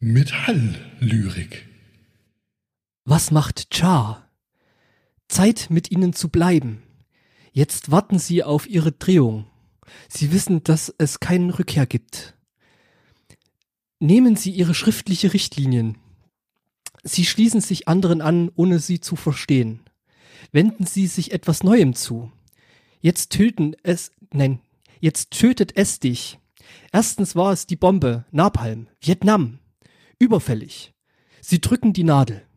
Metalllyrik. Was macht Char? Zeit mit ihnen zu bleiben. Jetzt warten sie auf ihre Drehung. Sie wissen, dass es keinen Rückkehr gibt. Nehmen Sie Ihre schriftliche Richtlinien. Sie schließen sich anderen an, ohne sie zu verstehen. Wenden Sie sich etwas Neuem zu. Jetzt töten es, nein, jetzt tötet es dich. Erstens war es die Bombe, Napalm, Vietnam. Überfällig. Sie drücken die Nadel.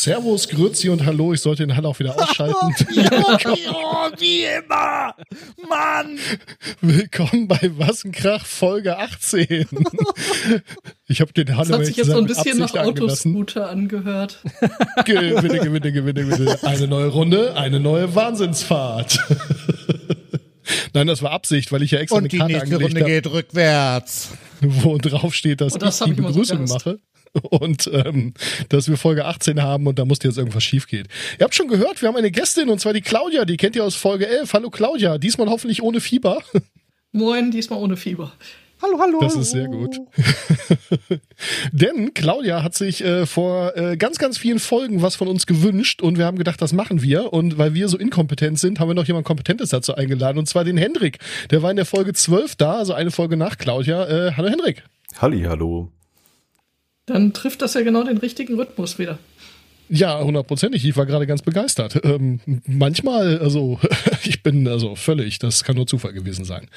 Servus, Grüezi und Hallo. Ich sollte den Hall auch wieder ausschalten. ja, wie immer. Mann. Willkommen bei Wassenkrach Folge 18. Ich habe den Hall Das hat sich jetzt so ein bisschen nach Autoscooter angehört. Gewinne, gewinne, gewinne, gewinne. Eine neue Runde, eine neue Wahnsinnsfahrt. Nein, das war Absicht, weil ich ja extra Und eine die Karte nächste angelegt Runde habe, geht rückwärts. wo drauf steht, dass Und das ich die so Begrüßung gehasst. mache. Und ähm, dass wir Folge 18 haben und da musste jetzt irgendwas schief gehen. Ihr habt schon gehört, wir haben eine Gästin und zwar die Claudia, die kennt ihr aus Folge 11. Hallo Claudia, diesmal hoffentlich ohne Fieber. Moin, diesmal ohne Fieber. Hallo, hallo. Das ist sehr gut. Denn Claudia hat sich äh, vor äh, ganz, ganz vielen Folgen was von uns gewünscht und wir haben gedacht, das machen wir. Und weil wir so inkompetent sind, haben wir noch jemand Kompetentes dazu eingeladen und zwar den Hendrik. Der war in der Folge 12 da, also eine Folge nach Claudia. Äh, hallo Hendrik. Halli, hallo. Dann trifft das ja genau den richtigen Rhythmus wieder. Ja, hundertprozentig. Ich war gerade ganz begeistert. Ähm, manchmal, also ich bin also völlig, das kann nur Zufall gewesen sein.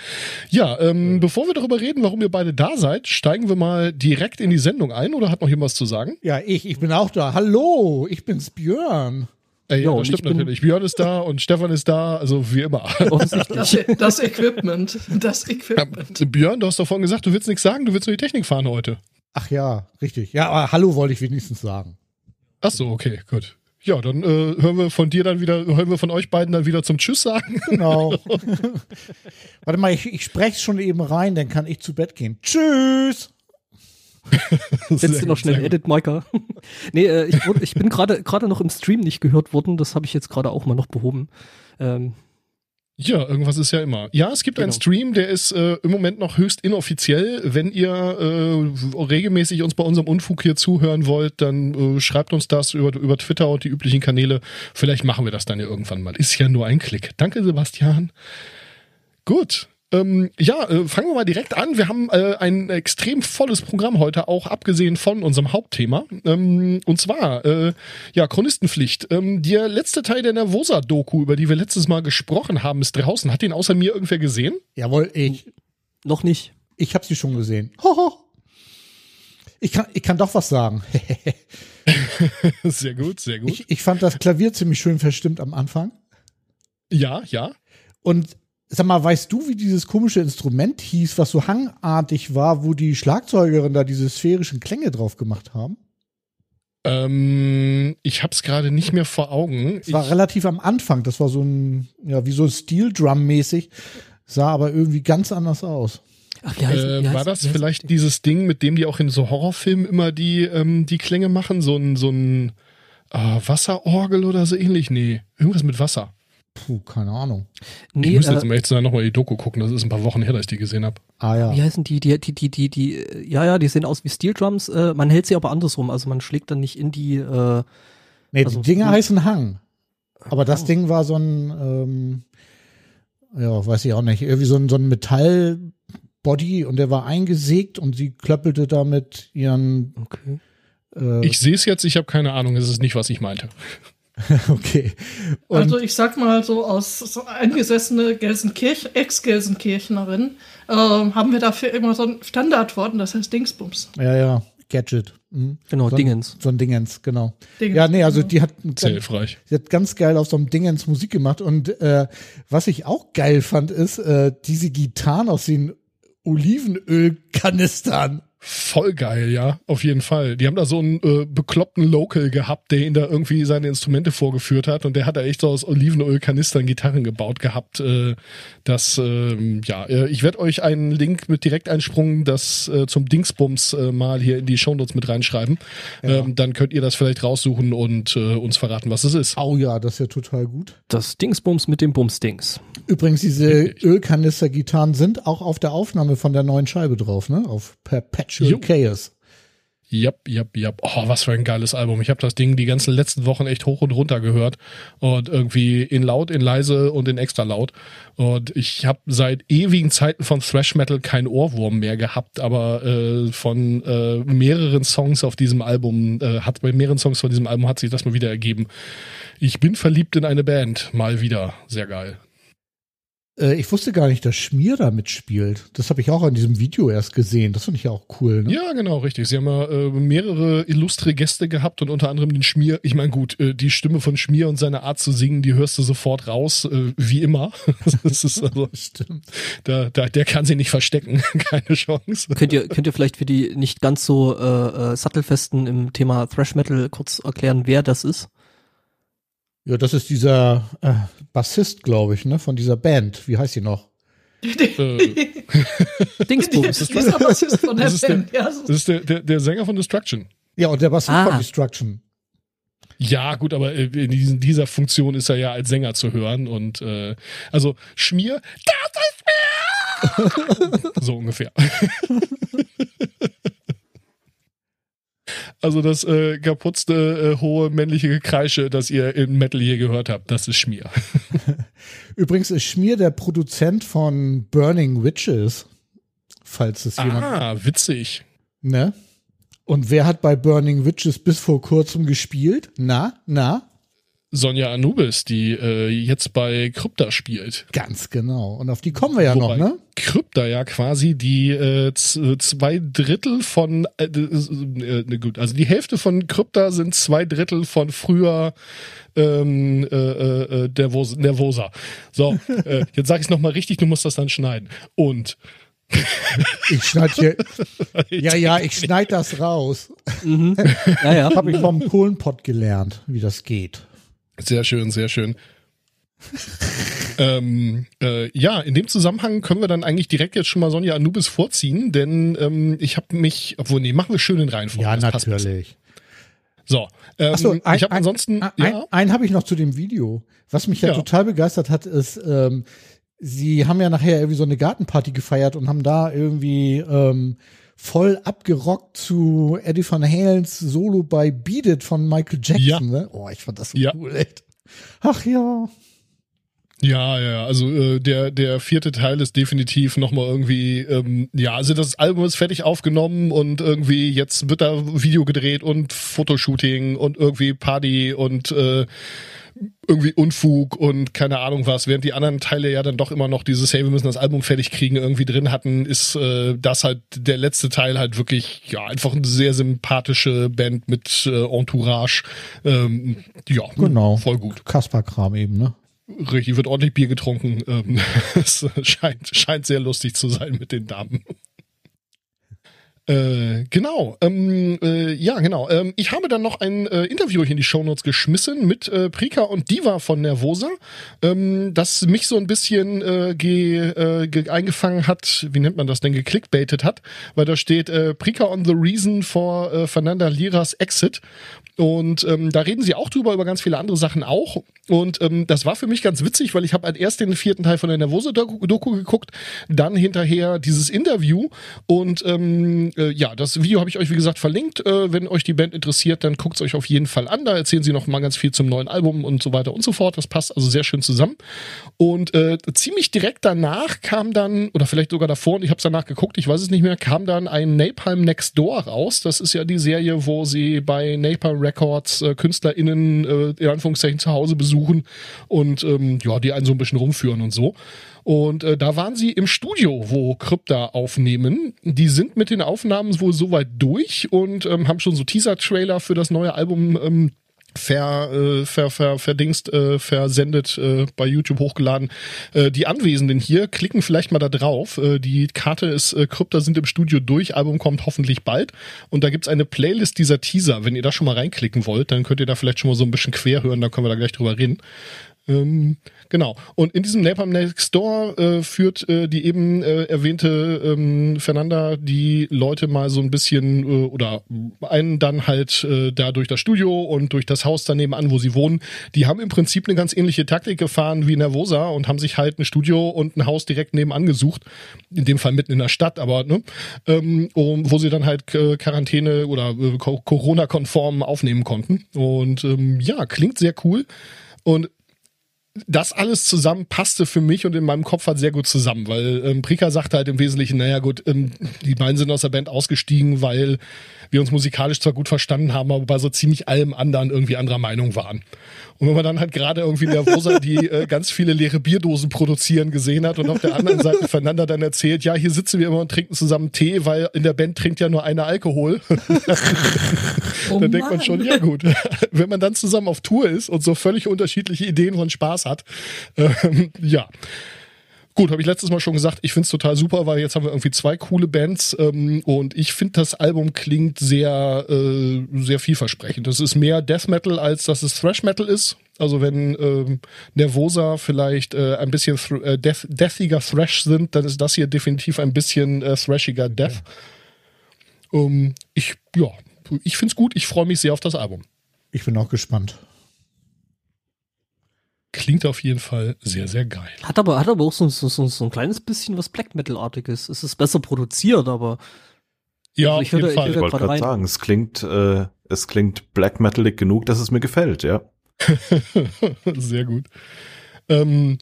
Ja, ähm, bevor wir darüber reden, warum ihr beide da seid, steigen wir mal direkt in die Sendung ein oder hat noch jemand was zu sagen? Ja, ich, ich bin auch da. Hallo, ich bin's Björn. Äh, ja, Jo, das ich stimmt bin- natürlich. Björn ist da und Stefan ist da, also wie immer. Das, das Equipment. Das Equipment. Björn, du hast doch vorhin gesagt, du willst nichts sagen, du willst nur die Technik fahren heute. Ach ja, richtig. Ja, aber hallo wollte ich wenigstens sagen. Ach so, okay, gut. Ja, dann äh, hören wir von dir dann wieder, hören wir von euch beiden dann wieder zum Tschüss sagen. Genau. Warte mal, ich, ich spreche schon eben rein, dann kann ich zu Bett gehen. Tschüss. Setzt du noch schnell. Edit Marker. nee, äh, ich, ich bin gerade gerade noch im Stream nicht gehört worden, das habe ich jetzt gerade auch mal noch behoben. Ähm, Ja, irgendwas ist ja immer. Ja, es gibt einen Genau. Stream, der ist äh, im Moment noch höchst inoffiziell. Wenn ihr äh, regelmäßig uns bei unserem Unfug hier zuhören wollt, dann äh, schreibt uns das über, über Twitter und die üblichen Kanäle. Vielleicht machen wir das dann ja irgendwann mal. Ist ja nur ein Klick. Danke, Sebastian. Gut. Ähm, ja, äh, fangen wir mal direkt an. Wir haben äh, ein extrem volles Programm heute, auch abgesehen von unserem Hauptthema. Ähm, und zwar, äh, ja, Chronistenpflicht. Ähm, der letzte Teil der Nervosa-Doku, über die wir letztes Mal gesprochen haben, ist draußen. Hat den außer mir irgendwer gesehen? Jawohl, ich, noch nicht. ich habe sie schon gesehen. Hoho. Ich kann, ich kann doch was sagen. sehr gut, sehr gut. Ich, ich fand das Klavier ziemlich schön verstimmt am Anfang. ja, ja. Und sag mal, weißt du, wie dieses komische Instrument hieß, was so hangartig war, wo die Schlagzeugerin da diese sphärischen Klänge drauf gemacht haben? Ähm, ich hab's gerade nicht mehr vor Augen. Es war Ich, relativ am Anfang. Das war so ein, ja, wie so Steel Drum mäßig. Sah aber irgendwie ganz anders aus. Ach, wie heißt, äh, wie heißt, war das vielleicht dieses Ding, mit dem die auch in so Horrorfilmen immer die, ähm, die Klänge machen? So ein, so ein äh, Wasserorgel oder so ähnlich? Nee, irgendwas mit Wasser. Puh, keine Ahnung. Nee, ich müsste äh, jetzt um zu sein nochmal die Doku gucken. Das ist ein paar Wochen her, dass ich die gesehen habe. Ah ja. Wie heißen die, die, die, die, die, die, ja, ja, die sehen aus wie Steel Drums. Äh, man hält sie aber andersrum. Also man schlägt dann nicht in die, äh, Nee, also- die Dinger heißen Hang. Aber das Oh. Ding war so ein, ähm, ja, weiß ich auch nicht, irgendwie so ein, so ein Metallbody und der war eingesägt und sie klöppelte damit ihren, okay. äh, Ich sehe es jetzt, ich habe keine Ahnung. Es ist nicht, was ich meinte. okay. Und Also ich sag mal so aus so eingesessene Gelsenkirch, Ex-Gelsenkirchnerin, ähm, haben wir dafür immer so ein Standardwort und das heißt Dingsbums. ja, ja. Gadget. Mhm. Genau, so ein, Dingens. So ein Dingens, genau. Dingens, ja, nee, also genau. die hat, Sehr hilfreich. sie hat ganz geil auf so einem Dingens Musik gemacht. Und äh, was ich auch geil fand, ist äh, diese Gitarren aus den Olivenölkanistern. Voll geil, ja, auf jeden Fall. Die haben da so einen äh, bekloppten Local gehabt, der ihn da irgendwie seine Instrumente vorgeführt hat und der hat da echt so aus Olivenölkanistern Gitarren gebaut gehabt. Äh, das, ähm, ja, äh, ich werde euch einen Link mit Direkteinsprung das äh, zum Dingsbums äh, mal hier in die Shownotes mit reinschreiben. Ähm, dann könnt ihr das vielleicht raussuchen und äh, uns verraten, was es ist. Oh ja, das ist ja total gut. Das Dingsbums mit dem Bumsdings. Übrigens, diese. Ölkanister-Gitarren sind auch auf der Aufnahme von der neuen Scheibe drauf, ne? Auf Perpetual Jo. Chaos. Jap, jap, jap. Oh, was für ein geiles Album. Ich habe das Ding die ganzen letzten Wochen echt hoch und runter gehört. Und irgendwie in laut, in leise und in extra laut. Und ich habe seit ewigen Zeiten von Thrash Metal keinen Ohrwurm mehr gehabt, aber äh, von äh, mehreren Songs auf diesem Album, äh, hat bei mehreren Songs von diesem Album hat sich das mal wieder ergeben. Ich bin verliebt in eine Band. Mal wieder. Sehr geil. Äh, ich wusste gar nicht, dass Schmier da mitspielt. Das habe ich auch in diesem Video erst gesehen. Das finde ich ja auch cool, ne? Ja, genau, richtig. Sie haben ja äh, mehrere illustre Gäste gehabt und unter anderem den Schmier. Ich meine, gut, äh, die Stimme von Schmier und seine Art zu singen, die hörst du sofort raus, äh, wie immer. das ist also, Stimmt. da, da, der kann sie nicht verstecken, keine Chance. Könnt ihr, könnt ihr vielleicht für die nicht ganz so äh, äh, sattelfesten im Thema Thrash Metal kurz erklären, wer das ist? Ja, das ist dieser äh, Bassist, glaube ich, ne? Von dieser Band. Wie heißt die noch? Äh, Dingsbums. ist Dieser Bassist von der Das ist der- Band. Ja, so- das ist der, der, der Sänger von Destruction. Ja, und der Bassist Ah. von Destruction. Ja, gut, aber äh, in diesen, dieser Funktion ist er ja als Sänger zu hören und äh, also Schmier, das ist Schmier! so ungefähr. Also das äh, kaputzte, äh, hohe männliche Gekreische, das ihr in Metal hier gehört habt, das ist Schmier. Übrigens ist Schmier der Produzent von Burning Witches. Falls es jemand. Ah, witzig. Ne? Und wer hat bei Burning Witches bis vor kurzem gespielt? Na, na? Sonja Anubis, die äh, jetzt bei Krypta spielt. Ganz genau. Und auf die kommen wir ja Wobei noch, ne? Krypta ja quasi die äh, z- zwei Drittel von äh, äh, ne, gut, also die Hälfte von Krypta sind zwei Drittel von früher ähm, äh, äh, Nervos Nervosa. So, äh, jetzt sag ich es nochmal richtig, du musst das dann schneiden. Und Ich schneid hier. ja, ja, ich schneid das raus. Mhm. Ja, ja. Habe ich vom Kohlenpott gelernt, wie das geht. Sehr schön, sehr schön. ähm, äh, ja, in dem Zusammenhang können wir dann eigentlich direkt jetzt schon mal Sonja Anubis vorziehen, denn ähm, ich habe mich, obwohl, nee, machen wir schön in Reihenfolge. Ja, natürlich. So, ähm, Achso, ein, ich habe ansonsten, ein, ja, ein, einen habe ich noch zu dem Video. Was mich ja, Ja. total begeistert hat, ist, ähm, sie haben ja nachher irgendwie so eine Gartenparty gefeiert und haben da irgendwie ähm, voll abgerockt zu Eddie Van Halens Solo bei Beat It von Michael Jackson. Ja. Ne? Oh, ich fand das so Ja. cool, echt. Ach ja. Ja, ja, also äh, der der vierte Teil ist definitiv nochmal irgendwie, ähm, ja, also das Album ist fertig aufgenommen und irgendwie jetzt wird da Video gedreht und Fotoshooting und irgendwie Party und äh, irgendwie Unfug und keine Ahnung was, während die anderen Teile ja dann doch immer noch dieses, hey, wir müssen das Album fertig kriegen, irgendwie drin hatten, ist äh, das halt der letzte Teil halt wirklich, ja, einfach eine sehr sympathische Band mit äh, Entourage. Ähm, ja, Genau. voll gut. Kasper-Kram eben, ne? Richtig, wird ordentlich Bier getrunken. Ähm, Es scheint, scheint sehr lustig zu sein mit den Damen. Äh, genau, ähm, äh, ja, genau. Ähm, ich habe dann noch ein äh, Interview hier in die Shownotes geschmissen mit äh, Prika und Diva von Nervosa, ähm, das mich so ein bisschen äh, ge, äh, ge eingefangen hat, wie nennt man das denn, geklickbaitet hat, weil da steht äh, Prika on the reason for äh, Fernanda Liras exit und ähm, da reden sie auch drüber, über ganz viele andere Sachen auch. Und ähm, das war für mich ganz witzig, weil ich habe halt erst den vierten Teil von der Nervose-Doku Doku geguckt, dann hinterher dieses Interview. Und ähm, äh, ja, das Video habe ich euch, wie gesagt, verlinkt. Äh, wenn euch die Band interessiert, dann guckt es euch auf jeden Fall an. Da erzählen sie noch mal ganz viel zum neuen Album und so weiter und so fort. Das passt also sehr schön zusammen. Und äh, ziemlich direkt danach kam dann, oder vielleicht sogar davor, und ich habe es danach geguckt, ich weiß es nicht mehr, kam dann ein Napalm Next Door raus. Das ist ja die Serie, wo sie bei Napalm Records äh, KünstlerInnen äh, in Anführungszeichen zu Hause besuchen und ähm, ja, die einen so ein bisschen rumführen und so. Und äh, da waren sie im Studio, wo Krypta aufnehmen. Die sind mit den Aufnahmen wohl soweit durch und ähm, haben schon so Teaser-Trailer für das neue Album ähm, ver, äh, ver, ver, verdingst, äh, versendet, äh, bei YouTube hochgeladen. Äh, die Anwesenden hier klicken vielleicht mal da drauf. Äh, die Karte ist, äh, Krypta sind im Studio durch, Album kommt hoffentlich bald. Und da gibt's eine Playlist dieser Teaser. Wenn ihr da schon mal reinklicken wollt, dann könnt ihr da vielleicht schon mal so ein bisschen quer hören, dann können wir da gleich drüber reden. Ähm, genau. Und in diesem Napalm Next Door äh, führt äh, die eben äh, erwähnte ähm, Fernanda die Leute mal so ein bisschen äh, oder einen dann halt äh, da durch das Studio und durch das Haus daneben an, wo sie wohnen. Die haben im Prinzip eine ganz ähnliche Taktik gefahren wie Nervosa und haben sich halt ein Studio und ein Haus direkt nebenan gesucht. In dem Fall mitten in der Stadt, aber ne, ähm, um, wo sie dann halt äh, Quarantäne oder äh, Corona-konform aufnehmen konnten. Und ähm, ja, klingt sehr cool. Und das alles zusammen passte für mich und in meinem Kopf halt sehr gut zusammen, weil ähm, Prika sagte halt im Wesentlichen, naja gut, ähm, die beiden sind aus der Band ausgestiegen, weil wir uns musikalisch zwar gut verstanden haben, aber bei so ziemlich allem anderen irgendwie anderer Meinung waren. Und wenn man dann halt gerade irgendwie Nervosa, die äh, ganz viele leere Bierdosen produzieren, gesehen hat und auf der anderen Seite Fernanda dann erzählt, ja, hier sitzen wir immer und trinken zusammen Tee, weil in der Band trinkt ja nur einer Alkohol. Oh dann denkt man schon, ja gut, wenn man dann zusammen auf Tour ist und so völlig unterschiedliche Ideen von Spaß hat, ähm, ja. Gut, habe ich letztes Mal schon gesagt, ich find's total super, weil jetzt haben wir irgendwie zwei coole Bands ähm, und ich finde, das Album klingt sehr, äh, sehr vielversprechend. Das ist mehr Death Metal, als dass es Thrash Metal ist. Also wenn ähm, Nervosa vielleicht äh, ein bisschen thr äh, death deathiger Thrash sind, dann ist das hier definitiv ein bisschen äh, thrashiger Death. Ähm, ich, ja, ich find's gut, ich freue mich sehr auf das Album. Ich bin auch gespannt. Klingt auf jeden Fall sehr, sehr geil. Hat aber, hat aber auch so, so, so, so ein kleines bisschen was Black Metal-artiges. Es ist besser produziert, aber Ja, Also auf ich würde- jeden Fall. Ich wollte gerade sagen, es klingt, äh, es klingt Black Metalig genug, dass es mir gefällt, ja. Sehr gut. Ähm,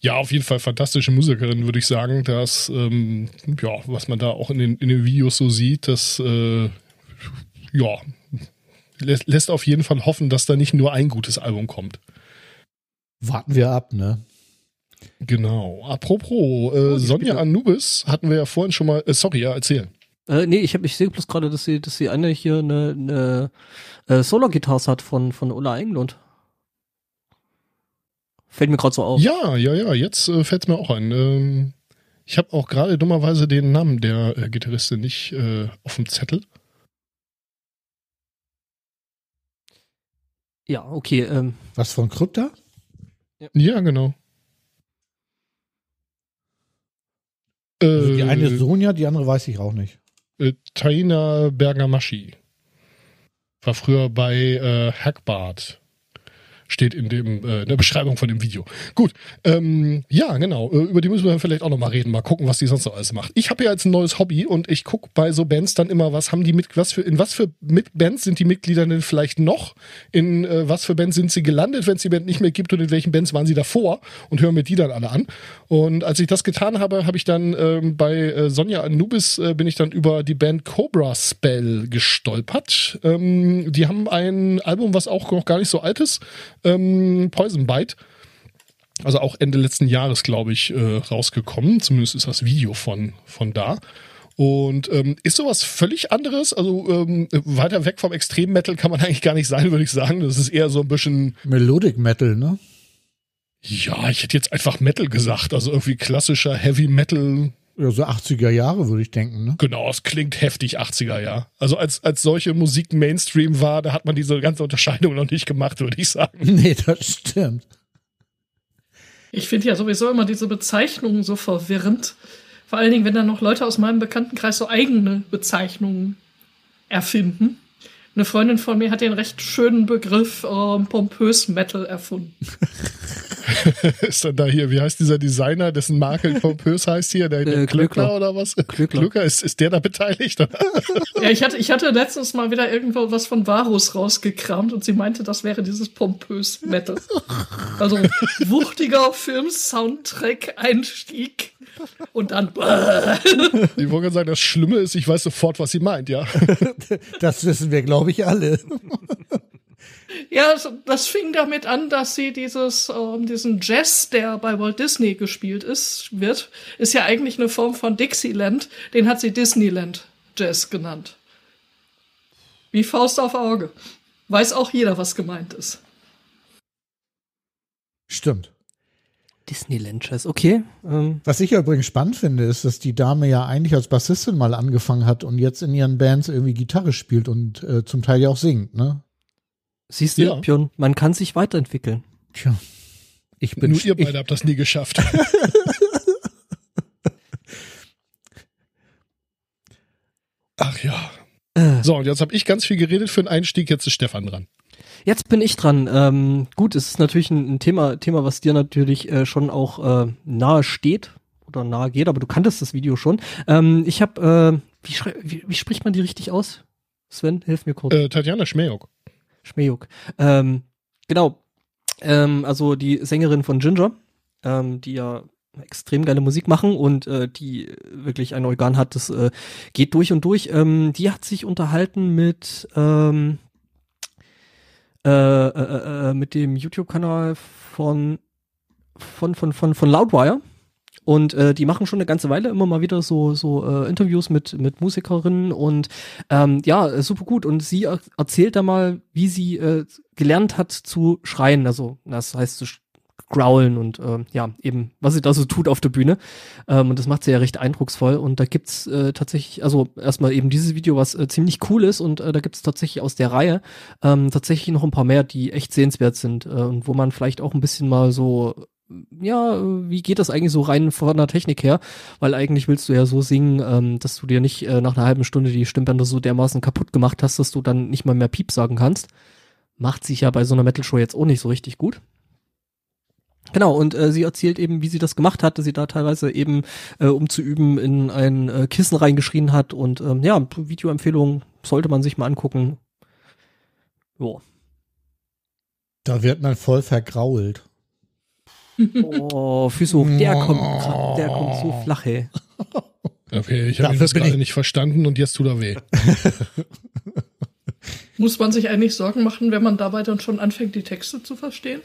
ja, auf jeden Fall fantastische Musikerin, würde ich sagen. Das, ähm, ja, was man da auch in den, in den Videos so sieht, das, äh, ja, lässt, lässt auf jeden Fall hoffen, dass da nicht nur ein gutes Album kommt. Warten wir ab, ne? Genau. Apropos, äh, Oh, Sonja. Anubis hatten wir ja vorhin schon mal, äh, sorry, ja, erzähl. Äh, nee, ich, hab, ich sehe bloß gerade, dass sie, dass sie eine hier eine, eine äh, Solar-Guitars hat von, von Ulla Englund. Fällt mir gerade so auf. Ja, ja, ja, jetzt äh, fällt es mir auch ein. Ähm, ich habe auch gerade dummerweise den Namen der äh, Gitarristin nicht äh, auf dem Zettel. Ja, okay. Ähm, Was von Krypta? Ja, genau. Also die Äh, eine ist Sonja, die andere weiß ich auch nicht. äh, Taina Bergamaschi. War früher bei äh, Hackbart. Steht in dem äh, in der Beschreibung von dem Video. Gut, ähm, ja, genau. Äh, über die müssen wir vielleicht auch noch mal reden. Mal gucken, was die sonst noch alles macht. Ich habe ja jetzt ein neues Hobby und ich guck bei so Bands dann immer, was haben die mit, was für in was für Bands sind die Mitglieder denn vielleicht noch? In äh, was für Bands sind sie gelandet, wenn es die Band nicht mehr gibt und in welchen Bands waren sie davor? Und hören mir die dann alle an. Und als ich das getan habe, habe ich dann ähm, bei äh, Sonja Anubis äh, bin ich dann über die Band Cobra Spell gestolpert. Ähm, die haben ein Album, was auch noch gar nicht so alt ist, ähm, Poison Bite. Also auch Ende letzten Jahres, glaube ich, äh, rausgekommen. Zumindest ist das Video von, von da. Und ähm, ist sowas völlig anderes. Also ähm, weiter weg vom Extrem-Metal kann man eigentlich gar nicht sein, würde ich sagen. Das ist eher so ein bisschen Melodic Metal, ne? ja, ich hätte jetzt einfach Metal gesagt, also irgendwie klassischer Heavy Metal. Ja, so 80er Jahre, würde ich denken, ne? Genau, es klingt heftig 80er, ja. Also als, als solche Musik Mainstream war, da hat man diese ganze Unterscheidung noch nicht gemacht, würde ich sagen. Nee, das stimmt. Ich finde ja sowieso immer diese Bezeichnungen so verwirrend. Vor allen Dingen, wenn dann noch Leute aus meinem Bekanntenkreis so eigene Bezeichnungen erfinden. Eine Freundin von mir hat den recht schönen Begriff ähm, pompös Metal erfunden. Ist dann da hier, wie heißt dieser Designer, dessen Marke pompös heißt hier? Der, der Äh, Klöckner. oder was? Klöckner. Klöckner, ist, ist der da beteiligt? Ja, ich hatte, ich hatte letztens mal wieder irgendwo was von Varus rausgekramt und sie meinte, das wäre dieses pompös Metal. Also wuchtiger Film-Soundtrack-Einstieg und dann Ich wollte gerade sagen, das Schlimme ist, ich weiß sofort, was sie meint, ja. Das wissen wir, glaube ich, alle. Ja, das fing damit an, dass sie dieses, ähm, diesen Jazz, der bei Walt Disney gespielt ist, wird, ist ja eigentlich eine Form von Dixieland. Den hat sie Disneyland Jazz genannt. Wie Faust auf Auge. Weiß auch jeder, was gemeint ist. Stimmt. Disneyland Jazz, okay. Ähm, Was ich ja übrigens spannend finde, ist, dass die Dame ja eigentlich als Bassistin mal angefangen hat und jetzt in ihren Bands irgendwie Gitarre spielt und äh, zum Teil ja auch singt, ne? siehst du, Ja. Björn, man kann sich weiterentwickeln. Tja. Ich bin Nur ihr ich, beide habt das nie geschafft. Ach ja. Äh, So, und jetzt habe ich ganz viel geredet für den Einstieg, jetzt ist Stefan dran. Jetzt bin ich dran. Ähm, gut, es ist natürlich ein, ein Thema, Thema, was dir natürlich äh, schon auch äh, nahe steht oder nahe geht, aber du kanntest das Video schon. Ähm, ich habe, äh, wie, wie, wie spricht man die richtig aus? Sven, hilf mir kurz. Äh, Tatjana Schmejok. Schmejuk. Ähm, genau. Ähm, also die Sängerin von Ginger, ähm, die ja extrem geile Musik machen und äh, die wirklich ein Organ hat, das äh, geht durch und durch. Ähm, die hat sich unterhalten mit ähm, äh, äh, äh, mit dem YouTube-Kanal von von von von von Loudwire. Und äh, die machen schon eine ganze Weile immer mal wieder so so äh, Interviews mit mit Musikerinnen und ähm, ja super gut. Und sie er erzählt da mal wie sie äh, gelernt hat zu schreien. Also das heißt zu growlen und äh, ja eben was sie da so tut auf der Bühne ähm, und das macht sie ja recht eindrucksvoll und da gibt's äh, tatsächlich also erstmal eben dieses Video was äh, ziemlich cool ist und äh, da gibt's tatsächlich aus der Reihe ähm, tatsächlich noch ein paar mehr die echt sehenswert sind äh, und wo man vielleicht auch ein bisschen mal so ja, äh, wie geht das eigentlich so rein von der Technik her? Weil eigentlich willst du ja so singen, ähm, dass du dir nicht äh, nach einer halben Stunde die Stimmbänder so dermaßen kaputt gemacht hast, dass du dann nicht mal mehr Piep sagen kannst. Macht sich ja bei so einer Metal-Show jetzt auch nicht so richtig gut. Genau, und äh, sie erzählt eben, wie sie das gemacht hat, dass sie da teilweise eben, äh, um zu üben, in ein äh, Kissen reingeschrien hat und ähm, ja, Videoempfehlung sollte man sich mal angucken. Jo. da wird man voll vergrault. Oh, Füße hoch, der kommt, grad- der kommt so flach, ey. Okay, ich habe das gerade ich- nicht verstanden und jetzt tut er weh. Muss man sich eigentlich Sorgen machen, wenn man dabei dann schon anfängt, die Texte zu verstehen?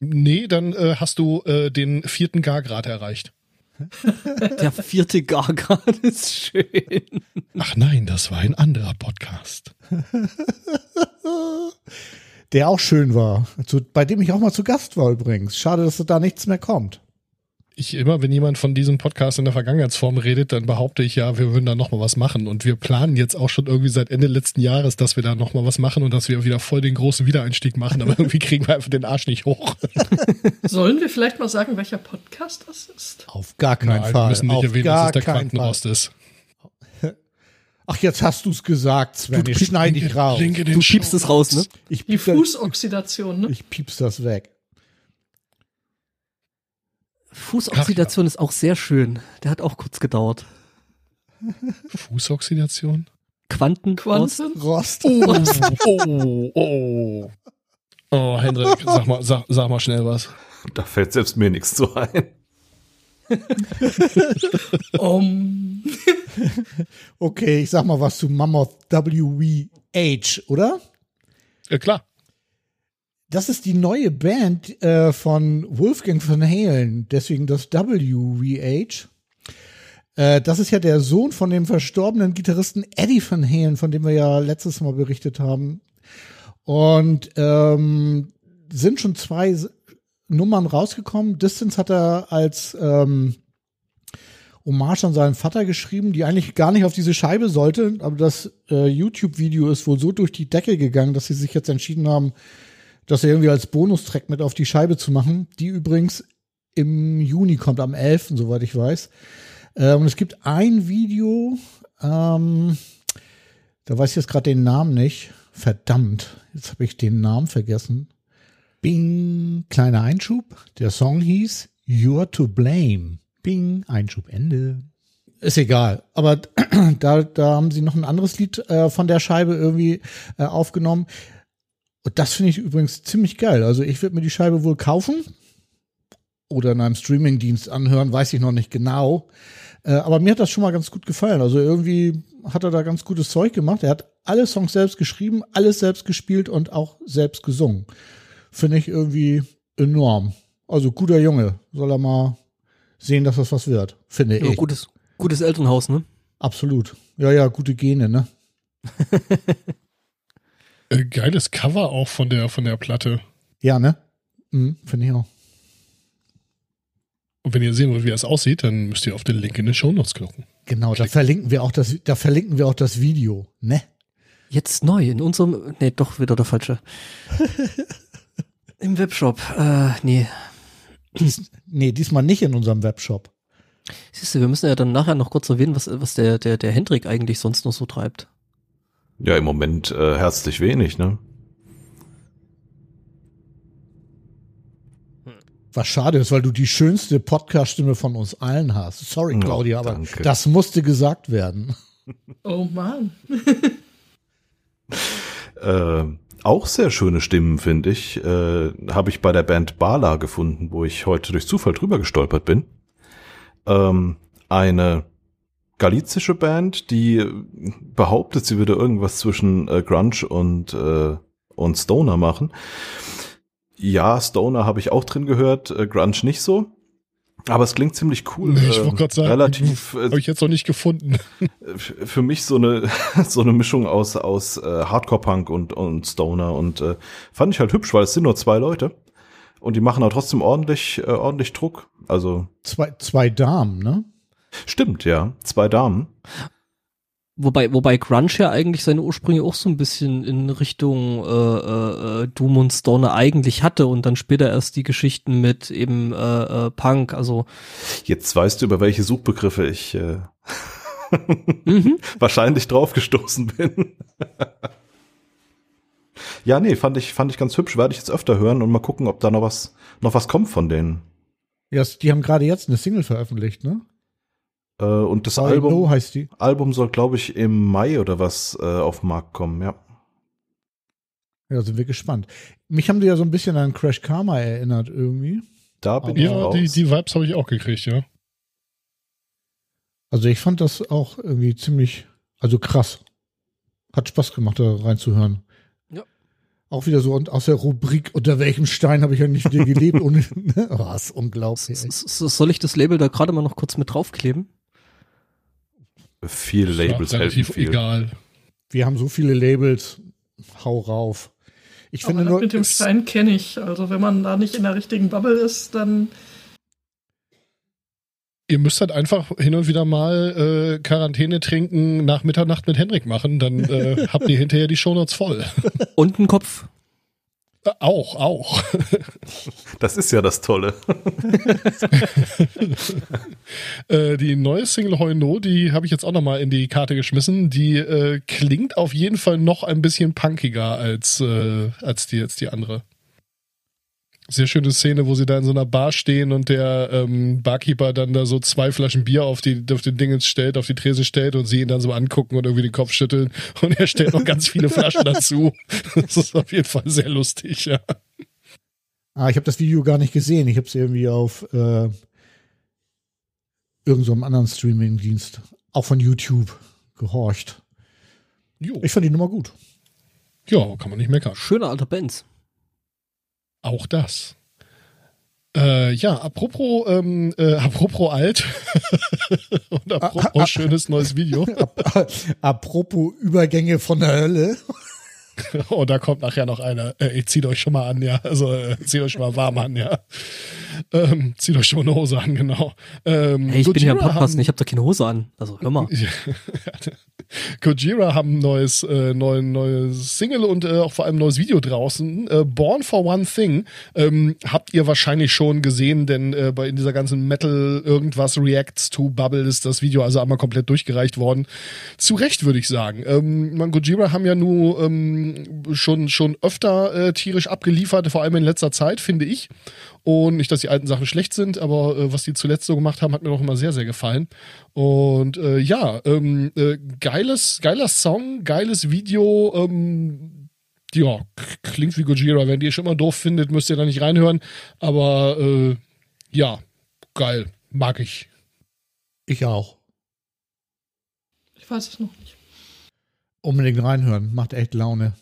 Nee, dann äh, hast du äh, den vierten Gargrad erreicht. Der vierte Gargan ist schön. Ach nein, das war ein anderer Podcast. Der auch schön war. Zu, bei dem ich auch mal zu Gast war übrigens. Schade, dass da nichts mehr kommt. Ich immer, wenn jemand von diesem Podcast in der Vergangenheitsform redet, dann behaupte ich ja, wir würden da noch mal was machen. Und wir planen jetzt auch schon irgendwie seit Ende letzten Jahres, dass wir da noch mal was machen und dass wir wieder voll den großen Wiedereinstieg machen. Aber irgendwie kriegen wir einfach den Arsch nicht hoch. Sollen wir vielleicht mal sagen, welcher Podcast das ist? Auf gar keinen Nein, Fall. wir müssen nicht Auf erwähnen, gar dass es der keinen Fall. Quantenrost ist. Ach, jetzt hast du's gesagt, Sven. Ich schneide dich raus. Du schiebst es raus, ne? Ich Die Fußoxidation, ne? ich piepst das weg. Fußoxidation ist auch sehr schön. Der hat auch kurz gedauert. Fußoxidation? Quanten. Quanten? Rost. Oh, oh, oh. Oh, Hendrik, sag mal, sag, sag mal schnell was. Da fällt selbst mir nichts zu ein. Um, Okay, ich sag mal was zu Mammoth WVH, oder? Ja, klar. Das ist die neue Band äh, von Wolfgang van Halen, deswegen das WVH. Äh, das ist ja der Sohn von dem verstorbenen Gitarristen Eddie van Halen, von dem wir ja letztes Mal berichtet haben. Und ähm, sind schon zwei Nummern rausgekommen. Distance hat er als ähm, Hommage an seinen Vater geschrieben, die eigentlich gar nicht auf diese Scheibe sollte, aber das äh, YouTube-Video ist wohl so durch die Decke gegangen, dass sie sich jetzt entschieden haben, das irgendwie als Bonustrack mit auf die Scheibe zu machen, die übrigens im Juni kommt, am 11., soweit ich weiß. Äh, und es gibt ein Video, ähm, da weiß ich jetzt gerade den Namen nicht. Verdammt, jetzt habe ich den Namen vergessen. Bing, kleiner Einschub. Der Song hieß You're to Blame. Bing, Einschub, Ende. Ist egal. Aber da, da haben sie noch ein anderes Lied äh, von der Scheibe irgendwie äh, aufgenommen. Und das finde ich übrigens ziemlich geil. Also ich würde mir die Scheibe wohl kaufen oder in einem Streamingdienst anhören, weiß ich noch nicht genau. Äh, aber mir hat das schon mal ganz gut gefallen. Also irgendwie hat er da ganz gutes Zeug gemacht. Er hat alle Songs selbst geschrieben, alles selbst gespielt und auch selbst gesungen. Finde ich irgendwie enorm. Also guter Junge, soll er mal sehen, dass das was wird, finde Ja, ich. gutes, gutes Elternhaus, ne? Absolut. Ja, ja, gute Gene, ne? Äh, geiles Cover auch von der, von der Platte. Ja, ne? Mhm, finde ich auch. Und wenn ihr sehen wollt, wie das aussieht, dann müsst ihr auf den Link in den Shownotes klicken. Genau, da verlinken wir auch das, da verlinken wir auch das Video, ne? Jetzt neu in unserem, nee, doch wieder der falsche. Im Webshop, äh, nee. Nee, diesmal nicht in unserem Webshop. Siehst du, wir müssen ja dann nachher noch kurz erwähnen, was, was der, der, der Hendrik eigentlich sonst noch so treibt. Ja, im Moment äh, herzlich wenig, ne? Was schade ist, weil du die schönste Podcast-Stimme von uns allen hast. Sorry, Oh, Claudia, aber danke. das musste gesagt werden. Oh Mann. Äh, auch sehr schöne Stimmen, finde ich, äh, habe ich bei der Band Bala gefunden, wo ich heute durch Zufall drüber gestolpert bin. Ähm, eine galizische Band, die behauptet, sie würde irgendwas zwischen äh, Grunge und, äh, und Stoner machen. Ja, Stoner habe ich auch drin gehört, äh, Grunge nicht so. Aber es klingt ziemlich cool. Ich äh, wollte gerade sagen, relativ äh, Habe ich jetzt noch nicht gefunden. f- für mich so eine so eine Mischung aus aus äh, Hardcore Punk und und Stoner und äh, fand ich halt hübsch, weil es sind nur zwei Leute und die machen aber trotzdem ordentlich äh, ordentlich Druck. Also Zwei, zwei Damen, ne? Stimmt ja, zwei Damen. Wobei, wobei Grunge ja eigentlich seine Ursprünge auch so ein bisschen in Richtung äh, äh, äh, Doom und Stoner eigentlich hatte und dann später erst die Geschichten mit eben äh, äh, Punk, also Jetzt weißt du über welche Suchbegriffe ich äh, mhm. wahrscheinlich draufgestoßen bin. ja, nee, fand ich fand ich ganz hübsch, werde ich jetzt öfter hören und mal gucken, ob da noch was noch was kommt von denen. Ja, die haben gerade jetzt eine Single veröffentlicht, ne? Äh, und das Album No heißt die. Album soll, glaube ich, im Mai oder was äh, auf den Markt kommen, ja. Ja, sind wir gespannt. Mich haben die ja so ein bisschen an Crash Karma erinnert irgendwie. Da bin Aber- ich Ja, raus. die, die Vibes habe ich auch gekriegt, ja. Also ich fand das auch irgendwie ziemlich, also krass. Hat Spaß gemacht, da reinzuhören. Ja. Auch wieder so und aus der Rubrik, unter welchem Stein habe ich ja nicht wieder gelebt? ohne, ne? oh, ist unglaublich. Soll ich das Label da gerade mal noch kurz mit draufkleben? Viele Labels ja, helfen relativ viel. egal. Wir haben so viele Labels. Hau rauf. Ich Aber finde das nur, mit dem Stein kenne ich. Also wenn man da nicht in der richtigen Bubble ist, dann Ihr müsst halt einfach hin und wieder mal äh, Quarantäne trinken nach Mitternacht mit Hendrik machen, dann äh, habt ihr hinterher die Shownotes voll. Und ein Kopf. Auch, auch. Das ist ja das Tolle. Äh, die neue Single Hoi No, die habe ich jetzt auch nochmal in die Karte geschmissen. Die äh, klingt auf jeden Fall noch ein bisschen punkiger als, äh, als, die, als die andere. Sehr schöne Szene, wo sie da in so einer Bar stehen und der ähm, Barkeeper dann da so zwei Flaschen Bier auf, die, auf den Dingens stellt, auf die Trese stellt und sie ihn dann so angucken und irgendwie den Kopf schütteln und er stellt noch ganz viele Flaschen dazu. Das ist auf jeden Fall sehr lustig, ja. ah, ich habe das Video gar nicht gesehen. Ich habe es irgendwie auf äh, irgendeinem so einem anderen Streaming-Dienst, auch von YouTube, gehorcht. Jo. Ich fand die Nummer gut. Ja, kann man nicht meckern. Schöner alter Benz. Auch das. Äh, ja, apropos, ähm, äh, apropos alt und apropos Ah, ah, schönes neues Video. Apropos Übergänge von der Hölle. Oh, da kommt nachher noch einer. Äh, ich zieht euch schon mal an, ja. Also äh, zieht euch schon mal warm an, ja. Ähm, zieht euch schon mal eine Hose an, genau. Ähm, Hey, ich bin ja im Gojira Podcast haben- und ich habe da keine Hose an. Also hör mal. Gojira haben ein neues, äh, neue, neues Single und äh, auch vor allem ein neues Video draußen. Äh, Born for One Thing ähm, habt ihr wahrscheinlich schon gesehen, denn äh, bei in dieser ganzen Metal irgendwas Reacts to Bubble ist das Video also einmal komplett durchgereicht worden. Zu Recht würde ich sagen. Ähm, man, Gojira haben ja nur ähm, schon schon öfter äh, tierisch abgeliefert, vor allem in letzter Zeit finde ich. Und nicht, dass die alten Sachen schlecht sind, aber äh, was die zuletzt so gemacht haben, hat mir doch immer sehr, sehr gefallen. Und äh, ja, ähm, äh, geiles, geiler Song, geiles Video. Ähm, ja, klingt wie Gojira. Wenn ihr schon mal doof findet, müsst ihr da nicht reinhören. Aber äh, ja, geil. Mag ich. Ich auch. ich weiß es noch nicht. Unbedingt reinhören. Macht echt Laune.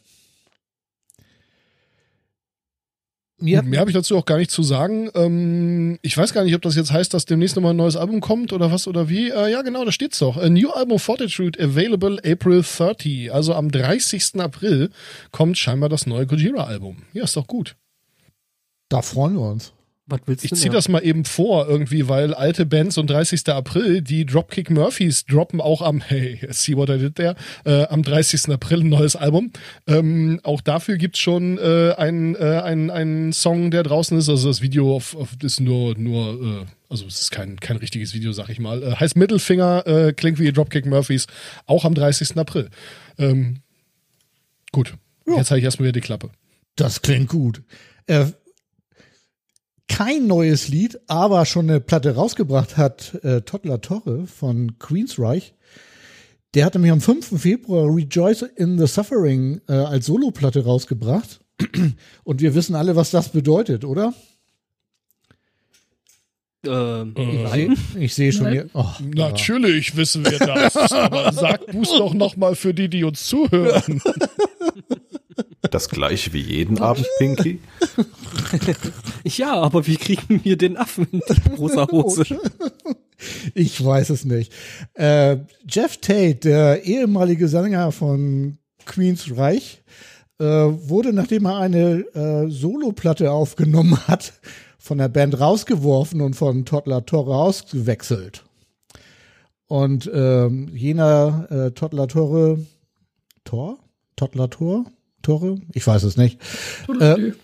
Mir Mehr habe ich dazu auch gar nicht zu sagen. Ähm, ich weiß gar nicht, ob das jetzt heißt, dass demnächst nochmal ein neues Album kommt oder was oder wie. Äh, ja, genau, da steht's doch. A new album Fortitude available April 30. Also am 30. April kommt scheinbar das neue Gojira-Album. Ja, ist doch gut. da freuen wir uns. Was willst Ich ziehe das mal eben vor, irgendwie, weil alte Bands und 30. April, die Dropkick Murphys droppen auch am, hey, see what I did there, äh, am 30. April ein neues Album. Ähm, auch dafür gibt's schon äh, einen äh, ein, ein Song, der draußen ist. Also das Video auf, auf, ist nur, nur äh, also es ist kein, kein richtiges Video, sag ich mal. Äh, heißt Mittelfinger, äh, klingt wie Dropkick Murphys, auch am 30. April. Ähm, gut, jetzt habe ich erstmal wieder die Klappe. Das klingt gut. Äh, kein neues Lied, aber schon eine Platte rausgebracht hat äh, Toddler Torre von Queensreich. Der hatte mich am 5. Februar Rejoice in the Suffering äh, als Soloplatte rausgebracht. Und wir wissen alle, was das bedeutet, oder? Ähm, Äh, nein. Ich sehe schon hier. Oh, Natürlich wissen wir das, aber sag Buß doch noch mal für die, die uns zuhören. Das gleiche wie jeden Abend, Pinky. Ja, aber wie kriegen wir den Affen in die rosa Hose? Ich weiß es nicht. Äh, Jeff Tate, der ehemalige Sänger von Queens Reich, äh, wurde, nachdem er eine äh, Soloplatte aufgenommen hat, von der Band rausgeworfen und von Toddler Torre ausgewechselt. Und ähm, jener äh, Toddler Torre, Tor? Toddler Tor? Tore? Ich weiß es nicht. Tudelidü.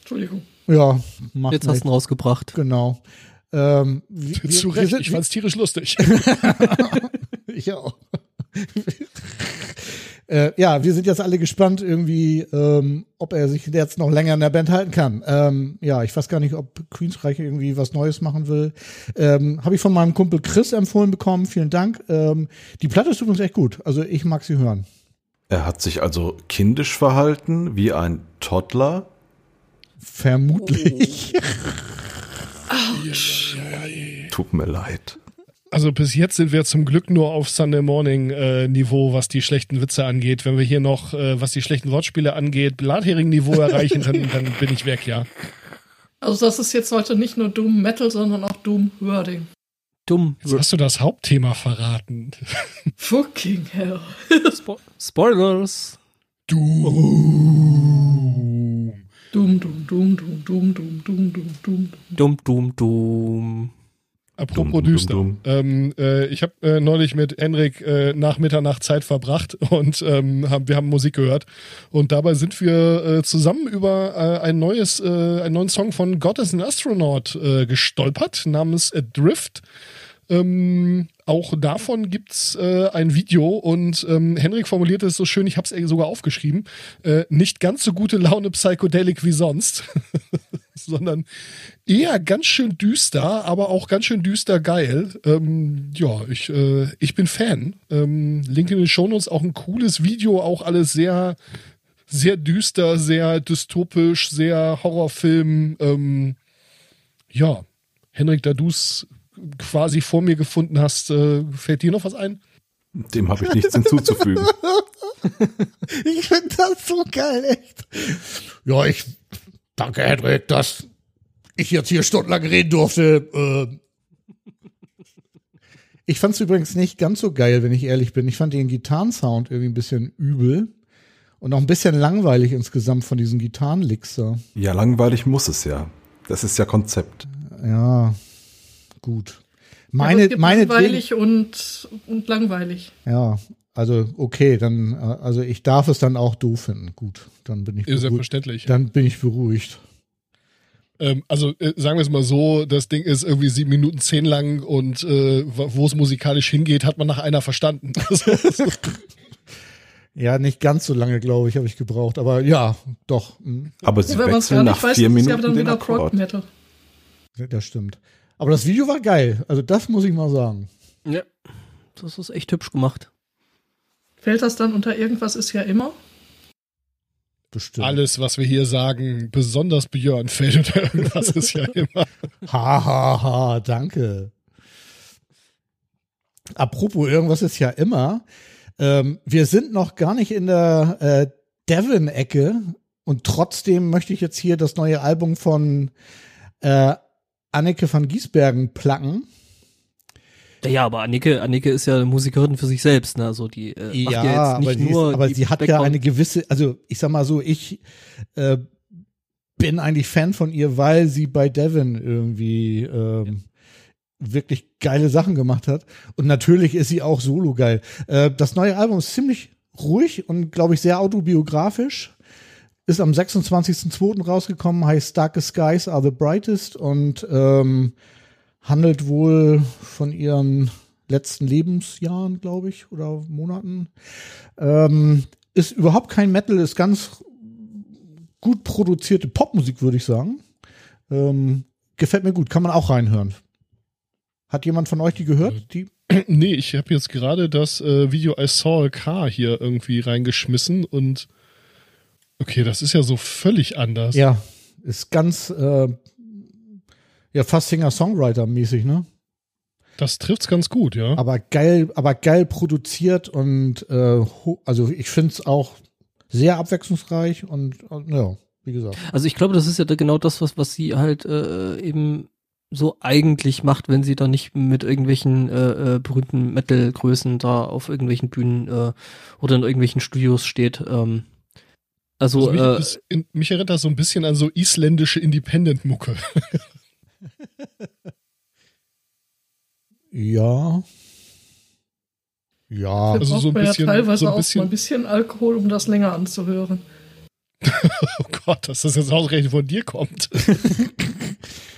Entschuldigung. Ja, macht Jetzt hast nichts. du ihn rausgebracht. Genau. Ähm, wir, Zu wir- wir Recht, sind- ich fand's tierisch lustig. Ich auch. äh, ja, wir sind jetzt alle gespannt irgendwie, ähm, ob er sich jetzt noch länger in der Band halten kann. Ähm, ja, ich weiß gar nicht, ob Queensreich irgendwie was Neues machen will. Ähm, Habe ich von meinem Kumpel Chris empfohlen bekommen. Vielen Dank. Ähm, die Platte ist übrigens echt gut. Also ich mag sie hören. Er hat sich also kindisch verhalten, wie ein Toddler. Vermutlich. Tut mir leid. Also bis jetzt sind wir zum Glück nur auf Sunday Morning äh, Niveau, was die schlechten Witze angeht. Wenn wir hier noch, äh, was die schlechten Wortspiele angeht, Blathering Niveau erreichen, dann, dann bin ich weg, ja. Also das ist jetzt heute nicht nur Doom Metal, sondern auch Doom Wording. Dumm. Jetzt hast du das Hauptthema verraten. Fucking hell. Spo Spoilers. Du. Doom, Doom, Doom, Doom, Doom, Doom, Doom, Doom, Doom. Dumm, dumm, dumm. Apropos Dumm, dumm, düster. dumm. Ähm, äh, ich habe äh, neulich mit Henrik äh, nach Mitternacht Zeit verbracht und ähm, hab, wir haben Musik gehört. Und dabei sind wir äh, zusammen über äh, ein neues, äh, einen neuen Song von God is an Astronaut äh, gestolpert, namens Adrift. Ähm, auch davon gibt's äh, ein Video und ähm, Henrik formulierte es so schön, ich habe es sogar aufgeschrieben, äh, nicht ganz so gute Laune Psychedelic wie sonst, sondern eher ganz schön düster, aber auch ganz schön düster geil. Ähm, ja, ich, äh, ich bin Fan. Ähm, Link in den Shownotes, auch ein cooles Video, auch alles sehr, sehr düster, sehr dystopisch, sehr Horrorfilm. Ähm, ja, Henrik, da du's quasi vor mir gefunden hast, äh, fällt dir noch was ein? Dem habe ich nichts hinzuzufügen. Ich finde das so geil, echt. Ja, ich danke, Hedrick, dass ich jetzt hier stundenlang reden durfte. Ähm. Ich fand es übrigens nicht ganz so geil, wenn ich ehrlich bin. Ich fand den Gitarrensound irgendwie ein bisschen übel und auch ein bisschen langweilig insgesamt von diesen Gitarrenlicks da. Ja, langweilig muss es ja. Das ist ja Konzept. Ja, gut. Meine, gibt meine langweilig und, und langweilig. Ja, also okay, dann, äh, also ich darf es dann auch doof finden. Gut, dann bin ich Ja, beruhigt. selbstverständlich. Dann bin ich beruhigt. Ähm, also äh, sagen wir es mal so, das Ding ist irgendwie sieben Minuten zehn lang und äh, wo es musikalisch hingeht, hat man nach einer verstanden. Ja, nicht ganz so lange, glaube ich, habe ich gebraucht. Aber ja, doch, hm, Aber sie Ja, wenn man es gar wechseln nicht nach weiß, vier ja Minuten dann den wieder Prog Akkord. Metal. das stimmt. Aber das Video war geil. Also das muss ich mal sagen. Ja. Das ist echt hübsch gemacht. Fällt das dann unter irgendwas ist ja immer? Bestimmt. Alles, was wir hier sagen, besonders Björn fällt unter irgendwas ist ja immer. Ha, ha, ha, danke. apropos, irgendwas ist ja immer. Ähm, wir sind noch gar nicht in der äh, Devon-Ecke und trotzdem möchte ich jetzt hier das neue Album von äh, Anneke van Giesbergen placken. Ja, aber Annike, Annike ist ja eine Musikerin für sich selbst, ne? Also die äh, macht ja, ja jetzt nicht aber, sie, nur ist, aber sie hat ja Background- eine gewisse, also ich sag mal so, ich äh, bin eigentlich Fan von ihr, weil sie bei Devon irgendwie ähm, wirklich geile Sachen gemacht hat. Und natürlich ist sie auch solo geil. Äh, das neue Album ist ziemlich ruhig und glaube ich sehr autobiografisch. Ist am 26.02. rausgekommen, heißt Darkest Skies Are the Brightest und ähm, handelt wohl von ihren letzten Lebensjahren, glaube ich, oder Monaten. Ähm, ist überhaupt kein Metal, ist ganz gut produzierte Popmusik, würde ich sagen. Ähm, gefällt mir gut, kann man auch reinhören. Hat jemand von euch die gehört? Die? Nee, ich habe jetzt gerade das äh, Video I Saw a Car hier irgendwie reingeschmissen und okay, das ist ja so völlig anders. Ja, ist ganz, äh, ja, fast Singer-Songwriter-mäßig, ne? Das trifft's ganz gut, ja. Aber geil, aber geil produziert und äh, ho- also ich finde es auch sehr abwechslungsreich und, und ja, wie gesagt. Also ich glaube, das ist ja da genau das, was, was sie halt äh, eben so eigentlich macht, wenn sie da nicht mit irgendwelchen äh, äh, berühmten Metal-Größen da auf irgendwelchen Bühnen äh, oder in irgendwelchen Studios steht. Ähm, also, Also mich, äh, in, mich erinnert das so ein bisschen an so isländische Independent-Mucke. Ja. Ja. Also so ein bisschen- ja teilweise so ein auch bisschen- mal ein bisschen Alkohol, um das länger anzuhören. Oh Gott, dass das jetzt ausgerechnet von dir kommt.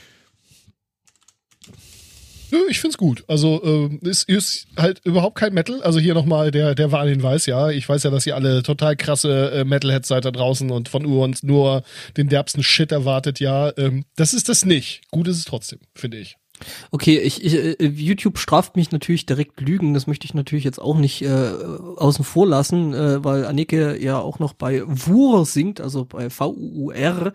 Nö, ich find's gut. Also ähm, es ist halt überhaupt kein Metal. Also hier nochmal der der Warnhinweis, ja. Ich weiß ja, dass ihr alle total krasse äh, Metalheads seid da draußen und von uns nur den derbsten Shit erwartet, ja. Ähm, das ist das nicht. Gut ist es trotzdem, finde ich. Okay, ich, ich äh, YouTube straft mich natürlich direkt Lügen. Das möchte ich natürlich jetzt auch nicht äh, außen vor lassen, äh, weil Annike ja auch noch bei WUR singt, also bei V-U-U-R.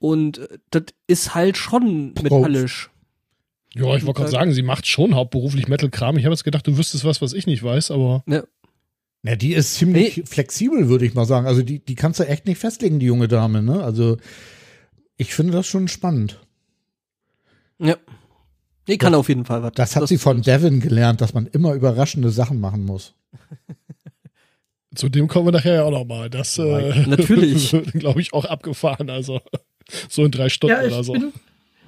Und äh, das ist halt schon Prost. metallisch. Ja, ich wollte gerade sagen, sie macht schon hauptberuflich Metal-Kram. Ich habe jetzt gedacht, du wüsstest was, was ich nicht weiß, aber Ne? Ja, die ist ziemlich Nee. flexibel, würde ich mal sagen. Also die, die kannst du echt nicht festlegen, die junge Dame, ne? Also ich finde das schon spannend. Ja. Nee, kann auf jeden Fall was. Das hat sie von Devin gelernt, dass man immer überraschende Sachen machen muss. zu dem kommen wir nachher ja auch nochmal. Das äh, Natürlich. wird, glaube ich, auch abgefahren. Also so in drei Stunden Ja, ich oder so. bin,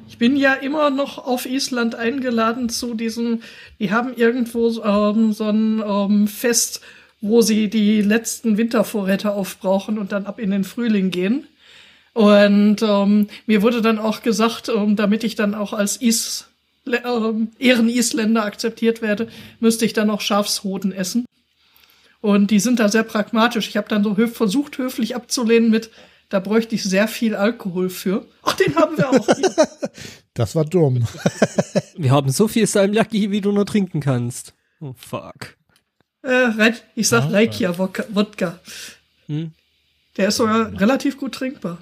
ich bin ja immer noch auf Island eingeladen zu diesem, die haben irgendwo ähm, so ein ähm, Fest, wo sie die letzten Wintervorräte aufbrauchen und dann ab in den Frühling gehen. Und ähm, mir wurde dann auch gesagt, ähm, damit ich dann auch als Is ähm, Ehren-Isländer akzeptiert werde, müsste ich dann auch Schafshoden essen. Und die sind da sehr pragmatisch. Ich habe dann so versucht, höflich abzulehnen mit, da bräuchte ich sehr viel Alkohol für. Ach, den haben wir auch hier. Das war dumm. Wir haben so viel Salmiakki, wie du nur trinken kannst. Oh, fuck. äh, ich sag Ah, Reikia Wodka. Wodka. Hm? Der ist sogar relativ gut trinkbar.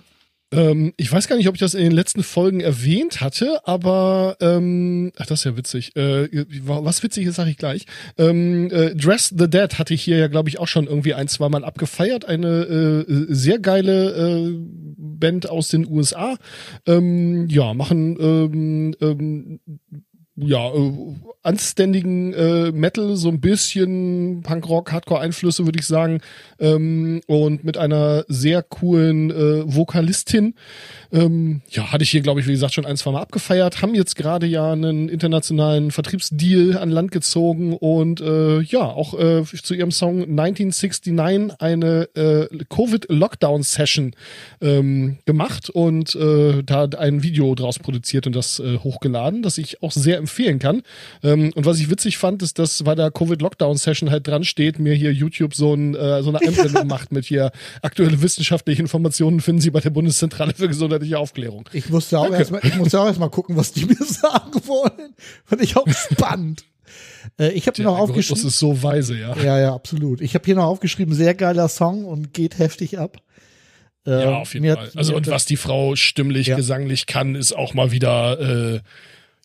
Ähm, ich weiß gar nicht, ob ich das in den letzten Folgen erwähnt hatte, aber ähm, ach, das ist ja witzig. Äh, was witzig ist, sage ich gleich. Ähm, äh, Dress the Dead hatte ich hier ja, glaube ich, auch schon irgendwie ein, zwei Mal abgefeiert. Eine äh, sehr geile äh, Band aus den USA. Ähm, ja, machen ähm, ähm, ja, äh, anständigen äh, Metal, so ein bisschen Punkrock, Hardcore-Einflüsse, würde ich sagen. Ähm, und mit einer sehr coolen äh, Vokalistin. Ähm, ja, hatte ich hier, glaube ich, wie gesagt, schon ein, zwei Mal abgefeiert. Haben jetzt gerade ja einen internationalen Vertriebsdeal an Land gezogen und äh, ja, auch äh, zu ihrem Song 1969 eine äh, Covid-Lockdown-Session ähm, gemacht und äh, da ein Video draus produziert und das äh, hochgeladen, das ich auch sehr empfehlen kann. Ähm, und was ich witzig fand, ist, dass bei der Covid-Lockdown-Session halt dran steht, mir hier YouTube so, ein, äh, so eine Einblendung macht mit hier aktuelle wissenschaftliche Informationen finden Sie bei der Bundeszentrale für gesundheitliche Aufklärung. Ich musste auch erstmal, erstmal gucken, was die mir sagen wollen. Fand ich auch spannend. Äh, ich habe Der noch aufgeschrieben. ist so weise, ja. Ja, ja, absolut. Ich habe hier noch aufgeschrieben, sehr geiler Song und geht heftig ab. Äh, Ja, auf jeden Fall. hat- Also und was die Frau stimmlich, Ja. gesanglich kann, ist auch mal wieder, äh,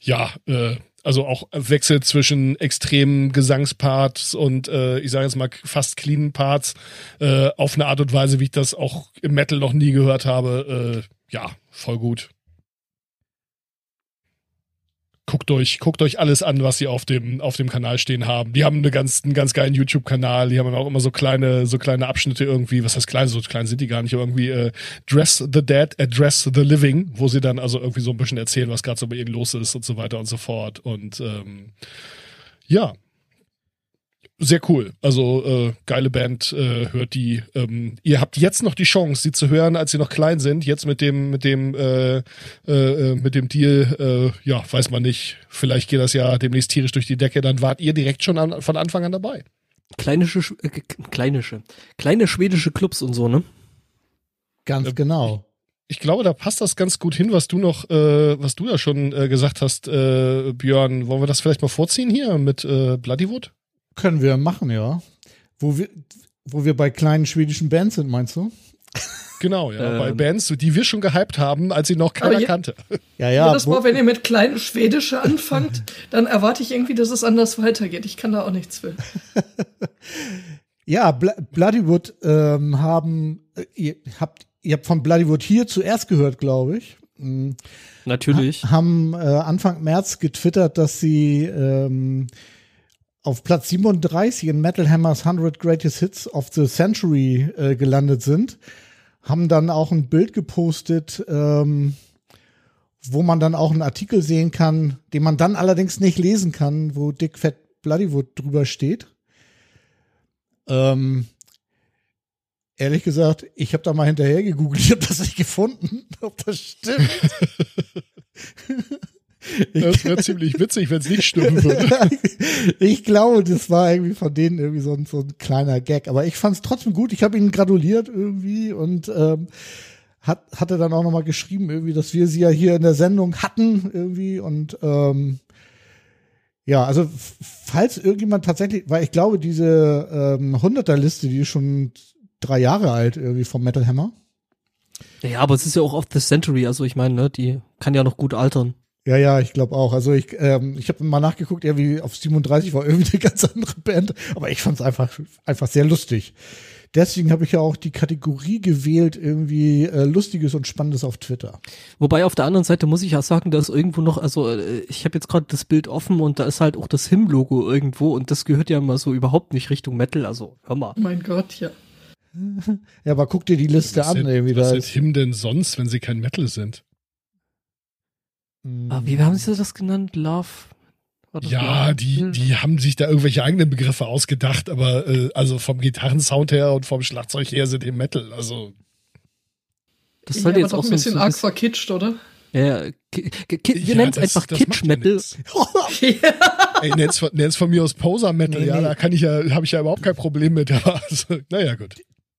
ja, äh, Also auch Wechsel zwischen extremen Gesangsparts und äh, ich sage jetzt mal fast cleanen Parts äh, auf eine Art und Weise, wie ich das auch im Metal noch nie gehört habe. Äh, ja, voll gut. Guckt euch, guckt euch alles an, was sie auf dem, auf dem Kanal stehen haben. Die haben eine ganz, einen ganz geilen YouTube-Kanal. Die haben auch immer so kleine, so kleine Abschnitte irgendwie. Was heißt klein? So klein sind die gar nicht. Aber irgendwie äh, Dress the Dead, Address the Living, wo sie dann also irgendwie so ein bisschen erzählen, was gerade so bei ihnen los ist und so weiter und so fort. Und ähm, ja, sehr cool. Also äh, geile Band, äh, hört die. Ähm, ihr habt jetzt noch die Chance, sie zu hören, als sie noch klein sind. Jetzt mit dem mit dem äh, äh, mit dem Deal, äh, ja, weiß man nicht. Vielleicht geht das ja demnächst tierisch durch die Decke. Dann wart ihr direkt schon an, von Anfang an dabei. Kleinische, äh, kleinische, kleine schwedische Clubs und so, ne? Ganz genau. Ich glaube, da passt das ganz gut hin, was du noch, äh, was du ja schon äh, gesagt hast, äh, Björn. Wollen wir das vielleicht mal vorziehen hier mit äh, Bloodywood? Können wir machen, ja. Wo wir, wo wir bei kleinen schwedischen Bands sind, meinst du? Genau, ja. Ähm. Bei Bands, die wir schon gehypt haben, als sie noch keiner je, kannte. Ja, ja. Jedes Mal, wenn ihr mit kleinen Schwedische anfangt, dann erwarte ich irgendwie, dass es anders weitergeht. Ich kann da auch nichts für. ja, Bl Bloodywood ähm, haben, äh, ihr habt, ihr habt von Bloodywood hier zuerst gehört, glaube ich. Mhm. Natürlich. Ha haben äh, Anfang März getwittert, dass sie ähm, auf Platz 37 in Metal Hammers 100 Greatest Hits of the Century äh, gelandet sind, haben dann auch ein Bild gepostet, ähm, wo man dann auch einen Artikel sehen kann, den man dann allerdings nicht lesen kann, wo Dick Fat Bloodywood drüber steht. Ähm, ehrlich gesagt, ich habe da mal hinterher gegoogelt, ich habe das nicht gefunden, ob das stimmt. Das wäre ziemlich witzig, wenn es nicht stimmen würde. ich glaube, das war irgendwie von denen irgendwie so ein, so ein kleiner Gag. Aber ich fand es trotzdem gut. Ich habe ihn gratuliert irgendwie und ähm, hat, hatte dann auch nochmal geschrieben, irgendwie, dass wir sie ja hier in der Sendung hatten irgendwie und ähm, ja, also falls irgendjemand tatsächlich, weil ich glaube, diese ähm, 100er-Liste, die ist schon drei Jahre alt irgendwie vom Metal Hammer. Ja, aber es ist ja auch of the Century, also ich meine, ne, die kann ja noch gut altern. Ja, ja, ich glaube auch. Also ich, ähm, ich habe mal nachgeguckt, ja, wie auf 37 war irgendwie eine ganz andere Band, aber ich fand es einfach, einfach sehr lustig. Deswegen habe ich ja auch die Kategorie gewählt, irgendwie äh, Lustiges und Spannendes auf Twitter. Wobei auf der anderen Seite muss ich ja sagen, da ist irgendwo noch, also äh, ich habe jetzt gerade das Bild offen und da ist halt auch das Him-Logo irgendwo und das gehört ja mal so überhaupt nicht Richtung Metal, also hör mal. Mein Gott, ja. Ja, aber guck dir die Liste was an. Sind, irgendwie was da sind Him denn sonst, wenn sie kein Metal sind? Ah, wie haben sie das genannt? Love? Ja, die, die haben sich da irgendwelche eigenen Begriffe ausgedacht, aber äh, also vom Gitarrensound her und vom Schlagzeug her sind die Metal, also. Das sollte ja, jetzt auch ein so bisschen arg verkitscht, oder? Ja, wir Ja, nennen es einfach das macht Kitsch ja. Ey, nenn's, von- nenn's von mir aus Poser Metal, Nee, ja, nee. da kann ich ja, habe ich ja überhaupt kein Problem mit, aber also, naja, gut.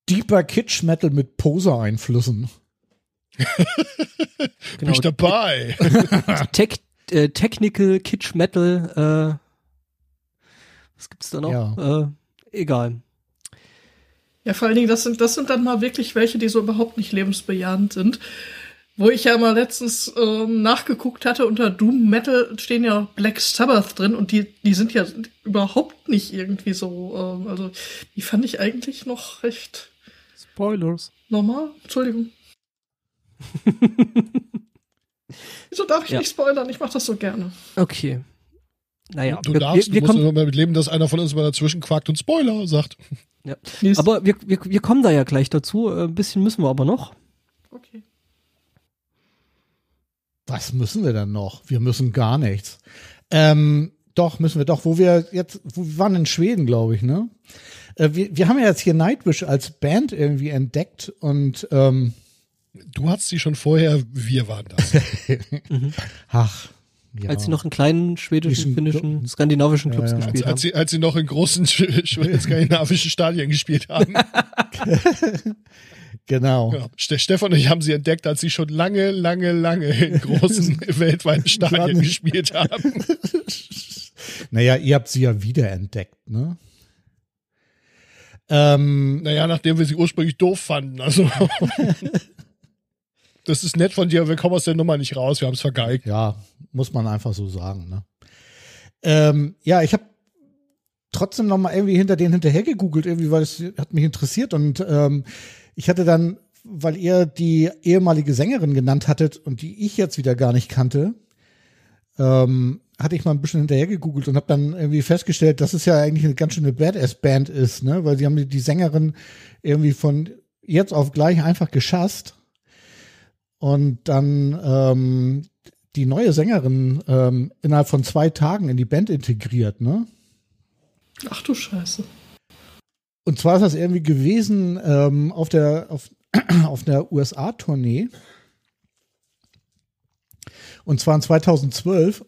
Deeper Kitsch Metal mit Poser-Einflüssen. Bin Genau. ich dabei. Tech, äh, Technical Kitsch Metal, äh, was gibt's da noch? Ja. Äh, egal. Ja, vor allen Dingen, das sind, das sind dann mal wirklich welche, die so überhaupt nicht lebensbejahend sind. Wo ich ja mal letztens ähm, nachgeguckt hatte, unter Doom Metal stehen ja Black Sabbath drin und die, die sind ja überhaupt nicht irgendwie so, ähm, also die fand ich eigentlich noch recht Spoilers. normal. Entschuldigung. Wieso darf ich Ja. nicht spoilern? Ich mach das so gerne. Okay. Naja, du wir, darfst, wir, wir du musst damit leben, dass einer von uns mal dazwischen quakt und Spoiler sagt. Mist. aber wir, wir, wir kommen da ja gleich dazu. Äh, Ein bisschen müssen wir aber noch. okay. Was müssen wir denn noch? Wir müssen gar nichts. Ähm, doch, müssen wir doch. Wo wir jetzt, wo wir waren in Schweden, glaube ich, ne? Äh, wir, wir haben ja jetzt hier Nightwish als Band irgendwie entdeckt und ähm, Du hattest sie schon vorher, wir waren das. ach, ja. Als sie noch in kleinen schwedischen, finnischen, skandinavischen Clubs Ja, ja. als, gespielt als, haben. sie, als sie noch in großen sch- sch- skandinavischen Stadien gespielt haben. genau. Stefan und ich haben sie entdeckt, als sie schon lange, lange, lange in großen weltweiten Stadien gespielt haben. Naja, ihr habt sie ja wiederentdeckt, ne? Ähm, Naja, nachdem wir sie ursprünglich doof fanden. Also. Das ist nett von dir, wir kommen aus der Nummer nicht raus, wir haben es vergeigt. ja, muss man einfach so sagen, ne? Ähm, ja, ich habe trotzdem noch mal irgendwie hinter denen hinterher gegoogelt, irgendwie, weil es hat mich interessiert und ähm, ich hatte dann, weil ihr die ehemalige Sängerin genannt hattet und die ich jetzt wieder gar nicht kannte, ähm, hatte ich mal ein bisschen hinterher gegoogelt und habe dann irgendwie festgestellt, dass es ja eigentlich eine ganz schöne Badass-Band ist, ne? Weil sie haben die Sängerin irgendwie von jetzt auf gleich einfach geschasst und dann ähm, die neue Sängerin ähm, innerhalb von zwei Tagen in die Band integriert, ne? Ach du Scheiße. Und zwar ist das irgendwie gewesen ähm, auf der auf, auf der USA-Tournee. Und zwar in 2012.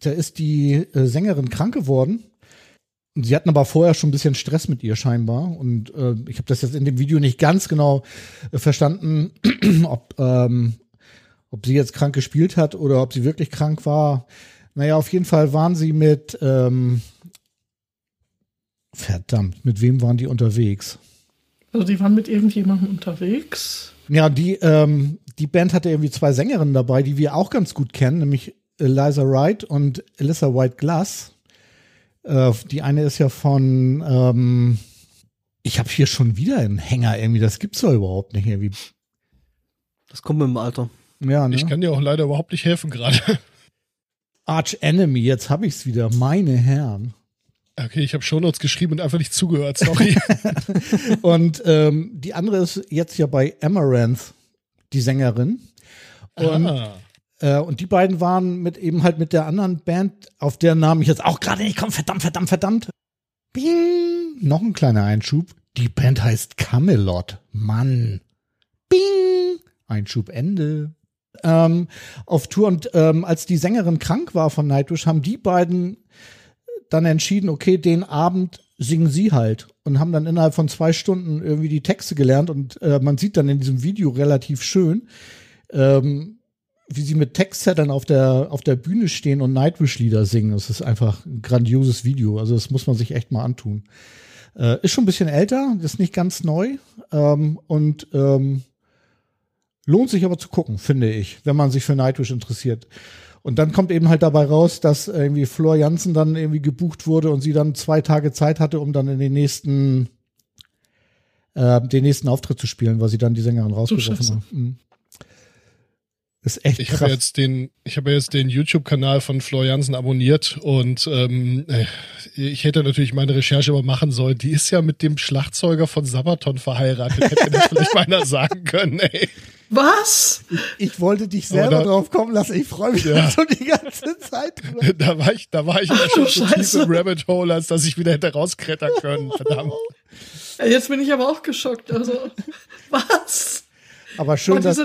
Da ist die äh, Sängerin krank geworden. Sie hatten aber vorher schon ein bisschen Stress mit ihr scheinbar. Und äh, ich habe das jetzt in dem Video nicht ganz genau äh, verstanden, ob, ähm, ob sie jetzt krank gespielt hat oder ob sie wirklich krank war. Naja, auf jeden Fall waren sie mit, ähm, verdammt, mit wem waren die unterwegs? Also die waren mit irgendjemandem unterwegs. Ja, die, ähm, die Band hatte irgendwie zwei Sängerinnen dabei, die wir auch ganz gut kennen, nämlich Eliza Wright und Alyssa White Glass. Äh, die eine ist ja von, ähm, ich habe hier schon wieder einen Hänger irgendwie, das gibt's doch überhaupt nicht irgendwie. Das kommt mit dem Alter. Ja, ne? Ich kann dir auch leider überhaupt nicht helfen gerade. Arch Enemy, jetzt habe ich's wieder, meine Herren. Okay, ich habe Shownotes geschrieben und einfach nicht zugehört, sorry. Und ähm, die andere ist jetzt ja bei Amaranth, die Sängerin. Und, ah. Äh, und die beiden waren mit eben halt mit der anderen Band, auf deren Namen ich jetzt auch gerade nicht komme, verdammt, verdammt, verdammt. Bing! Noch ein kleiner Einschub. Die Band heißt Camelot. Mann. Bing! Einschub Ende. Ähm, auf Tour und ähm, als die Sängerin krank war von Nightwish, haben die beiden dann entschieden, okay, den Abend singen sie halt und haben dann innerhalb von zwei Stunden irgendwie die Texte gelernt und äh, man sieht dann in diesem Video relativ schön, ähm, wie sie mit Textzetteln auf der, auf der Bühne stehen und Nightwish-Lieder singen. Das ist einfach ein grandioses Video. Also das muss man sich echt mal antun. Äh, ist schon ein bisschen älter, ist nicht ganz neu ähm, und ähm, lohnt sich aber zu gucken, finde ich, wenn man sich für Nightwish interessiert. Und dann kommt eben halt dabei raus, dass irgendwie Flor Jansen dann irgendwie gebucht wurde und sie dann zwei Tage Zeit hatte, um dann in den nächsten äh, den nächsten Auftritt zu spielen, weil sie dann die Sängerin rausgeworfen haben. Ist echt Ich habe jetzt den, ich habe jetzt den YouTube-Kanal von Flor Jansen abonniert und ähm, äh, ich hätte natürlich meine Recherche aber machen sollen. Die ist ja mit dem Schlagzeuger von Sabaton verheiratet. Hätte das vielleicht mal einer sagen können, ey. Was? ich wollte dich selber da- drauf kommen lassen. Ich freue mich Ja. schon die ganze Zeit drüber. Da war ich, da war ich aber schon so tief Scheiße. im Rabbit Hole, als dass ich wieder hätte rausklettern können. Verdammt. Jetzt bin ich aber auch geschockt. Also, was? Aber schön, Und dass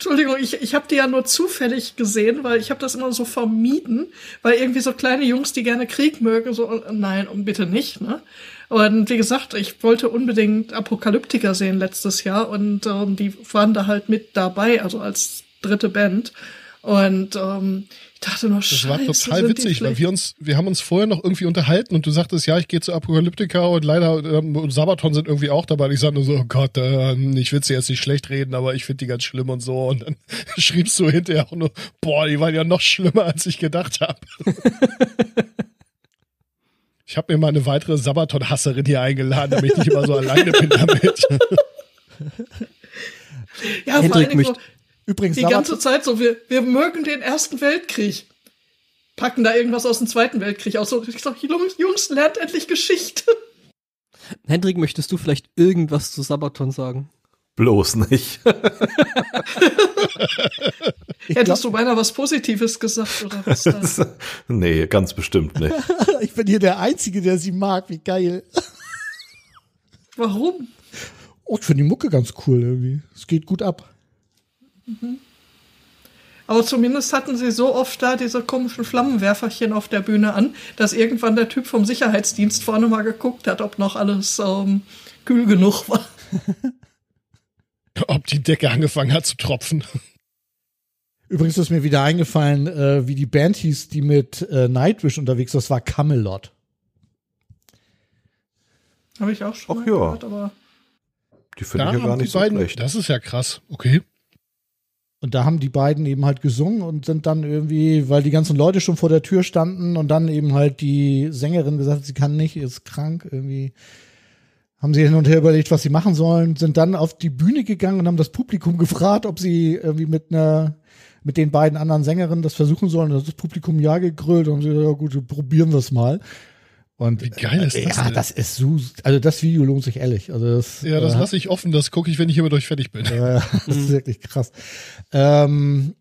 Entschuldigung, ich, ich habe die ja nur zufällig gesehen, weil ich habe das immer so vermieden, weil irgendwie so kleine Jungs, die gerne Krieg mögen, so, äh, nein, und bitte nicht, ne? Und wie gesagt, ich wollte unbedingt Apokalyptiker sehen letztes Jahr und ähm, die waren da halt mit dabei, also als dritte Band. Und ähm, ich dachte nur, Das scheiße, war total witzig, weil wir uns, wir haben uns vorher noch irgendwie unterhalten und du sagtest, ja, ich gehe zu Apokalyptika und leider ähm, und Sabaton sind irgendwie auch dabei. Und ich sag nur so, oh Gott, ähm, ich will sie jetzt nicht schlecht reden, aber ich finde die ganz schlimm und so. Und dann schriebst du hinterher auch nur, boah, die waren ja noch schlimmer, als ich gedacht habe. Ich habe mir mal eine weitere Sabaton-Hasserin hier eingeladen, damit ich nicht immer so alleine bin damit. ja, vor Hendrik allen Dingen möchte- übrigens die ganze Zeit so, wir, wir mögen den Ersten Weltkrieg. Packen da irgendwas aus dem Zweiten Weltkrieg aus. So, ich sag, Jungs, Jungs, lernt endlich Geschichte. Hendrik, möchtest du vielleicht irgendwas zu Sabaton sagen? Bloß nicht. ich, Hättest du beinahe was Positives gesagt oder was dann? nee, ganz bestimmt nicht. ich bin hier der Einzige, der sie mag. Wie geil. Warum? Oh, ich finde die Mucke ganz cool irgendwie. Es geht gut ab. Aber zumindest hatten sie so oft da diese komischen Flammenwerferchen auf der Bühne an, dass irgendwann der Typ vom Sicherheitsdienst vorne mal geguckt hat, ob noch alles ähm, kühl genug war. Ob die Decke angefangen hat zu tropfen. Übrigens ist mir wieder eingefallen, äh, wie die Band hieß, die mit äh, Nightwish unterwegs war. Das war Camelot. Habe ich auch schon Ach mal ja. gehört, aber Die finde ich ja gar nicht so beiden, schlecht. das ist ja krass. Okay. Und da haben die beiden eben halt gesungen und sind dann irgendwie, weil die ganzen Leute schon vor der Tür standen und dann eben halt die Sängerin gesagt, sie kann nicht, ist krank, irgendwie haben sie hin und her überlegt, was sie machen sollen, sind dann auf die Bühne gegangen und haben das Publikum gefragt, ob sie irgendwie mit einer mit den beiden anderen Sängerinnen das versuchen sollen. Das Publikum ja gegrölt und haben sie gesagt, ja gut, probieren wir mal. Und Wie geil ist äh, das Ja, denn? das ist so, also das Video lohnt sich ehrlich. Also das, Ja, das äh, lasse ich offen, das gucke ich, wenn ich hiermit durch fertig bin. äh, das ist wirklich krass. Ähm,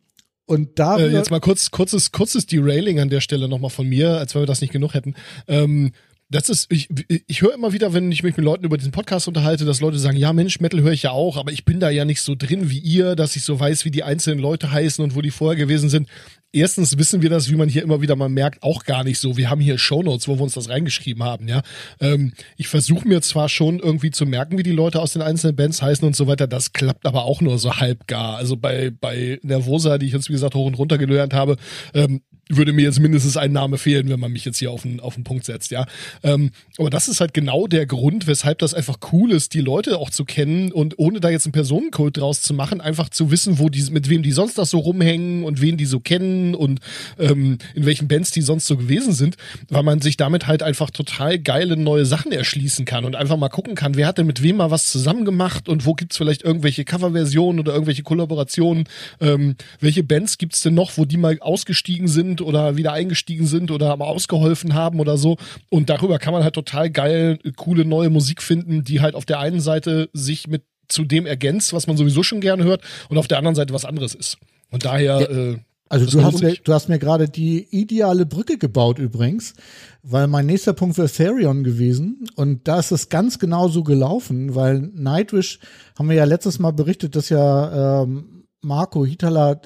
und da Äh, jetzt mal kurz, kurzes, kurzes Derailing an der Stelle nochmal von mir, als wenn wir das nicht genug hätten. Ähm, das ist, ich, ich höre immer wieder, wenn ich mich mit Leuten über diesen Podcast unterhalte, dass Leute sagen, ja Mensch, Metal höre ich ja auch, aber ich bin da ja nicht so drin wie ihr, dass ich so weiß, wie die einzelnen Leute heißen und wo die vorher gewesen sind. Erstens wissen wir das, wie man hier immer wieder mal merkt, auch gar nicht so. Wir haben hier Shownotes, wo wir uns das reingeschrieben haben, ja. Ähm, ich versuche mir zwar schon irgendwie zu merken, wie die Leute aus den einzelnen Bands heißen und so weiter, das klappt aber auch nur so halb gar. Also bei, bei Nervosa, die ich jetzt wie gesagt hoch und runter gelernt habe, ähm, würde mir jetzt mindestens ein Name fehlen, wenn man mich jetzt hier auf den, auf den Punkt setzt, ja. Ähm, aber das ist halt genau der Grund, weshalb das einfach cool ist, die Leute auch zu kennen und ohne da jetzt einen Personenkult draus zu machen, einfach zu wissen, wo die, mit wem die sonst das so rumhängen und wen die so kennen und ähm, in welchen Bands die sonst so gewesen sind, weil man sich damit halt einfach total geile neue Sachen erschließen kann und einfach mal gucken kann, wer hat denn mit wem mal was zusammen gemacht und wo gibt's vielleicht irgendwelche Coverversionen oder irgendwelche Kollaborationen, ähm, welche Bands gibt's denn noch, wo die mal ausgestiegen sind oder wieder eingestiegen sind oder mal ausgeholfen haben oder so. Und darüber kann man halt total geil coole neue Musik finden, die halt auf der einen Seite sich mit zu dem ergänzt, was man sowieso schon gerne hört und auf der anderen Seite was anderes ist. Und daher äh, Also du hast, mir, du hast mir gerade die ideale Brücke gebaut übrigens, weil mein nächster Punkt wäre Therion gewesen. Und da ist es ganz genau so gelaufen, weil Nightwish haben wir ja letztes Mal berichtet, dass ja ähm, Marco Hitala äh,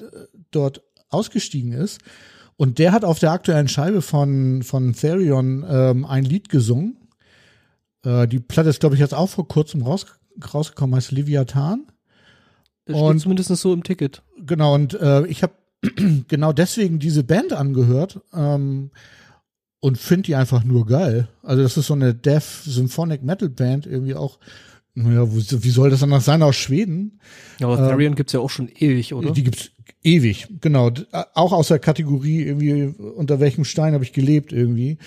dort ausgestiegen ist und der hat auf der aktuellen Scheibe von, von Therion ähm, ein Lied gesungen. Äh, die Platte ist, glaube ich, jetzt auch vor kurzem raus, rausgekommen, heißt Leviathan. Das Und- steht zumindest so im Ticket. Genau, und äh, ich habe genau deswegen diese Band angehört ähm, und finde die einfach nur geil. Also das ist so eine Death Symphonic Metal Band, irgendwie auch, naja, wie soll das anders sein, aus Schweden? Ja, aber Ähm, Therion gibt's ja auch schon ewig, oder? Die gibt's ewig, genau. D- Auch aus der Kategorie irgendwie, unter welchem Stein habe ich gelebt irgendwie.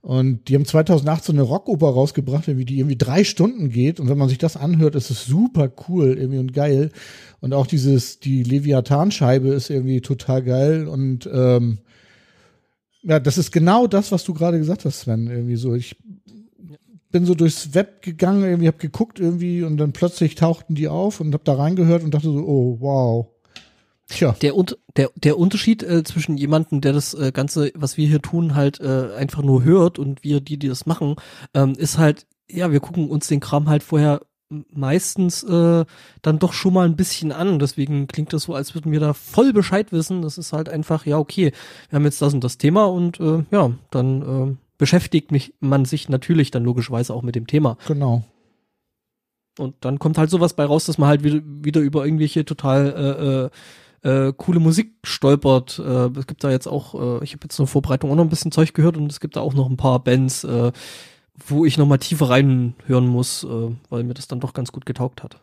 Und die haben 2008 so eine Rockoper rausgebracht, irgendwie, die irgendwie drei Stunden geht. Und wenn man sich das anhört, ist es super cool irgendwie und geil. Und auch dieses, die Leviathan-Scheibe ist irgendwie total geil. Und ähm, ja, das ist genau das, was du gerade gesagt hast, Sven. Irgendwie so. Ich bin so durchs Web gegangen, irgendwie hab geguckt irgendwie und dann plötzlich tauchten die auf und hab da reingehört und dachte so, oh wow. Tja, Der, der, der Unterschied äh, zwischen jemandem, der das äh, Ganze, was wir hier tun, halt äh, einfach nur hört und wir, die, die das machen, ähm, ist halt, ja, wir gucken uns den Kram halt vorher meistens äh, dann doch schon mal ein bisschen an. Deswegen klingt das so, als würden wir da voll Bescheid wissen. Das ist halt einfach, ja, okay, wir haben jetzt das und das Thema und äh, ja, dann äh, beschäftigt mich man sich natürlich dann logischerweise auch mit dem Thema. genau. Und dann kommt halt sowas bei raus, dass man halt wieder, wieder über irgendwelche total äh, äh, äh, coole Musik stolpert. Äh, es gibt da jetzt auch, äh, ich habe jetzt in der Vorbereitung auch noch ein bisschen Zeug gehört und es gibt da auch noch ein paar Bands, äh, wo ich noch mal tiefer reinhören muss, äh, weil mir das dann doch ganz gut getaugt hat.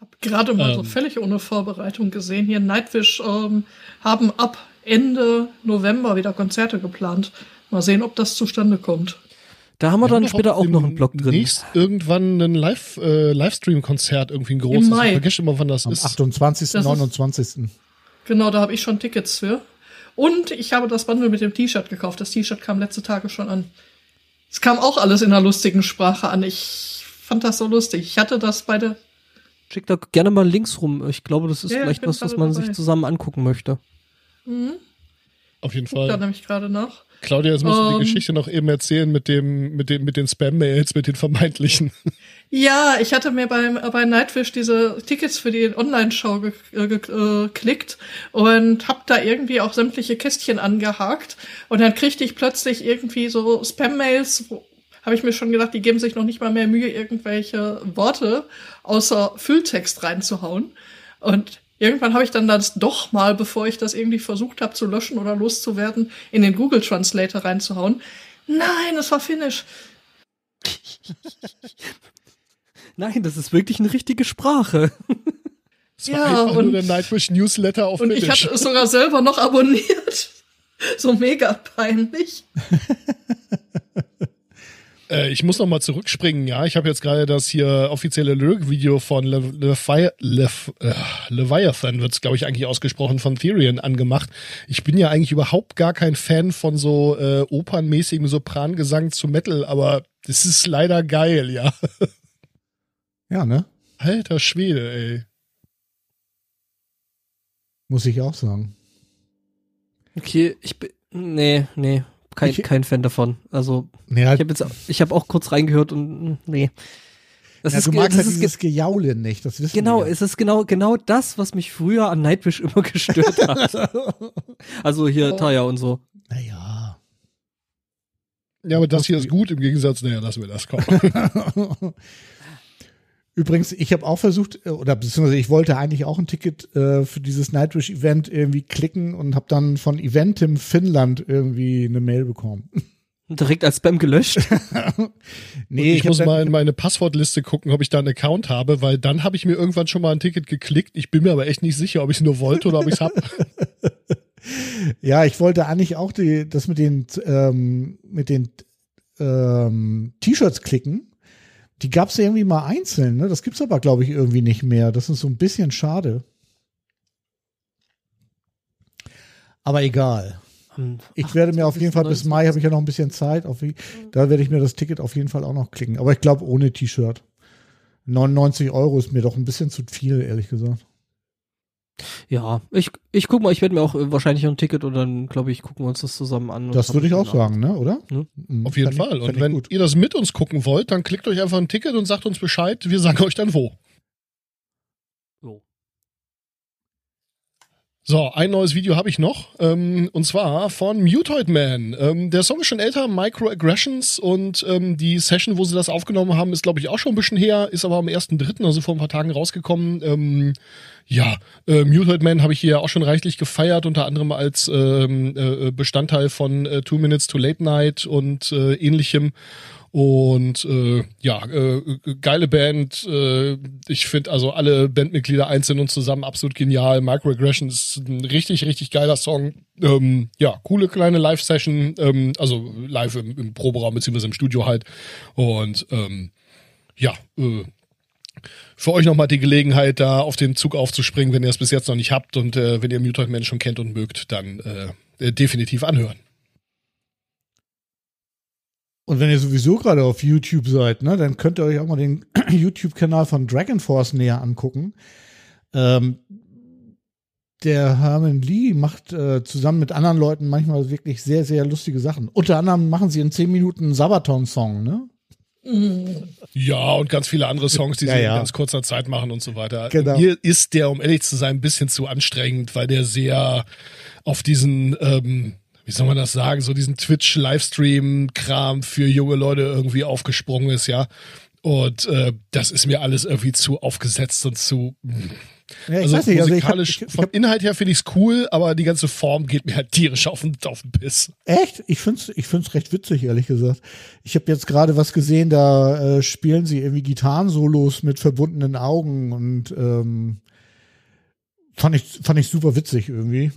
Hab gerade mal so Ähm. völlig ohne Vorbereitung gesehen. Hier Nightwish ähm, haben ab Ende November wieder Konzerte geplant. Mal sehen, ob das zustande kommt. Da haben wir, dann doch später auch noch einen Blog drin. Nächst irgendwann ein Live, äh, Livestream-Konzert, irgendwie ein großes. Im Mai. Ich vergesse immer, wann das Am ist. 28., Das ist- 29. Genau, da habe ich schon Tickets für. Und ich habe das Bundle mit dem T-Shirt gekauft. Das T-Shirt kam letzte Tage schon an. Es kam auch alles in einer lustigen Sprache an. Ich fand das so lustig. Ich hatte das bei der. Schick da gerne mal Links rum. Ich glaube, das ist Ja, ich vielleicht was, was man dabei. sich zusammen angucken möchte. Hm, Auf jeden guck da Fall. nämlich gerade nach. Claudia, jetzt musst du Ähm. die Geschichte noch eben erzählen mit dem, mit dem, mit den Spam-Mails, mit den vermeintlichen. Ja, ich hatte mir beim, bei Nightwish diese Tickets für die Online-Show äh, äh, geklickt und hab da irgendwie auch sämtliche Kästchen angehakt und dann kriegte ich plötzlich irgendwie so Spam-Mails, wo habe ich mir schon gedacht, die geben sich noch nicht mal mehr Mühe, irgendwelche Worte außer Fülltext reinzuhauen. Und irgendwann habe ich dann das doch mal, bevor ich das irgendwie versucht habe zu löschen oder loszuwerden, in den Google Translator reinzuhauen. Nein, es war Finnisch. Nein, das ist wirklich eine richtige Sprache. Das war Ja, und- nur der Nightwish Newsletter auf Und ich hatte es sogar selber noch abonniert. So mega peinlich. Äh, ich muss noch mal zurückspringen, ja. Ich habe jetzt gerade das hier offizielle Lyric-Video von Le Levi Lev äh, Leviathan, wird es, glaube ich, eigentlich ausgesprochen, von Therian angemacht. Ich bin ja eigentlich überhaupt gar kein Fan von so äh, opernmäßigem Soprangesang zu Metal, aber das ist leider geil, ja. Ja, ne? Alter Schwede, ey. Muss ich auch sagen. Okay, ich bin. Nee, nee. Kein, Ich- kein Fan davon. Also, Nee, ich habe jetzt, ich habe auch kurz reingehört und mm, nee. Das ja, ist, du magst das halt ist ge- dieses Gejaule nicht, das wissen genau, wir. es ist genau, genau das, was mich früher an Nightwish immer gestört hat. also hier Taya und so. Naja. Ja, aber das hier ist gut im Gegensatz, naja, lassen wir das kommen. Übrigens, ich habe auch versucht, äh, oder beziehungsweise ich wollte eigentlich auch ein Ticket äh, für dieses Nightwish-Event irgendwie klicken und habe dann von Eventim Finnland irgendwie eine Mail bekommen. Direkt als Spam gelöscht. nee, ich, hab muss mal in meine Passwortliste gucken, ob ich da einen Account habe, weil dann habe ich mir irgendwann schon mal ein Ticket geklickt. Ich bin mir aber echt nicht sicher, ob ich es nur wollte oder ob ich es habe. Ja, ich wollte eigentlich auch die, das mit den, ähm, mit den ähm, T-Shirts klicken. Die gab es irgendwie mal einzeln, ne? Das gibt's aber, glaube ich, irgendwie nicht mehr. Das ist so ein bisschen schade. Aber egal. Ich werde mir auf jeden Fall bis 28. Mai habe ich ja noch ein bisschen Zeit. Auf, da werde ich mir das Ticket auf jeden Fall auch noch klicken. Aber ich glaube ohne T-Shirt. 99 Euro ist mir doch ein bisschen zu viel, ehrlich gesagt. Ja, ich, ich guck mal, ich werde mir auch äh, wahrscheinlich noch ein Ticket und dann, glaube ich, gucken wir uns das zusammen an. Das würde ich auch sagen, ne? Oder? Ne? Mhm, Auf jeden ich- Fall. fänd Und ich wenn gut. ihr das mit uns gucken wollt, dann klickt euch einfach ein Ticket und sagt uns Bescheid. Wir sagen euch dann wo. So. So, ein neues Video habe ich noch. Ähm, und zwar von Mutoid Man. Ähm, der Song ist schon älter, Microaggressions. Und ähm, die Session, wo sie das aufgenommen haben, ist, glaube ich, auch schon ein bisschen her. Ist aber am 1.3., also vor ein paar Tagen rausgekommen. Ähm, ja, äh, Mutoid Man habe ich hier auch schon reichlich gefeiert, unter anderem als ähm, äh, Bestandteil von äh, Two Minutes to Late Night und äh, ähnlichem. Und äh, ja, äh, geile Band. Äh, ich finde also alle Bandmitglieder einzeln und zusammen absolut genial. Microaggression ist ein richtig, richtig geiler Song. Ähm, ja, coole kleine Live-Session, ähm, also live im, im Proberaum beziehungsweise im Studio halt. Und ähm, ja, äh, für euch nochmal die Gelegenheit, da auf den Zug aufzuspringen, wenn ihr es bis jetzt noch nicht habt und äh, wenn ihr Mutoid Man schon kennt und mögt, dann äh, äh, definitiv anhören. Und wenn ihr sowieso gerade auf YouTube seid, ne, dann könnt ihr euch auch mal den YouTube-Kanal von Dragon Force näher angucken. Ähm, der Herman Lee macht äh, zusammen mit anderen Leuten manchmal wirklich sehr, sehr lustige Sachen. Unter anderem machen sie in 10 Minuten einen Sabaton-Song, ne? Ja, und ganz viele andere Songs, die Ja, sie ja. in ganz kurzer Zeit machen und so weiter. Genau. Mir ist der, um ehrlich zu sein, ein bisschen zu anstrengend, weil der sehr auf diesen, ähm, wie soll man das sagen, so diesen Twitch-Livestream-Kram für junge Leute irgendwie aufgesprungen ist, ja. Und äh, das ist mir alles irgendwie zu aufgesetzt und zu. Ja, also nicht, also ich hab, musikalisch, ich, ich vom hab, Inhalt her finde ich es cool, aber die ganze Form geht mir halt tierisch auf den, auf den Piss. echt, ich find's, ich find's recht witzig, ehrlich gesagt. Ich habe jetzt gerade was gesehen, da äh, spielen sie irgendwie Gitarrensolos mit verbundenen Augen und ähm, fand ich, fand ich super witzig irgendwie.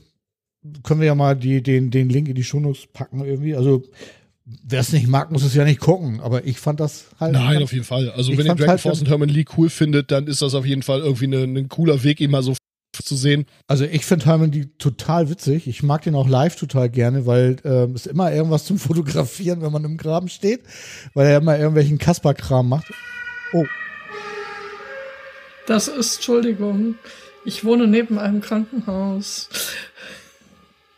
Können wir ja mal die, den, den Link in die Shownotes packen irgendwie. Also, wer es nicht mag, muss es ja nicht gucken, aber ich fand das halt. Nein, ganz- auf jeden Fall. Also wenn ihr Dragon halt Force und Herman Lee cool findet, dann ist das auf jeden Fall irgendwie ein ein cooler Weg, ihn mal so zu sehen. Also ich finde Herman die total witzig. Ich mag den auch live total gerne, weil ähm, es immer irgendwas zum Fotografieren, wenn man im Graben steht, weil er immer irgendwelchen Kasper-Kram macht. Oh, Das ist, Entschuldigung, ich wohne neben einem Krankenhaus.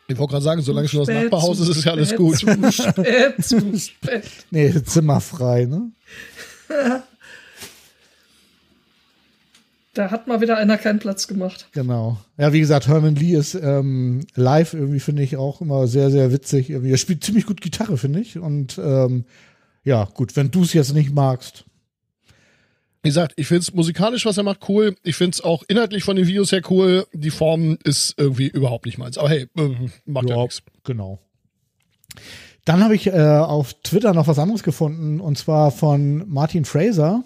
Ich wollte gerade sagen, solange nur das Nachbarhaus ist, ist ja alles gut. Zu spät, zu spät. nee, zimmerfrei, ne? Da hat mal wieder einer keinen Platz gemacht. Genau. Ja, wie gesagt, Herman Lee ist ähm, live irgendwie, finde ich, auch immer sehr, sehr witzig. Irgendwie. Er spielt ziemlich gut Gitarre, finde ich. Und ähm, ja, gut, wenn du es jetzt nicht magst. Wie gesagt, ich finde es musikalisch, was er macht, cool. Ich finde es auch inhaltlich von den Videos her cool. Die Form ist irgendwie überhaupt nicht meins. Aber hey, äh, macht ja, Ja, nichts. Genau. Dann habe ich äh, auf Twitter noch was anderes gefunden und zwar von Martin Fraser.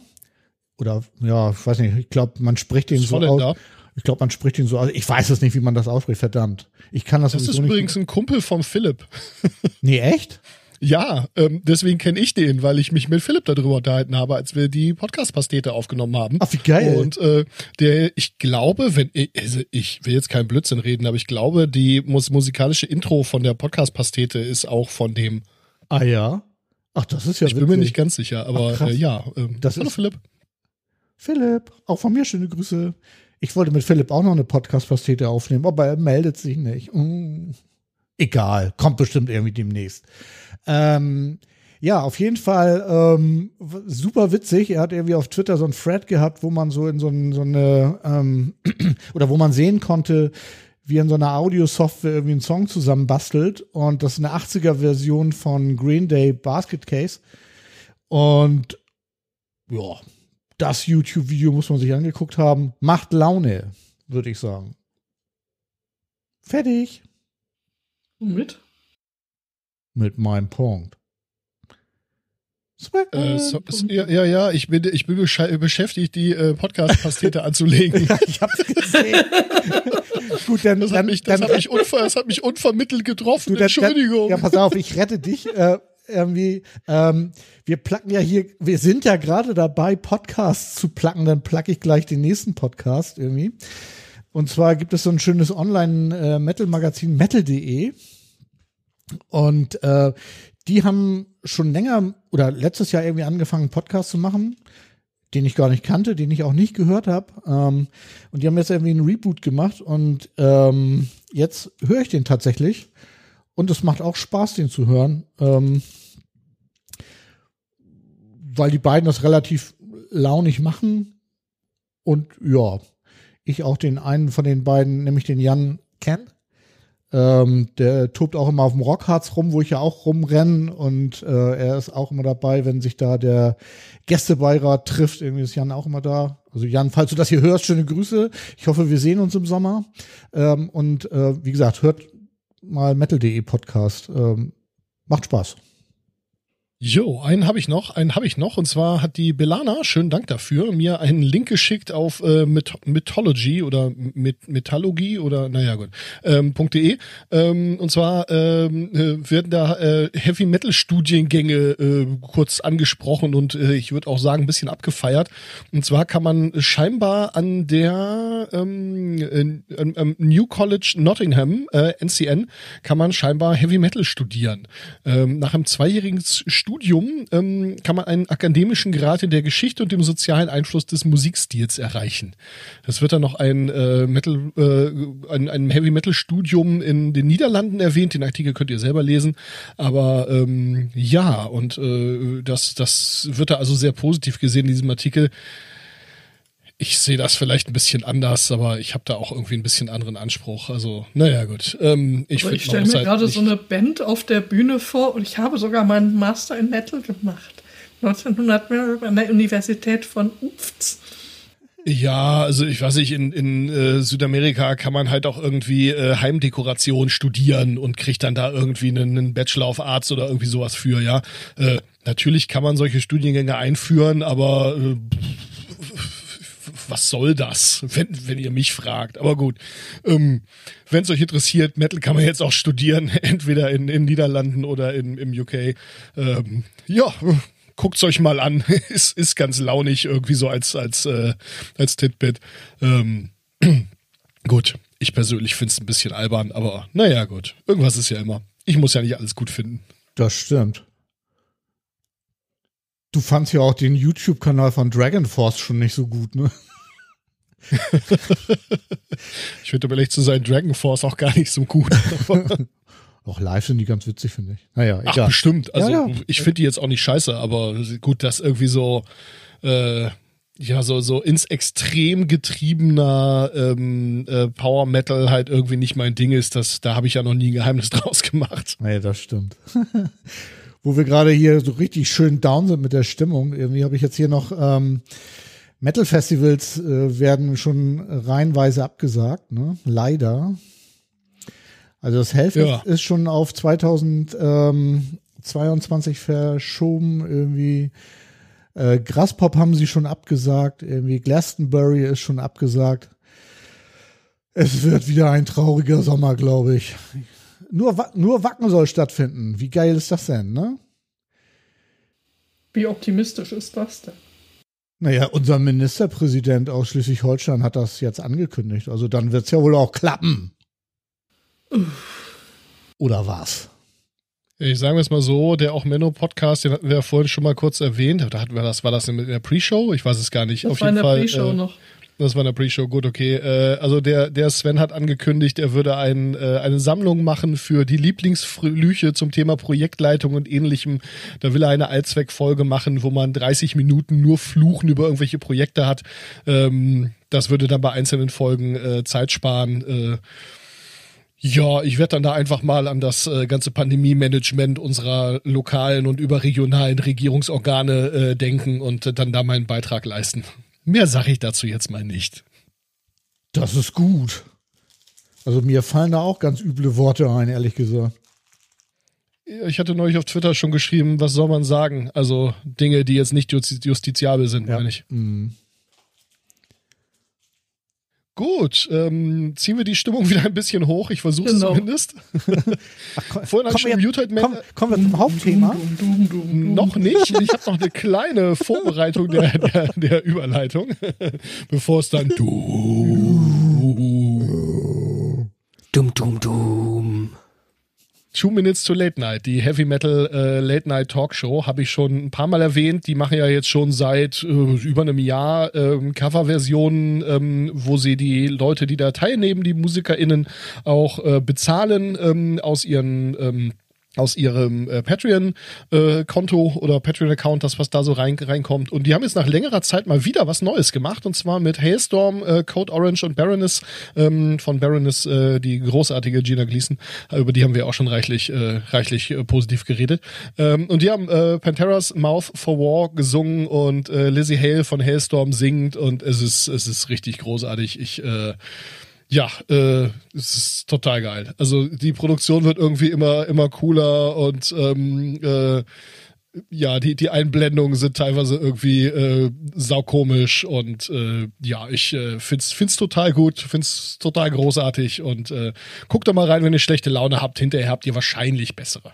Oder ja, ich weiß nicht, ich glaube, man spricht den Ist so aus. Ich glaube, man spricht ihn so. Also ich weiß es nicht, wie man das ausspricht, verdammt. Ich kann das Das ist nicht. übrigens ein Kumpel vom Philipp. Nee, echt? Ja, ähm, deswegen kenne ich den, weil ich mich mit Philipp darüber unterhalten habe, als wir die Podcast-Pastete aufgenommen haben. Ach, wie geil. Und äh, der, ich glaube, wenn ich, also ich will jetzt keinen Blödsinn reden, aber ich glaube, die mus musikalische Intro von der Podcast-Pastete ist auch von dem. ah ja. Ach, das ist ja Ich bin mir witzig. nicht ganz sicher, aber Ach, äh, ja. Ähm, Das hallo ist- Philipp. Philipp, auch von mir schöne Grüße. Ich wollte mit Philipp auch noch eine Podcast-Pastete aufnehmen, aber er meldet sich nicht. Mm. Egal, kommt bestimmt irgendwie demnächst. Ähm, ja, auf jeden Fall ähm, super witzig. Er hat irgendwie auf Twitter so ein Thread gehabt, wo man so in so, ein, so eine ähm, oder wo man sehen konnte, wie in so einer Audio-Software irgendwie einen Song zusammenbastelt. Und das ist eine 80er-Version von Green Day Basket Case. Und ja, das YouTube-Video muss man sich angeguckt haben. Macht Laune, würde ich sagen. Fertig Mit? Mit meinem Punkt. Äh, so, so, ja, ja, ich bin, ich bin beschäftigt, die äh, Podcast-Pastete anzulegen. Ich hab's gesehen. Gut, dann, Das dann, hat mich, das dann, hat mich, unver, das hat mich unvermittelt getroffen. du, dann, Entschuldigung. Dann, ja, pass auf, ich rette dich. Äh, irgendwie, ähm, wir placken ja hier, wir sind ja gerade dabei, Podcasts zu placken, dann placke ich gleich den nächsten Podcast irgendwie. Und zwar gibt es so ein schönes Online-Metal-Magazin, metal.de. Und äh, die haben schon länger oder letztes Jahr irgendwie angefangen, einen Podcast zu machen, den ich gar nicht kannte, den ich auch nicht gehört habe. Ähm, und die haben jetzt irgendwie einen Reboot gemacht und ähm, jetzt höre ich den tatsächlich. Und es macht auch Spaß, den zu hören. Ähm, weil die beiden das relativ launig machen. Und ja, ich auch den einen von den beiden, nämlich den Jan, kenne. Ähm, der tobt auch immer auf dem Rockharz rum, wo ich ja auch rumrenne und äh, er ist auch immer dabei, wenn sich da der Gästebeirat trifft. Irgendwie ist Jan auch immer da. Also Jan, falls du das hier hörst, schöne Grüße. Ich hoffe, wir sehen uns im Sommer. Ähm, und äh, wie gesagt, hört mal metal.de Podcast. Ähm, macht Spaß. Jo, einen habe ich noch, einen habe ich noch. Und zwar hat die Belana, schönen Dank dafür, mir einen Link geschickt auf äh, Myth Mythology oder Myth Mythologie oder naja gut, ähm, .de. Ähm, und zwar ähm, äh, werden da äh, Heavy Metal Studiengänge äh, kurz angesprochen und äh, ich würde auch sagen ein bisschen abgefeiert. Und zwar kann man scheinbar an der ähm, äh, am New College Nottingham, äh, NCN, kann man scheinbar Heavy Metal studieren. Ähm, nach einem zweijährigen Studium ähm, kann man einen akademischen Grad in der Geschichte und dem sozialen Einfluss des Musikstils erreichen. Es wird dann noch ein äh, Metal, äh, ein, ein Heavy Metal Studium in den Niederlanden erwähnt. Den Artikel könnt ihr selber lesen. Aber ähm, ja, und äh, das, das wird da also sehr positiv gesehen in diesem Artikel. Ich sehe das vielleicht ein bisschen anders, aber ich habe da auch irgendwie ein bisschen anderen Anspruch. Also, naja, gut. Ähm, ich ich stelle mir halt gerade so eine Band auf der Bühne vor und ich habe sogar meinen Master in Metal gemacht. 1900 an der Universität von Ufts. Ja, also ich weiß nicht, in, in äh, Südamerika kann man halt auch irgendwie äh, Heimdekoration studieren und kriegt dann da irgendwie einen, einen Bachelor of Arts oder irgendwie sowas für, ja. Äh, natürlich kann man solche Studiengänge einführen, aber äh, was soll das, wenn, wenn ihr mich fragt? Aber gut, ähm, wenn es euch interessiert, Metal kann man jetzt auch studieren, entweder in, in Niederlanden oder in, im UK. Ähm, ja, guckt's euch mal an. ist, ist ganz launig irgendwie so als, als, äh, als Titbit. Ähm, gut, ich persönlich find's ein bisschen albern, aber naja, gut. Irgendwas ist ja immer. Ich muss ja nicht alles gut finden. Das stimmt. Du fandst ja auch den YouTube-Kanal von Dragon Force schon nicht so gut, ne? Ich finde, um ehrlich zu sein, Dragon Force auch gar nicht so gut. Auch live sind die ganz witzig, finde ich. Naja, Ach, egal. bestimmt. Also Ja, ja. ich finde die jetzt auch nicht scheiße, aber gut, dass irgendwie so äh, ja so so ins Extrem getriebener ähm, äh, Power Metal halt irgendwie nicht mein Ding ist. Das da habe ich ja noch nie ein Geheimnis draus gemacht. Naja, das stimmt. Wo wir gerade hier so richtig schön down sind mit der Stimmung. Irgendwie habe ich jetzt hier noch ähm, Metal-Festivals äh, werden schon reihenweise abgesagt, ne? Leider. Also das Hellfest Ja. ist schon auf 2022 verschoben. Irgendwie äh, Graspop haben sie schon abgesagt. Irgendwie Glastonbury ist schon abgesagt. Es wird wieder ein trauriger Sommer, glaube ich. Nur, nur Wacken soll stattfinden. Wie geil ist das denn, ne? Wie optimistisch ist das denn? Naja, unser Ministerpräsident aus Schleswig-Holstein hat das jetzt angekündigt. Also dann wird's ja wohl auch klappen. Oder was? Ich sage es mal so, der auch Menno Podcast, den hatten wir ja vorhin schon mal kurz erwähnt. Da hatten wir das, war das in der Pre-Show? Ich weiß es gar nicht. Das Auf war in jeden der Fall. Pre-Show äh, noch. Das war in der Pre-Show, gut, okay. Äh, also der, der Sven hat angekündigt, er würde ein, äh, eine Sammlung machen für die Lieblingsflüche zum Thema Projektleitung und ähnlichem. Da will er eine Allzweckfolge machen, wo man 30 Minuten nur Fluchen über irgendwelche Projekte hat. Ähm, das würde dann bei einzelnen Folgen äh, Zeit sparen. Äh, ja, ich werde dann da einfach mal an das äh, ganze Pandemie-Management unserer lokalen und überregionalen Regierungsorgane äh, denken und äh, dann da meinen Beitrag leisten. Mehr sage ich dazu jetzt mal nicht. Das ist gut. Also mir fallen da auch ganz üble Worte ein, ehrlich gesagt. Ich hatte neulich auf Twitter schon geschrieben, was soll man sagen? Also Dinge, die jetzt nicht justi- justiziabel sind, meine ich. Mm. Gut, ähm, ziehen wir die Stimmung wieder ein bisschen hoch. Ich versuche es Genau. zumindest. Ach, komm, Vorhin komm, hat schon wir- Muted Man- komm, kommen wir zum Hauptthema. Dum, dum, dum. Noch nicht. Ich habe noch eine kleine Vorbereitung der, der, der Überleitung, bevor es dann du. Dum, dum, dum. Two Minutes to Late Night, die Heavy Metal äh, Late Night Talkshow, habe ich schon ein paar Mal erwähnt. Die machen ja jetzt schon seit äh, über einem Jahr ähm, Coverversionen, ähm, wo sie die Leute, die da teilnehmen, die MusikerInnen auch äh, bezahlen ähm, aus ihren ähm, aus ihrem äh, Patreon-Konto oder Patreon-Account, das was da so rein, reinkommt. Und die haben jetzt nach längerer Zeit mal wieder was Neues gemacht und zwar mit Hailstorm, äh, Code Orange und Baroness ähm, von Baroness, äh, die großartige Gina Gleason. Äh, Über die haben wir auch schon reichlich, äh, reichlich äh, positiv geredet. Ähm, und die haben äh, Panteras Mouth for War gesungen und äh, Lizzie Hale von Hailstorm singt und es ist, es ist richtig großartig. Ich äh, ja, äh, es ist total geil. Also die Produktion wird irgendwie immer immer cooler und ähm, äh, ja, die die Einblendungen sind teilweise irgendwie äh, saukomisch und äh, ja, ich äh, find's find's total gut, find's total großartig und äh, guckt doch mal rein, wenn ihr schlechte Laune habt. Hinterher habt ihr wahrscheinlich bessere.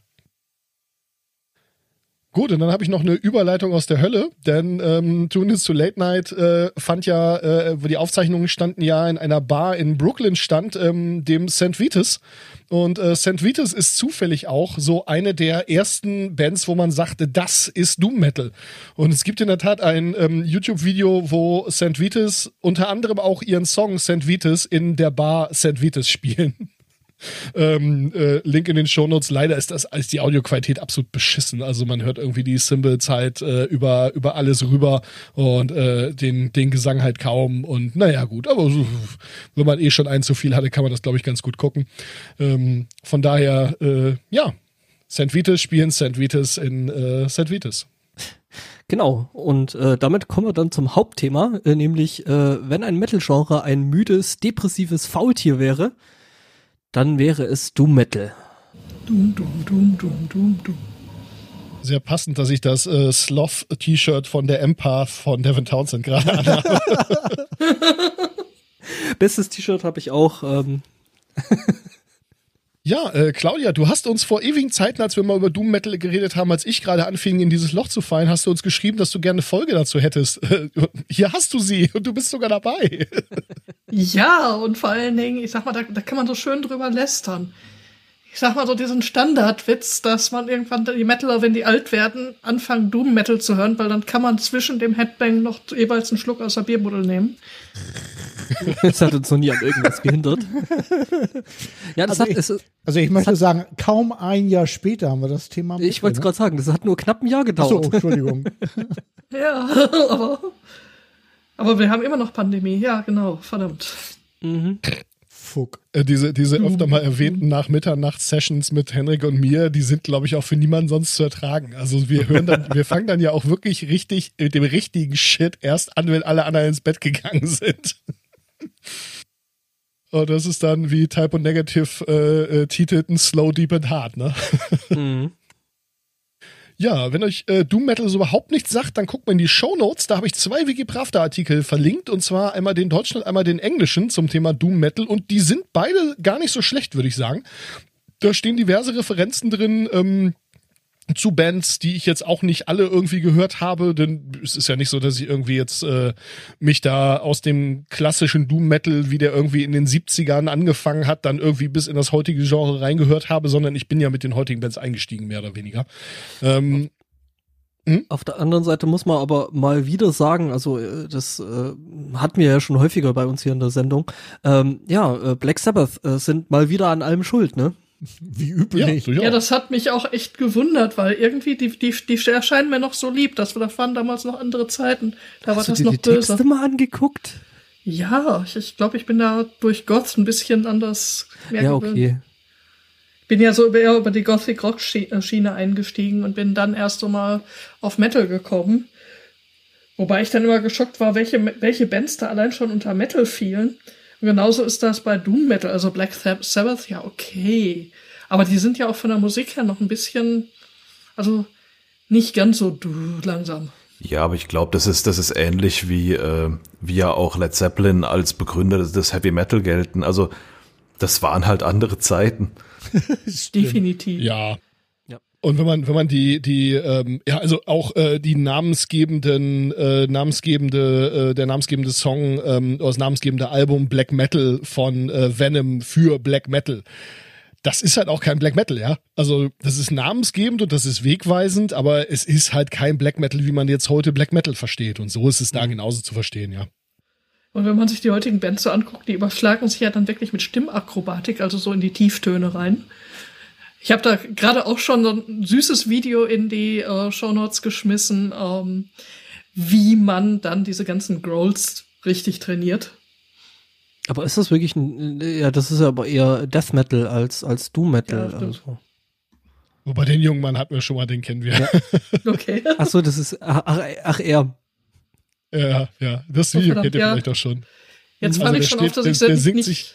Gut, und dann habe ich noch eine Überleitung aus der Hölle, denn ähm, Tune Is to Late Night äh, fand ja, äh, wo die Aufzeichnungen standen ja in einer Bar in Brooklyn stand, ähm, dem St. Vitus. Und äh, St. Vitus ist zufällig auch so eine der ersten Bands, wo man sagte, das ist Doom Metal. Und es gibt in der Tat ein ähm, YouTube-Video, wo St. Vitus unter anderem auch ihren Song St. Vitus in der Bar St. Vitus spielen. Ähm, äh, Link in den Shownotes. Leider ist das als die Audioqualität absolut beschissen. Also man hört irgendwie die Cymbals halt äh, über, über alles rüber und äh, den, den Gesang halt kaum. Und naja, gut, aber wenn man eh schon ein zu viel hatte, kann man das, glaube ich, ganz gut gucken. Ähm, von daher, äh, ja, St. Vitus spielen St. Vitus in äh, St. Vitus. Genau, und äh, damit kommen wir dann zum Hauptthema, äh, nämlich äh, wenn ein Metal-Genre ein müdes, depressives Faultier wäre, dann wäre es Doom Metal. Dum, dum, dum, dum, dum, dum. Sehr passend, dass ich das äh, Sloth-T-Shirt von der Empath von Devin Townsend gerade anhabe. Bestes T-Shirt habe ich auch. Ähm, Ja, äh, Claudia, du hast uns vor ewigen Zeiten, als wir mal über Doom Metal geredet haben, als ich gerade anfing, in dieses Loch zu fallen, hast du uns geschrieben, dass du gerne eine Folge dazu hättest. Hier hast du sie und du bist sogar dabei. Ja, und vor allen Dingen, ich sag mal, da, da kann man so schön drüber lästern. Ich sag mal so diesen Standardwitz, dass man irgendwann die Metaler, wenn die alt werden, anfangen Doom Metal zu hören, weil dann kann man zwischen dem Headbang noch jeweils einen Schluck aus der Bierbuddel nehmen. das hat uns noch nie an irgendwas gehindert. ja, das Also hat, ich- es, Also ich möchte sagen, kaum ein Jahr später haben wir das Thema. ich wollte es gerade sagen, das hat nur knapp ein Jahr gedauert. Entschuldigung. Ja, aber, aber wir haben immer noch Pandemie. Ja, genau, verdammt. Mhm. Fuck. Äh, diese, diese öfter mal erwähnten Nach-Mitternacht-Sessions mit Henrik und mir, die sind, glaube ich, auch für niemanden sonst zu ertragen. Also wir hören dann, wir fangen dann ja auch wirklich richtig mit dem richtigen Shit erst an, wenn alle anderen ins Bett gegangen sind. Und das ist dann wie Type und Negative äh, äh, titelten Slow, Deep and Hard, ne? Mhm. Ja, wenn euch äh, Doom Metal so überhaupt nichts sagt, dann guckt mal in die Show Notes. Da habe ich zwei Wikipravda-Artikel verlinkt und zwar einmal den deutschen und einmal den englischen zum Thema Doom Metal und die sind beide gar nicht so schlecht, würde ich sagen. Da stehen diverse Referenzen drin. Ähm, zu Bands, die ich jetzt auch nicht alle irgendwie gehört habe, denn es ist ja nicht so, dass ich irgendwie jetzt äh, mich da aus dem klassischen Doom Metal, wie der irgendwie in den 70ern angefangen hat, dann irgendwie bis in das heutige Genre reingehört habe, sondern ich bin ja mit den heutigen Bands eingestiegen, mehr oder weniger. Ähm, hm? Auf der anderen Seite muss man aber mal wieder sagen, also äh, das äh, hatten wir ja schon häufiger bei uns hier in der Sendung, ähm, ja, äh, Black Sabbath äh, sind mal wieder an allem schuld, ne? Wie üblich. Ja, ja, das hat mich auch echt gewundert, weil irgendwie die, die, die erscheinen mir noch so lieb. Das, das waren damals noch andere Zeiten. Da Hast war du das dir noch die böse. Texte mal angeguckt? Ja, ich, ich glaube, ich bin da durch Goth ein bisschen anders mehr Ja, gewöhnt. okay. Bin ja so eher über die Gothic Rock äh, Schiene eingestiegen und bin dann erst so mal auf Metal gekommen. Wobei ich dann immer geschockt war, welche, welche Bands da allein schon unter Metal fielen. Und genauso ist das bei Doom Metal, also Black Sabbath, ja, okay. Aber die sind ja auch von der Musik her noch ein bisschen, also nicht ganz so du langsam. Ja, aber ich glaube, das ist, das ist ähnlich wie, äh, wie ja auch Led Zeppelin als Begründer des, des Heavy Metal gelten. Also, das waren halt andere Zeiten. Definitiv. Ja. Und wenn man, wenn man die, die, ähm, ja, also auch äh, die namensgebenden, äh, namensgebende, äh, der namensgebende Song, ähm, oder das namensgebende Album Black Metal von äh, Venom für Black Metal. Das ist halt auch kein Black Metal, ja. Also, das ist namensgebend und das ist wegweisend, aber es ist halt kein Black Metal, wie man jetzt heute Black Metal versteht. Und so ist es da genauso zu verstehen, ja. Und wenn man sich die heutigen Bands so anguckt, die überschlagen sich ja dann wirklich mit Stimmakrobatik, also so in die Tieftöne rein. Ich habe da gerade auch schon so ein süßes Video in die äh, Shownotes geschmissen, ähm, wie man dann diese ganzen Growls richtig trainiert. Aber ist das wirklich ein, ja, das ist ja aber eher Death Metal als, als Doom Metal. Ja, also. Wobei den jungen Mann hatten wir schon mal, den kennen wir. Okay. Ach so, das ist, ach, ach, er. Ja, ja. Das Oh, Video kennt ihr ja. vielleicht auch schon. Jetzt Also fand ich schon steht- auf, dass der, ich der selbst singt nicht sich,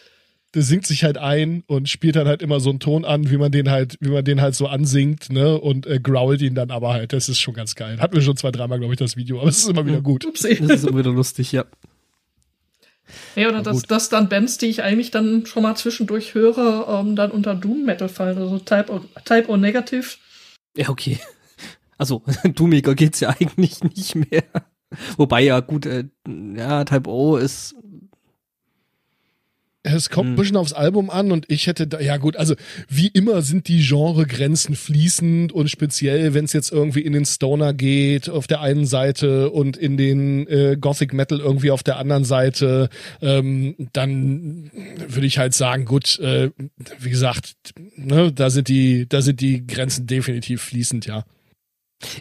der singt sich halt ein und spielt dann halt immer so einen Ton an, wie man den halt, wie man den halt so ansingt, ne? Und äh, growlt ihn dann aber halt. Das ist schon ganz geil. Hatten wir schon zwei, dreimal, glaube ich, das Video, aber es ist immer wieder gut. Upsi. Das ist immer wieder lustig, ja. Ja, oder dass, dass dann Bands, die ich eigentlich dann schon mal zwischendurch höre, ähm, dann unter Doom Metal fallen. Also Type O, Type o Negative. Ja, okay. Also, Doomiger geht's ja eigentlich nicht mehr. Wobei ja gut, äh, ja, Type O ist Es kommt ein Hm. bisschen aufs Album an und ich hätte da, ja gut, also wie immer sind die Genregrenzen fließend und speziell, wenn es jetzt irgendwie in den Stoner geht auf der einen Seite und in den äh, Gothic Metal irgendwie auf der anderen Seite, ähm, dann würde ich halt sagen, gut, äh, wie gesagt, ne, da sind die, da sind die Grenzen definitiv fließend, ja.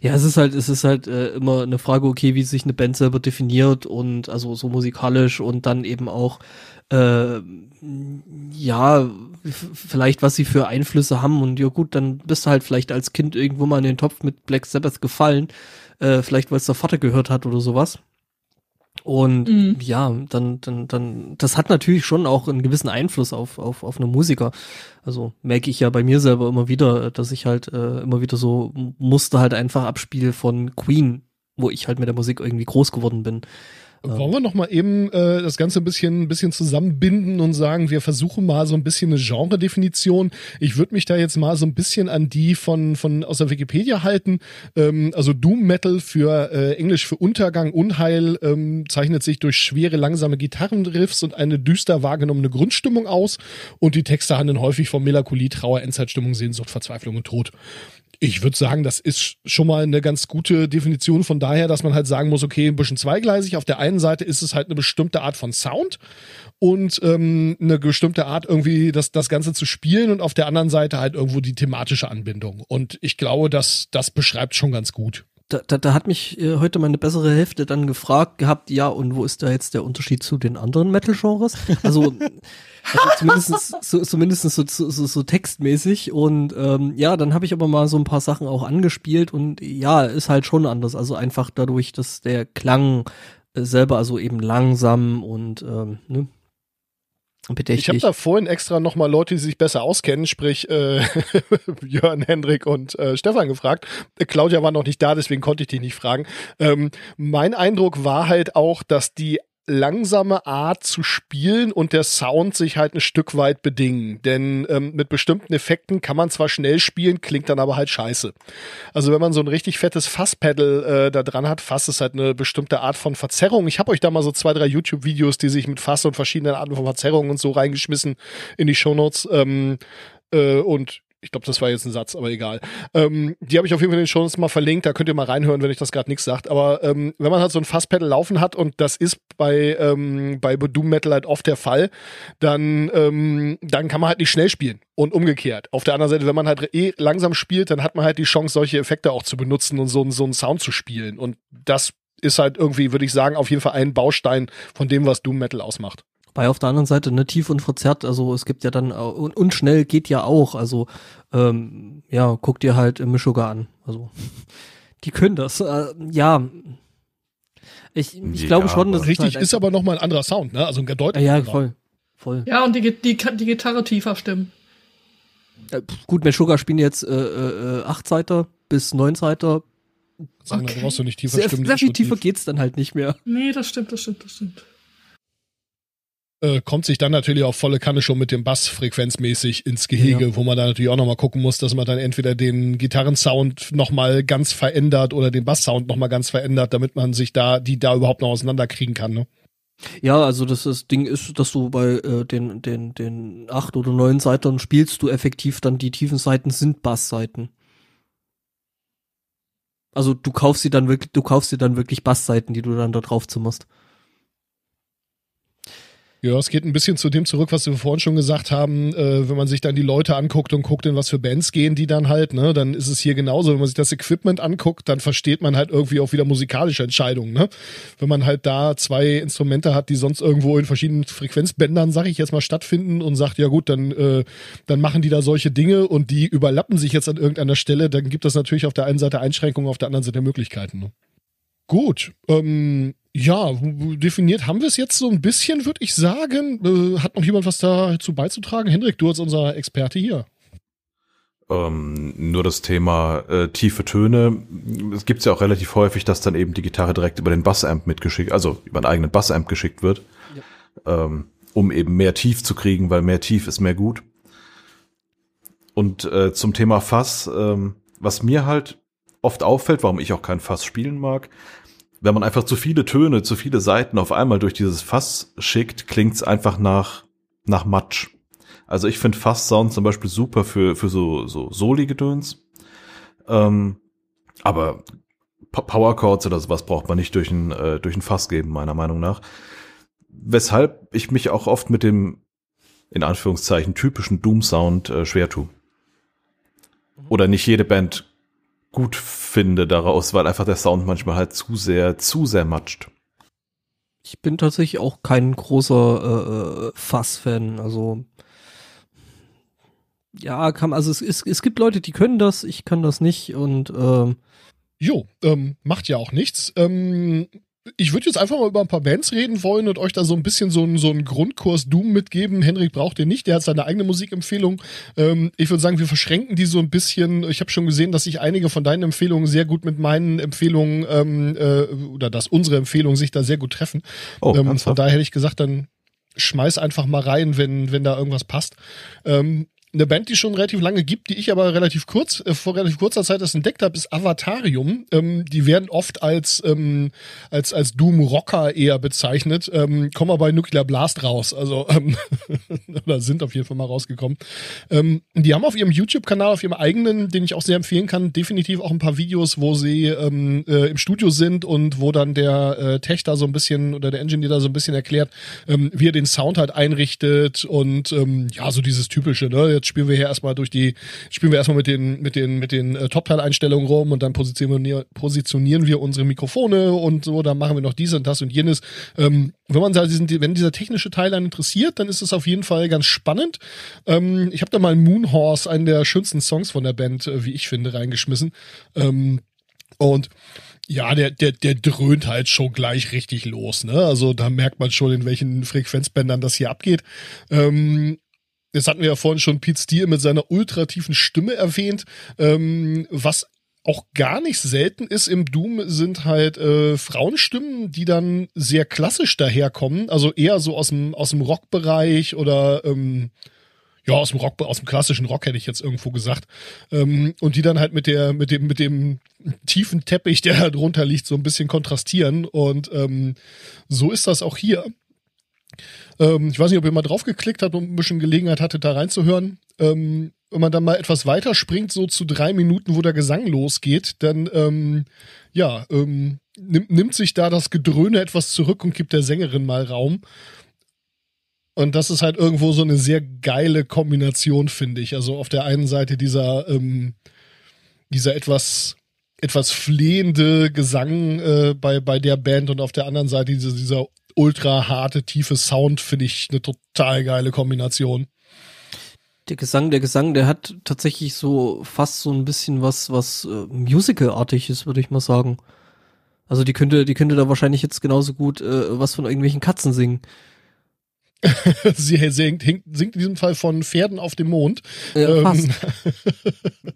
Ja, es ist halt, es ist halt äh, immer eine Frage, okay, wie sich eine Band selber definiert und also so musikalisch und dann eben auch äh, ja, vielleicht was sie für Einflüsse haben und ja gut, dann bist du halt vielleicht als Kind irgendwo mal in den Topf mit Black Sabbath gefallen, äh, vielleicht weil es der Vater gehört hat oder sowas. Und Mhm. ja, dann, dann, dann, das hat natürlich schon auch einen gewissen Einfluss auf, auf, auf einen Musiker. Also merke ich ja bei mir selber immer wieder, dass ich halt äh, immer wieder so Muster halt einfach abspiele von Queen, wo ich halt mit der Musik irgendwie groß geworden bin. Wollen wir noch mal eben äh, das Ganze ein bisschen, ein bisschen zusammenbinden und sagen, wir versuchen mal so ein bisschen eine Genre-Definition. Ich würde mich da jetzt mal so ein bisschen an die von, von aus der Wikipedia halten. Ähm, also Doom Metal für äh, Englisch für Untergang, Unheil ähm, zeichnet sich durch schwere, langsame Gitarrenriffs und eine düster wahrgenommene Grundstimmung aus. Und die Texte handeln häufig von Melancholie, Trauer, Endzeitstimmung, Sehnsucht, Verzweiflung und Tod. Ich würde sagen, das ist schon mal eine ganz gute Definition von daher, dass man halt sagen muss, okay, ein bisschen zweigleisig. Auf der einen Seite ist es halt eine bestimmte Art von Sound und ähm, eine bestimmte Art irgendwie das, das Ganze zu spielen und auf der anderen Seite halt irgendwo die thematische Anbindung. Und ich glaube, dass das beschreibt schon ganz gut. Da, da, da hat mich äh, heute meine bessere Hälfte dann gefragt gehabt, ja, und wo ist da jetzt der Unterschied zu den anderen Metal-Genres? Also, also zumindest so, zumindest so, so, so, textmäßig. Und ähm, ja, dann habe ich aber mal so ein paar Sachen auch angespielt und ja, ist halt schon anders. Also einfach dadurch, dass der Klang äh, selber also eben langsam und ähm, ne, Bedächtig. Ich habe da vorhin extra nochmal Leute, die sich besser auskennen, sprich äh, Jörn, Hendrik und äh, Stefan gefragt. Äh, Claudia war noch nicht da, deswegen konnte ich dich nicht fragen. Ähm, mein Eindruck war halt auch, dass die langsame Art zu spielen und der Sound sich halt ein Stück weit bedingen. Denn ähm, mit bestimmten Effekten kann man zwar schnell spielen, klingt dann aber halt scheiße. Also wenn man so ein richtig fettes Fasspedal äh, da dran hat, Fass ist halt eine bestimmte Art von Verzerrung. Ich habe euch da mal so zwei, drei YouTube-Videos, die sich mit Fass und verschiedenen Arten von Verzerrungen und so reingeschmissen in die Shownotes. Ähm, äh, und ich glaube, das war jetzt ein Satz, aber egal. Ähm, die habe ich auf jeden Fall in den Shows mal verlinkt, da könnt ihr mal reinhören, wenn ich das gerade nichts sagt. Aber ähm, wenn man halt so ein Fasspedal laufen hat und das ist bei, ähm, bei Doom Metal halt oft der Fall, dann, ähm, dann kann man halt nicht schnell spielen und umgekehrt. Auf der anderen Seite, wenn man halt eh langsam spielt, dann hat man halt die Chance, solche Effekte auch zu benutzen und so, so einen Sound zu spielen. Und das ist halt irgendwie, würde ich sagen, auf jeden Fall ein Baustein von dem, was Doom Metal ausmacht. Bei auf der anderen Seite ne tief und verzerrt, also es gibt ja dann und, und schnell geht ja auch, also ähm, ja, guck dir halt Mischuga an, also die können das, äh, ja. Ich, ich Ja, glaube schon, dass Richtig, es halt ist aber nochmal ein anderer Sound, ne? Also ein deutlich ja, ja, voll, voll. Ja, und die, die, die Gitarre tiefer stimmen. Äh, gut, Meshuggah spielen jetzt äh, äh, acht Seiter bis neun Seiter. Sagen, da Okay. brauchst du nicht tiefer Sehr, stimmen. sehr das viel tiefer tief. geht's dann halt nicht mehr. Nee, das stimmt, das stimmt, das stimmt. Äh, kommt sich dann natürlich auch volle Kanne schon mit dem Bass frequenzmäßig ins Gehege, wo man da natürlich auch nochmal gucken muss, dass man dann entweder den Gitarrensound nochmal ganz verändert oder den Basssound nochmal ganz verändert, damit man sich da, die da überhaupt noch auseinanderkriegen kann. Ne? Ja, also das, das Ding ist, dass du bei äh, den, den, den acht oder neun Seitern spielst du effektiv dann die tiefen Seiten sind Bassseiten. Also du kaufst sie dann wirklich, du kaufst dir dann wirklich Bassseiten, die du dann da drauf zimmerst. Ja, es geht ein bisschen zu dem zurück, was wir vorhin schon gesagt haben, äh, wenn man sich dann die Leute anguckt und guckt, in was für Bands gehen die dann halt, ne, dann ist es hier genauso. Wenn man sich das Equipment anguckt, dann versteht man halt irgendwie auch wieder musikalische Entscheidungen, ne? Wenn man halt da zwei Instrumente hat, die sonst irgendwo in verschiedenen Frequenzbändern, sag ich jetzt mal, stattfinden und sagt, ja gut, dann, äh, dann machen die da solche Dinge und die überlappen sich jetzt an irgendeiner Stelle, dann gibt das natürlich auf der einen Seite Einschränkungen, auf der anderen Seite Möglichkeiten, ne? Gut, ähm, ja, definiert haben wir es jetzt so ein bisschen, würde ich sagen. Äh, hat noch jemand was dazu beizutragen? Hendrik, du als unser Experte hier. Ähm, nur das Thema äh, tiefe Töne. Es gibt ja auch relativ häufig, dass dann eben die Gitarre direkt über den Bassamp mitgeschickt, also über einen eigenen Bassamp geschickt wird, ähm, um eben mehr Tief zu kriegen, weil mehr Tief ist mehr gut. Und äh, zum Thema Fass, ähm, was mir halt oft auffällt, warum ich auch kein Fass spielen mag, wenn man einfach zu viele Töne, zu viele Seiten auf einmal durch dieses Fass schickt, klingt's einfach nach, nach Matsch. Also ich finde Fass-Sound zum Beispiel super für, für so, so Soli-Gedöns. Ähm, aber Power Chords oder sowas braucht man nicht durch ein, äh, durch ein Fass geben, meiner Meinung nach. Weshalb ich mich auch oft mit dem, in Anführungszeichen, typischen Doom-Sound äh, schwer tue. Oder nicht jede Band gut finde daraus, weil einfach der Sound manchmal halt zu sehr, zu sehr matscht. Ich bin tatsächlich auch kein großer äh, äh, Fass-Fan. Also ja, kann also es, es, es gibt Leute, die können das, ich kann das nicht und ähm, Jo, ähm, macht ja auch nichts. Ähm, ich würde jetzt einfach mal über ein paar Bands reden wollen und euch da so ein bisschen so einen so einen Grundkurs Doom mitgeben. Henrik braucht den nicht, der hat seine eigene Musikempfehlung. Ähm, ich würde sagen, wir verschränken die so ein bisschen. Ich habe schon gesehen, dass sich einige von deinen Empfehlungen sehr gut mit meinen Empfehlungen ähm, äh, oder dass unsere Empfehlungen sich da sehr gut treffen. Oh, ähm, von daher hätte ich gesagt, dann schmeiß einfach mal rein, wenn, wenn da irgendwas passt. Ähm, eine Band, die schon relativ lange gibt, die ich aber relativ kurz, äh, vor relativ kurzer Zeit das entdeckt habe, ist Avatarium. Ähm, die werden oft als, ähm, als, als Doom-Rocker eher bezeichnet, ähm, kommen aber bei Nuclear Blast raus, also ähm, oder sind auf jeden Fall mal rausgekommen. Ähm, die haben auf ihrem YouTube-Kanal, auf ihrem eigenen, den ich auch sehr empfehlen kann, definitiv auch ein paar Videos, wo sie ähm, äh, im Studio sind und wo dann der äh, Tech da so ein bisschen oder der Engineer da so ein bisschen erklärt, ähm, wie er den Sound halt einrichtet und ähm, ja, so dieses typische, ne? Jetzt spielen wir hier erstmal durch die, spielen wir erstmal mit den, mit den, mit den äh, Top-Teil-Einstellungen rum und dann positionieren, positionieren wir unsere Mikrofone und so, dann machen wir noch dies und das und jenes. Ähm, wenn man da diesen, wenn dieser technische Teil einen interessiert, dann ist es auf jeden Fall ganz spannend. Ähm, ich habe da mal Moonhorse, einen der schönsten Songs von der Band, äh, wie ich finde, reingeschmissen. Ähm, Und ja, der, der, der dröhnt halt schon gleich richtig los, ne? Also da merkt man schon, in welchen Frequenzbändern das hier abgeht. Ähm, das hatten wir ja vorhin schon Pete Steele mit seiner ultratiefen Stimme erwähnt. Ähm, was auch gar nicht selten ist im Doom, sind halt äh, Frauenstimmen, die dann sehr klassisch daherkommen, also eher so aus dem, aus dem Rockbereich oder ähm, ja, aus dem Rock, aus dem klassischen Rock hätte ich jetzt irgendwo gesagt. Ähm, und die dann halt mit der, mit dem, mit dem tiefen Teppich, der da drunter liegt, so ein bisschen kontrastieren. Und ähm, so ist das auch hier. Ähm, ich weiß nicht, ob ihr mal draufgeklickt habt und ein bisschen Gelegenheit hattet, da reinzuhören. Ähm, wenn man dann mal etwas weiter springt, so zu drei Minuten, wo der Gesang losgeht, dann ähm, ja, ähm, nimmt, nimmt sich da das Gedröhne etwas zurück und gibt der Sängerin mal Raum. Und das ist halt irgendwo so eine sehr geile Kombination, finde ich. Also auf der einen Seite dieser, ähm, dieser etwas, etwas flehende Gesang äh, bei, bei der Band und auf der anderen Seite dieser, dieser ultra harte, tiefe Sound, finde ich eine total geile Kombination der Gesang, der Gesang, der hat tatsächlich so fast so ein bisschen was, was äh, Musical-artiges, würde ich mal sagen. Also die könnte, die könnte da wahrscheinlich jetzt genauso gut äh, was von irgendwelchen Katzen singen. Sie singt, singt in diesem Fall von Pferden auf dem Mond. Ja, ähm,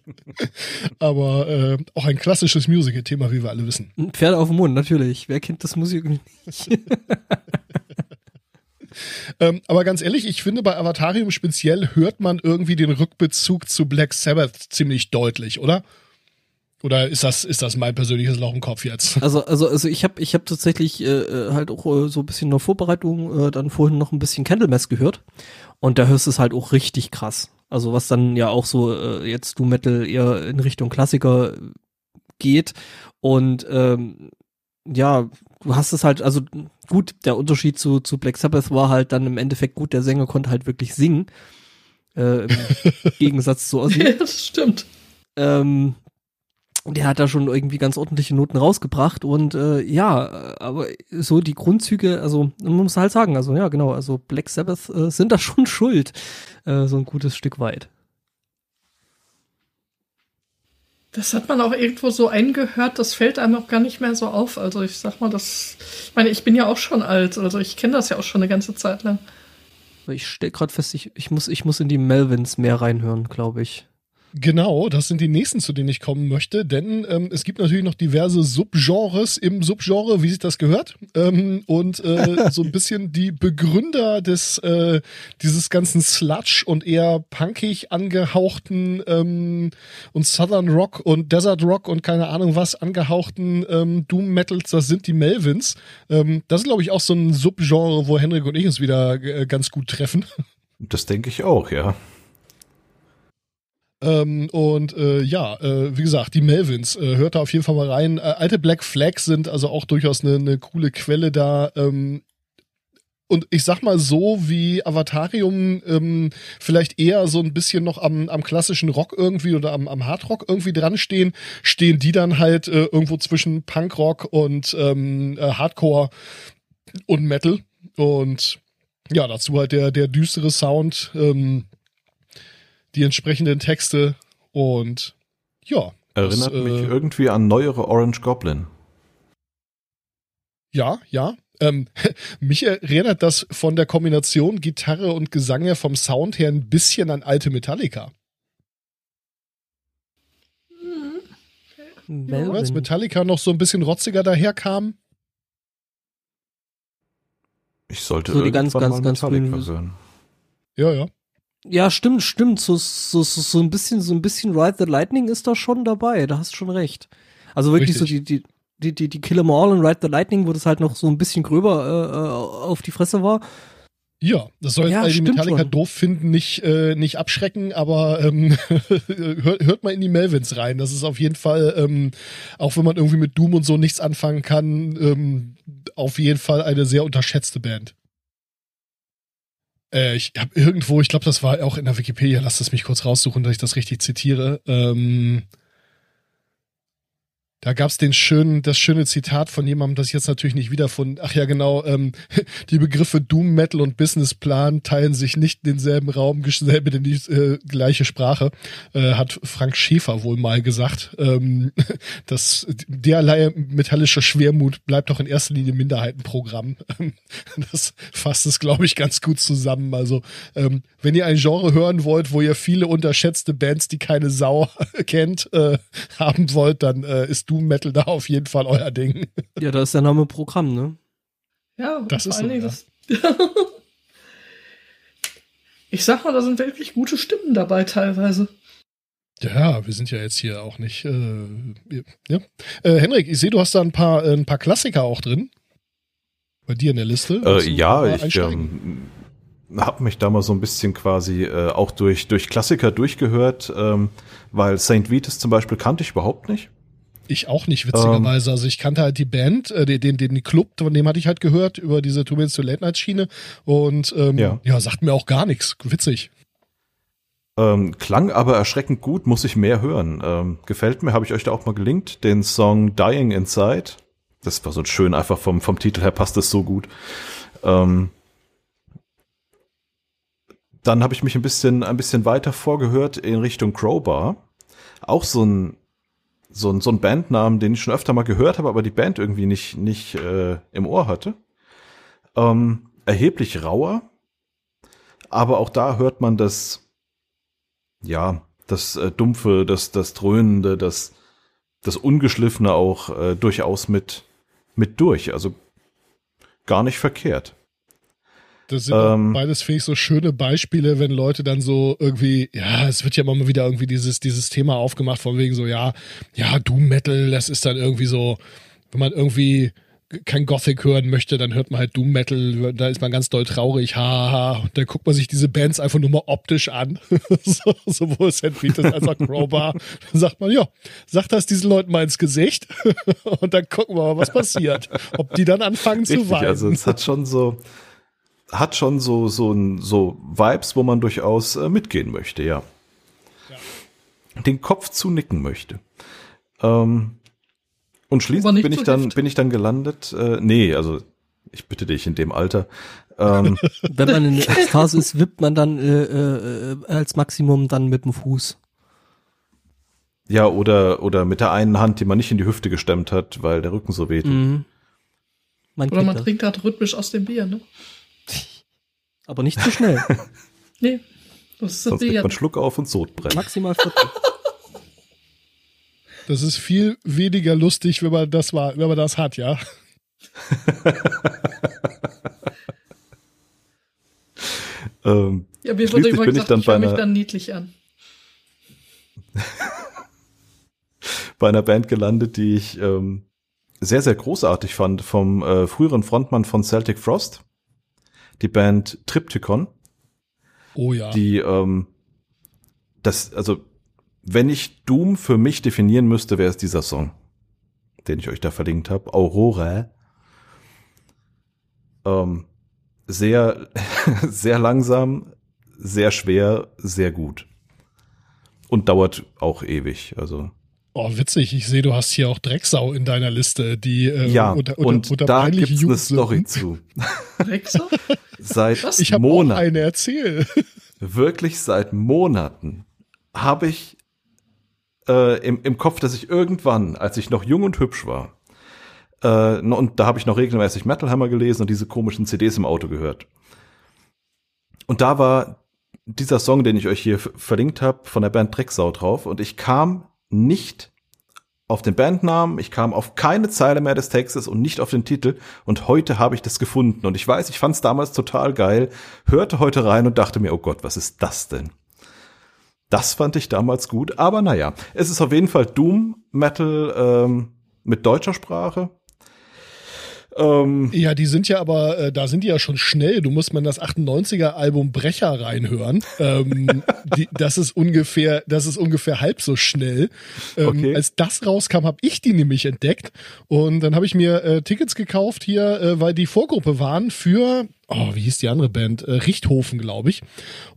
aber äh, auch ein klassisches Musical-Thema, wie wir alle wissen. Pferde auf dem Mond, natürlich. Wer kennt das Musical nicht? Ähm, aber ganz ehrlich, ich finde, bei Avatarium speziell hört man irgendwie den Rückbezug zu Black Sabbath ziemlich deutlich, oder? Oder ist das, ist das mein persönliches Loch im Kopf jetzt? Also, also, also ich habe ich hab tatsächlich äh, äh halt auch äh, so ein bisschen in der Vorbereitung äh, dann vorhin noch ein bisschen Candlemass gehört. Und da hörst du es halt auch richtig krass. Also was dann ja auch so äh, jetzt du Metal eher in Richtung Klassiker geht. Und ähm, ja, du hast es halt, also gut, der Unterschied zu, zu Black Sabbath war halt dann im Endeffekt gut, der Sänger konnte halt wirklich singen. Äh, Im Gegensatz zu Ozzy. Ja, das stimmt. Ähm, der hat da schon irgendwie ganz ordentliche Noten rausgebracht und äh, ja, aber so die Grundzüge, also man muss halt sagen, also ja genau, also Black Sabbath äh, sind da schon schuld, äh, so ein gutes Stück weit. Das hat man auch irgendwo so eingehört, das fällt einem auch gar nicht mehr so auf. Also ich sag mal, das, ich meine, ich bin ja auch schon alt, also ich kenne das ja auch schon eine ganze Zeit lang. Ich stell gerade fest, ich, ich, muss, ich muss in die Melvins mehr reinhören, glaube ich. Genau, das sind die nächsten, zu denen ich kommen möchte, denn ähm, es gibt natürlich noch diverse Subgenres im Subgenre, wie sich das gehört, ähm, und äh, so ein bisschen die Begründer des äh, dieses ganzen Sludge und eher punkig angehauchten ähm, und Southern Rock und Desert Rock und keine Ahnung was angehauchten ähm, Doom Metals, das sind die Melvins. Ähm, das ist glaube ich auch so ein Subgenre, wo Henrik und ich uns wieder äh, ganz gut treffen. Das denke ich auch, ja. Ähm, und äh, ja, äh, wie gesagt, die Melvins, äh, hört da auf jeden Fall mal rein. Äh, alte Black Flags sind also auch durchaus eine, eine coole Quelle da. Ähm, und ich sag mal so, wie Avatarium ähm, vielleicht eher so ein bisschen noch am, am klassischen Rock irgendwie oder am, am Hardrock irgendwie dran stehen, stehen die dann halt äh, irgendwo zwischen Punkrock und ähm, äh, Hardcore und Metal. Und ja, dazu halt der, der düstere Sound. Ähm, die entsprechenden Texte und ja. Erinnert das, mich äh, irgendwie an neuere Orange Goblin. Ja, ja. Ähm, mich erinnert das von der Kombination Gitarre und Gesang her vom Sound her ein bisschen an alte Metallica. Mhm. Als Metallica noch so ein bisschen rotziger daherkam. Ich sollte so die ganz, ganz, ganz Metallica hören. Ja, ja. Ja, stimmt, stimmt. So, so, so, so ein bisschen, so ein bisschen Ride the Lightning ist da schon dabei. Da hast du schon recht. Also wirklich Richtig. so die, die, die, die, die Kill 'em All und Ride the Lightning, wo das halt noch so ein bisschen gröber äh, äh auf die Fresse war. Ja, das soll jetzt ja, all die Metallica schon. doof finden, nicht, äh, nicht abschrecken, aber ähm, hört, hört mal in die Melvins rein. Das ist auf jeden Fall, ähm, auch wenn man irgendwie mit Doom und so nichts anfangen kann, ähm, auf jeden Fall eine sehr unterschätzte Band. Äh, ich habe irgendwo, ich glaube, das war auch in der Wikipedia, lasst es mich kurz raussuchen, dass ich das richtig zitiere. Ähm, Da gab's den schönen, das schöne Zitat von jemandem, das ich jetzt natürlich nicht wiederfunden. Ach ja, genau. Ähm, die Begriffe Doom Metal und Businessplan teilen sich nicht denselben Raum, selbe in die äh, gleiche Sprache. Äh, hat Frank Schäfer wohl mal gesagt. Ähm, das derlei metallischer Schwermut bleibt doch in erster Linie Minderheitenprogramm. das fasst es, glaube ich, ganz gut zusammen. Also ähm, wenn ihr ein Genre hören wollt, wo ihr viele unterschätzte Bands, die keine Sau kennt, äh, haben wollt, dann äh, ist Doom Metal da auf jeden Fall euer Ding. Ja, da ist der Name Programm, ne? Ja, Das ist so, Dingen das. ich sag mal, da sind wirklich gute Stimmen dabei teilweise. Ja, wir sind ja jetzt hier auch nicht. Äh, ja. Äh, Henrik, ich sehe, du hast da ein paar, äh, ein paar Klassiker auch drin. Bei dir in der Liste. Äh, ja, ich ähm, habe mich da mal so ein bisschen quasi äh, auch durch, durch Klassiker durchgehört, ähm, weil St. Vitus zum Beispiel kannte ich überhaupt nicht. Ich auch nicht, witzigerweise. Ähm. also ich kannte halt die Band, äh, den, den, den Club, von dem hatte ich halt gehört, über diese Two Minutes to Late Night Schiene. Und ähm, ja. Ja. sagt mir auch gar nichts. Witzig. Ähm, klang aber erschreckend gut, muss ich mehr hören. Ähm, gefällt mir, habe ich euch da auch mal gelinkt, den Song Dying Inside. Das war so schön, einfach vom, vom Titel her passt es so gut. Ähm, dann habe ich mich ein bisschen, ein bisschen weiter vorgehört in Richtung Crowbar. Auch so ein, so ein, so ein Bandnamen, den ich schon öfter mal gehört habe, aber die Band irgendwie nicht, nicht äh, im Ohr hatte. Ähm, erheblich rauer, aber auch da hört man das, ja, das äh, Dumpfe, das, das Dröhnende, das, das Ungeschliffene auch äh, durchaus mit, mit durch. Also gar nicht verkehrt. Das sind Ähm. beides, finde ich, so schöne Beispiele, wenn Leute dann so irgendwie, ja, es wird ja immer mal wieder irgendwie dieses, dieses Thema aufgemacht, von wegen so, ja, ja, Doom Metal, das ist dann irgendwie so, wenn man irgendwie kein Gothic hören möchte, dann hört man halt Doom Metal, da ist man ganz doll traurig, haha, und dann guckt man sich diese Bands einfach nur mal optisch an, so, sowohl St. Vitus als auch Crowbar, dann sagt man, ja, sagt das diesen Leuten mal ins Gesicht und dann gucken wir mal, was passiert, ob die dann anfangen zu Richtig, weinen. also es hat schon so, hat schon so, so, ein- so Vibes, wo man durchaus äh, mitgehen möchte, ja. Den Kopf zunicken möchte. Ähm, und schließlich bin ich dann, bin ich dann gelandet, äh, nee, also ich bitte dich in dem Alter. Ähm, Wenn man in der Ekstase ist, wippt man dann äh, äh, äh, als Maximum dann mit dem Fuß. ja, oder, oder mit der einen Hand, die man nicht in die Hüfte gestemmt hat, weil der Rücken so weht. Mhm. Man Oder man das. trinkt halt rhythmisch aus dem Bier, ne? Aber nicht zu schnell. Nee, das ist das Sonst kriegt man Schluck auf und Sodbrennen. Maximal 40. Das ist viel weniger lustig, wenn man das war, wenn man das hat, ja. Ähm, Ja, mir wurde immer ich gesagt, dann ich bei höre mich einer- dann niedlich an. bei einer Band gelandet, die ich ähm, sehr, sehr großartig fand, vom äh, früheren Frontmann von Celtic Frost, die Band Triptychon, Oh ja. die ähm, das, also wenn ich Doom für mich definieren müsste, wäre es dieser Song, den ich euch da verlinkt habe, Aurora. Ähm, sehr, sehr langsam, sehr schwer, sehr gut. Und dauert auch ewig. Also Oh, witzig. Ich sehe, du hast hier auch Drecksau in deiner Liste, die äh, ja, unter, unter, und unter da gibt's eine Story Jugendsünden. zu. Rexer? Seit Was? Ich habe auch Monaten, eine erzähl. wirklich seit Monaten, habe ich äh, im, im Kopf, dass ich irgendwann, als ich noch jung und hübsch war, äh, und da habe ich noch regelmäßig Metal Hammer gelesen und diese komischen CDs im Auto gehört. Und da war dieser Song, den ich euch hier verlinkt habe, von der Band Drecksau drauf und ich kam nicht auf den Bandnamen, ich kam auf keine Zeile mehr des Textes und nicht auf den Titel und heute habe ich das gefunden und ich weiß, ich fand es damals total geil, hörte heute rein und dachte mir, oh Gott, was ist das denn? Das fand ich damals gut, aber naja, es ist auf jeden Fall Doom Metal ähm, mit deutscher Sprache. Ähm, Ja, die sind ja aber, äh, da sind die ja schon schnell. Du musst mal in das 98er Album Brecher reinhören. Ähm, die, das ist ungefähr, das ist ungefähr halb so schnell. Ähm, Okay. Als das rauskam, habe ich die nämlich entdeckt. Und dann habe ich mir äh, Tickets gekauft hier, äh, weil die Vorgruppe waren für, oh, wie hieß die andere Band? Äh, Richthofen, glaube ich.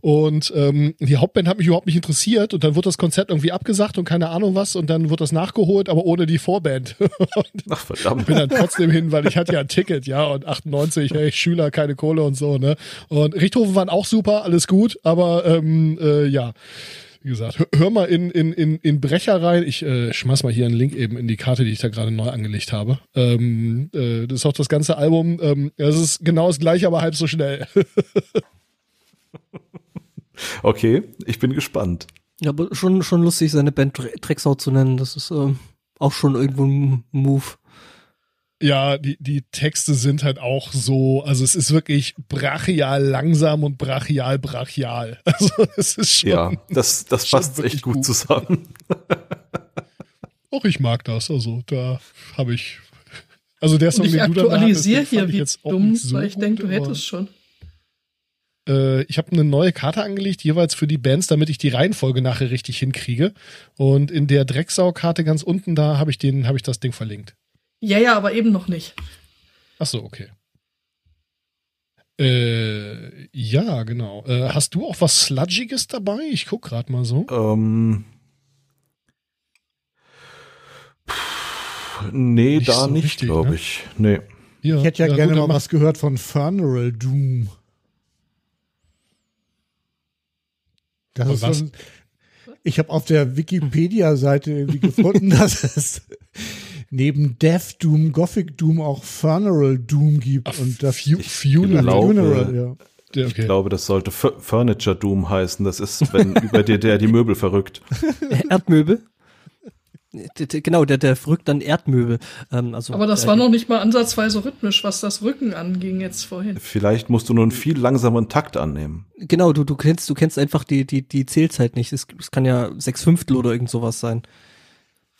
Und ähm, die Hauptband hat mich überhaupt nicht interessiert und dann wurde das Konzert irgendwie abgesagt und keine Ahnung was und dann wurde das nachgeholt, aber ohne die Vorband. Ach verdammt. Ich bin dann trotzdem hin, weil ich hatte ja ein Ticket, ja, und 98, hey, Schüler, keine Kohle und so, ne? Und Richthofen waren auch super, alles gut, aber ähm, äh, ja wie gesagt, hör, hör mal in, in, in, in Brecher rein. Ich äh, schmeiß mal hier einen Link eben in die Karte, die ich da gerade neu angelegt habe. Ähm, äh, das ist auch das ganze Album. Ähm, das ist genau das gleiche, aber halb so schnell. okay, ich bin gespannt. Ja, aber schon, schon lustig, seine Band Drecksau zu nennen. Das ist ähm, auch schon irgendwo ein Move. Ja, die, die Texte sind halt auch so, also es ist wirklich brachial langsam und brachial brachial. Also es ist schon. Ja, das, das passt echt gut, gut zusammen. Auch ich mag das, also da habe ich. Also der Song, und ich den du aktualisiere hier wie dumm, so weil ich denke, du hättest schon. Äh, ich habe eine neue Karte angelegt, jeweils für die Bands, damit ich die Reihenfolge nachher richtig hinkriege. Und in der Drecksau-Karte ganz unten, da habe ich den, habe ich das Ding verlinkt. Ja, ja, aber eben noch nicht. Ach so, okay. Äh, ja, genau. Äh, hast du auch was Sludgiges dabei? Ich guck gerade mal so. Ähm. Pff, nee, nicht da so nicht, glaube ne? ich. Nee. Ja, ich hätte ja, ja gerne gut, mal was gehört von Funeral Doom. Das ist was? So ein, ich habe auf der Wikipedia-Seite irgendwie gefunden, dass es neben Death Doom, Gothic Doom auch Funeral Doom gibt. Ach, und das Fu Funeral, glaube, Funeral, ja. Ich okay. glaube, das sollte F Furniture Doom heißen. Das ist, wenn über dir der die Möbel verrückt. Erdmöbel? Genau, der, der verrückt dann Erdmöbel. Ähm, also, Aber das war noch nicht mal ansatzweise rhythmisch, was das Rücken anging jetzt vorhin. Vielleicht musst du nur einen viel langsameren Takt annehmen. Genau, du, du kennst, du kennst einfach die, die, die Zählzeit nicht. Es, es kann ja sechs Fünftel oder irgend sowas sein.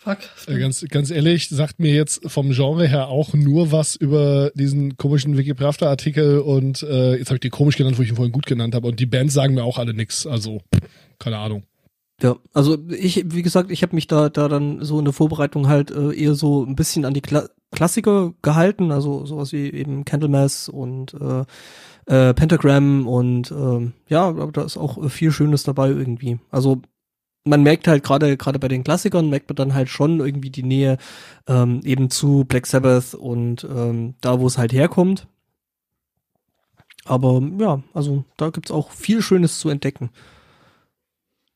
Fuck. Äh, ganz, ganz ehrlich, sagt mir jetzt vom Genre her auch nur was über diesen komischen Wikipravda-Artikel und äh, jetzt habe ich die komisch genannt, wo ich ihn vorhin gut genannt habe und die Bands sagen mir auch alle nix. Also, keine Ahnung. Ja, also ich, wie gesagt, ich habe mich da, da dann so in der Vorbereitung halt äh, eher so ein bisschen an die Kla Klassiker gehalten, also sowas wie eben Candlemass und äh, äh, Pentagram und äh, ja, aber da ist auch viel Schönes dabei irgendwie. Also man merkt halt gerade gerade bei den Klassikern merkt man dann halt schon irgendwie die Nähe ähm, eben zu Black Sabbath und ähm, da wo es halt herkommt. Aber ja, also da gibt's auch viel Schönes zu entdecken.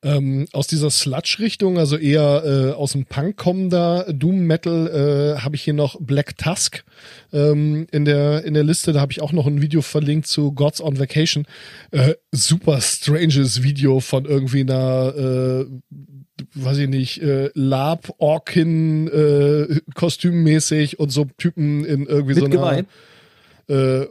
Ähm, aus dieser Sludge-Richtung, also eher äh, aus dem Punk kommender Doom Metal, äh, habe ich hier noch Black Tusk ähm, in der in der Liste. Da habe ich auch noch ein Video verlinkt zu Gods on Vacation. Äh, super stranges Video von irgendwie einer, äh, weiß ich nicht, äh, Lab Orkin äh, kostümmäßig und so Typen in irgendwie Mit so einer. Geweih äh,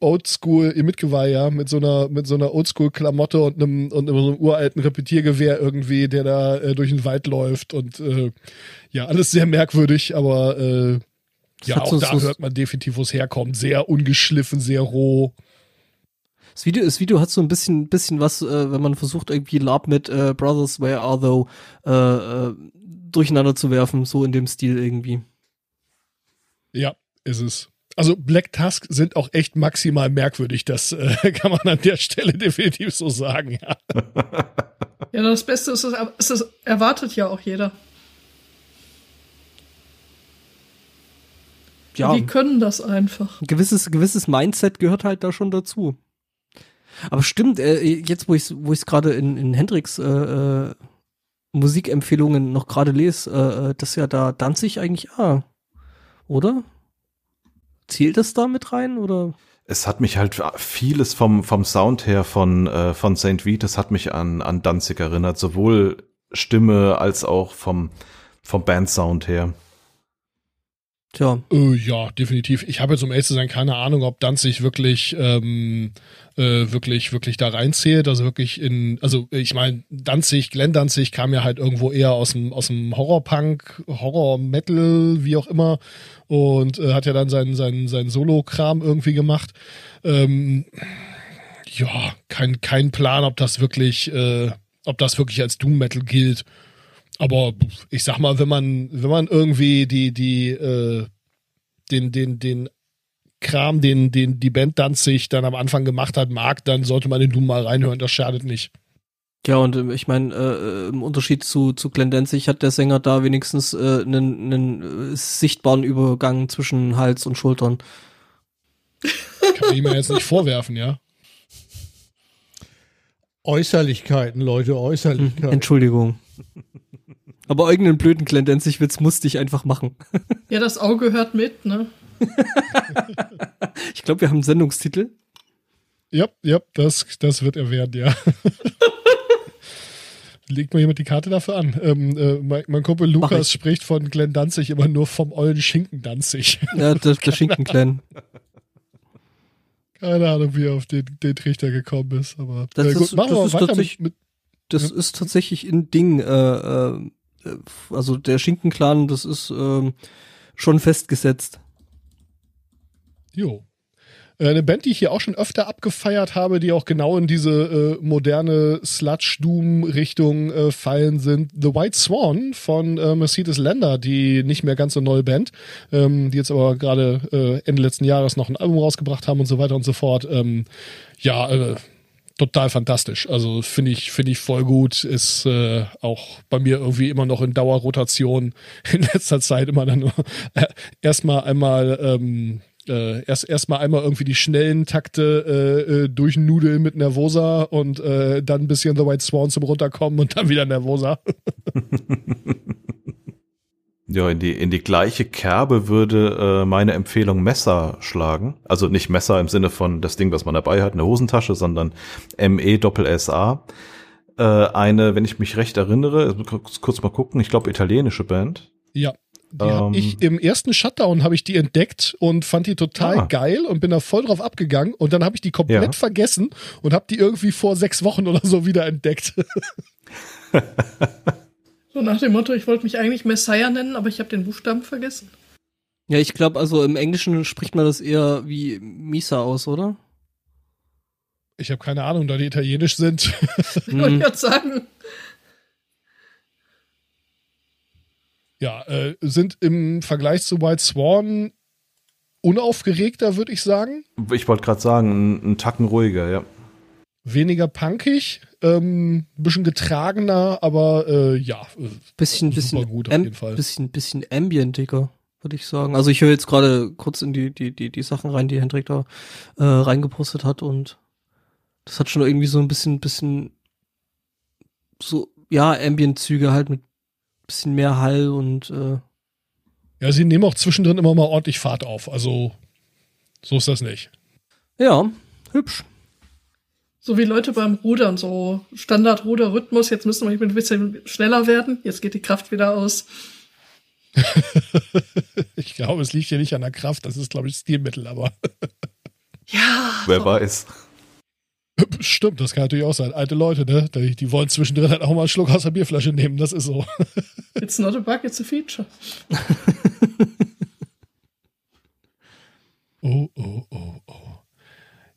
Oldschool ihr Mitgeweih, ja, mit so einer, mit so einer Oldschool-Klamotte und einem, und einem, so einem uralten Repetiergewehr irgendwie, der da äh, durch den Wald läuft und äh, ja, alles sehr merkwürdig, aber äh, ja, auch so, da so hört man definitiv, wo es herkommt. Sehr ungeschliffen, sehr roh. Das Video, das Video hat so ein bisschen, bisschen was, äh, wenn man versucht, irgendwie Lab mit äh, Brothers Where Are Thou äh, äh, durcheinander zu werfen, so in dem Stil irgendwie. Ja, ist es. Also Black Tusk sind auch echt maximal merkwürdig, das äh, kann man an der Stelle definitiv so sagen, ja. Ja, das Beste ist, es, erwartet ja auch jeder. Ja. Die können das einfach. Ein gewisses, gewisses Mindset gehört halt da schon dazu. Aber stimmt, äh, jetzt wo ich wo ich es gerade in, in Hendricks äh, äh, Musikempfehlungen noch gerade lese, äh, äh das ja da Danzig eigentlich ah, oder? Zählt das da mit rein oder? Es hat mich halt vieles vom, vom Sound her von, äh, von St. Vitus hat mich an, an Danzig erinnert, sowohl Stimme als auch vom, vom Bandsound her. Tja. Äh, ja, definitiv. Ich habe jetzt um ehrlich zu sein keine Ahnung, ob Danzig wirklich ähm, äh, wirklich wirklich da reinzählt. Also wirklich in, also ich meine, Danzig, Glenn Danzig kam ja halt irgendwo eher aus dem aus dem Horrorpunk, Horror-Metal, wie auch immer, und äh, hat ja dann seinen seinen seinen Solo-Kram irgendwie gemacht. Ähm, ja, kein kein Plan, ob das wirklich, äh, ob das wirklich als Doom Metal gilt. Aber ich sag mal, wenn man, wenn man irgendwie die, die, äh, den, den, den Kram, den, den die Band Danzig dann am Anfang gemacht hat, mag, dann sollte man den Doom mal reinhören, das schadet nicht. Ja, und äh, ich meine, äh, im Unterschied zu, zu Glenn Danzig hat der Sänger da wenigstens äh, einen, einen äh, sichtbaren Übergang zwischen Hals und Schultern. Kann man ihm ja jetzt nicht vorwerfen, ja. Äußerlichkeiten, Leute, Hm, Äußerlichkeiten. Entschuldigung. Aber irgendeinen blöden Glenn Danzig-Witz musste ich einfach machen. Ja, das Auge hört mit, ne? Ich glaube, wir haben einen Sendungstitel. Ja, ja, das, das wird er werden, ja. Legt mal jemand die Karte dafür an. Ähm, äh, mein, mein Kumpel Lukas ich. spricht von Glenn Danzig immer nur vom ollen Schinken Danzig. Ja, der, der Schinken-Clan. Keine Ahnung, wie er auf den, den Trichter gekommen ist. Aber Das äh, gut, ist- machen das wir weiter mit, tatsächlich- mit Das Ja. ist tatsächlich ein Ding. Äh, äh, also der Schinken-Clan, das ist ähm, schon festgesetzt. Jo. Äh, Eine Band, die ich hier auch schon öfter abgefeiert habe, die auch genau in diese äh, moderne Sludge-Doom-Richtung äh, fallen, sind The White Swan von äh, Mercedes Lander, die nicht mehr ganz so neue Band, ähm, die jetzt aber gerade äh, Ende letzten Jahres noch ein Album rausgebracht haben und so weiter und so fort. Ähm, ja, äh, total fantastisch. Also finde ich, finde ich voll gut. Ist äh, auch bei mir irgendwie immer noch in Dauerrotation in letzter Zeit immer dann nur äh, erstmal einmal ähm, äh, erst erstmal einmal irgendwie die schnellen Takte äh, äh, durchnudeln mit Nervosa und äh, dann ein bisschen The White Swan zum runterkommen und dann wieder Nervosa. Ja, in die, in die gleiche Kerbe würde äh, meine Empfehlung Messer schlagen. Also nicht Messer im Sinne von das Ding, was man dabei hat, eine Hosentasche, sondern M-E-Doppel-S-A. Äh, eine, wenn ich mich recht erinnere, kurz, kurz mal gucken, ich glaube italienische Band. Ja. Die Ähm. ich im ersten Shutdown habe ich die entdeckt und fand die total Ah. geil und bin da voll drauf abgegangen und dann habe ich die komplett Ja. vergessen und habe die irgendwie vor sechs Wochen oder so wieder entdeckt. So nach dem Motto, ich wollte mich eigentlich Messiah nennen, aber ich habe den Buchstaben vergessen. Ja, ich glaube, also im Englischen spricht man das eher wie Misa aus, oder? Ich habe keine Ahnung, da die italienisch sind. Ich wollte gerade sagen. Ja, äh, sind im Vergleich zu White Swan unaufgeregter, würde ich sagen. Ich wollte gerade sagen, ein, ein Tacken ruhiger, ja. Weniger punkig, ähm, bisschen getragener, aber äh, ja, äh, Bisschen, Super bisschen, gut auf jeden Fall. bisschen, bisschen ambientiger, würde ich sagen. Also ich höre jetzt gerade kurz in die, die, die, die Sachen rein, die Hendrik da äh, reingepostet hat und das hat schon irgendwie so ein bisschen, bisschen so, ja, Ambient-Züge halt mit bisschen mehr Hall und äh, ja, sie nehmen auch zwischendrin immer mal ordentlich Fahrt auf. Also so ist das nicht. ja, hübsch. So wie Leute beim Rudern, so Standard-Ruder-Rhythmus. Jetzt müssen wir ein bisschen schneller werden. Jetzt geht die Kraft wieder aus. Ich glaube, es liegt hier nicht an der Kraft, das ist, glaube ich, Stilmittel, aber Ja. Wer weiß. stimmt, das kann natürlich auch sein. Alte Leute, ne? Die, wollen zwischendrin halt auch mal einen Schluck aus der Bierflasche nehmen, das ist so. It's not a bug, it's a feature. Oh, oh, oh, oh.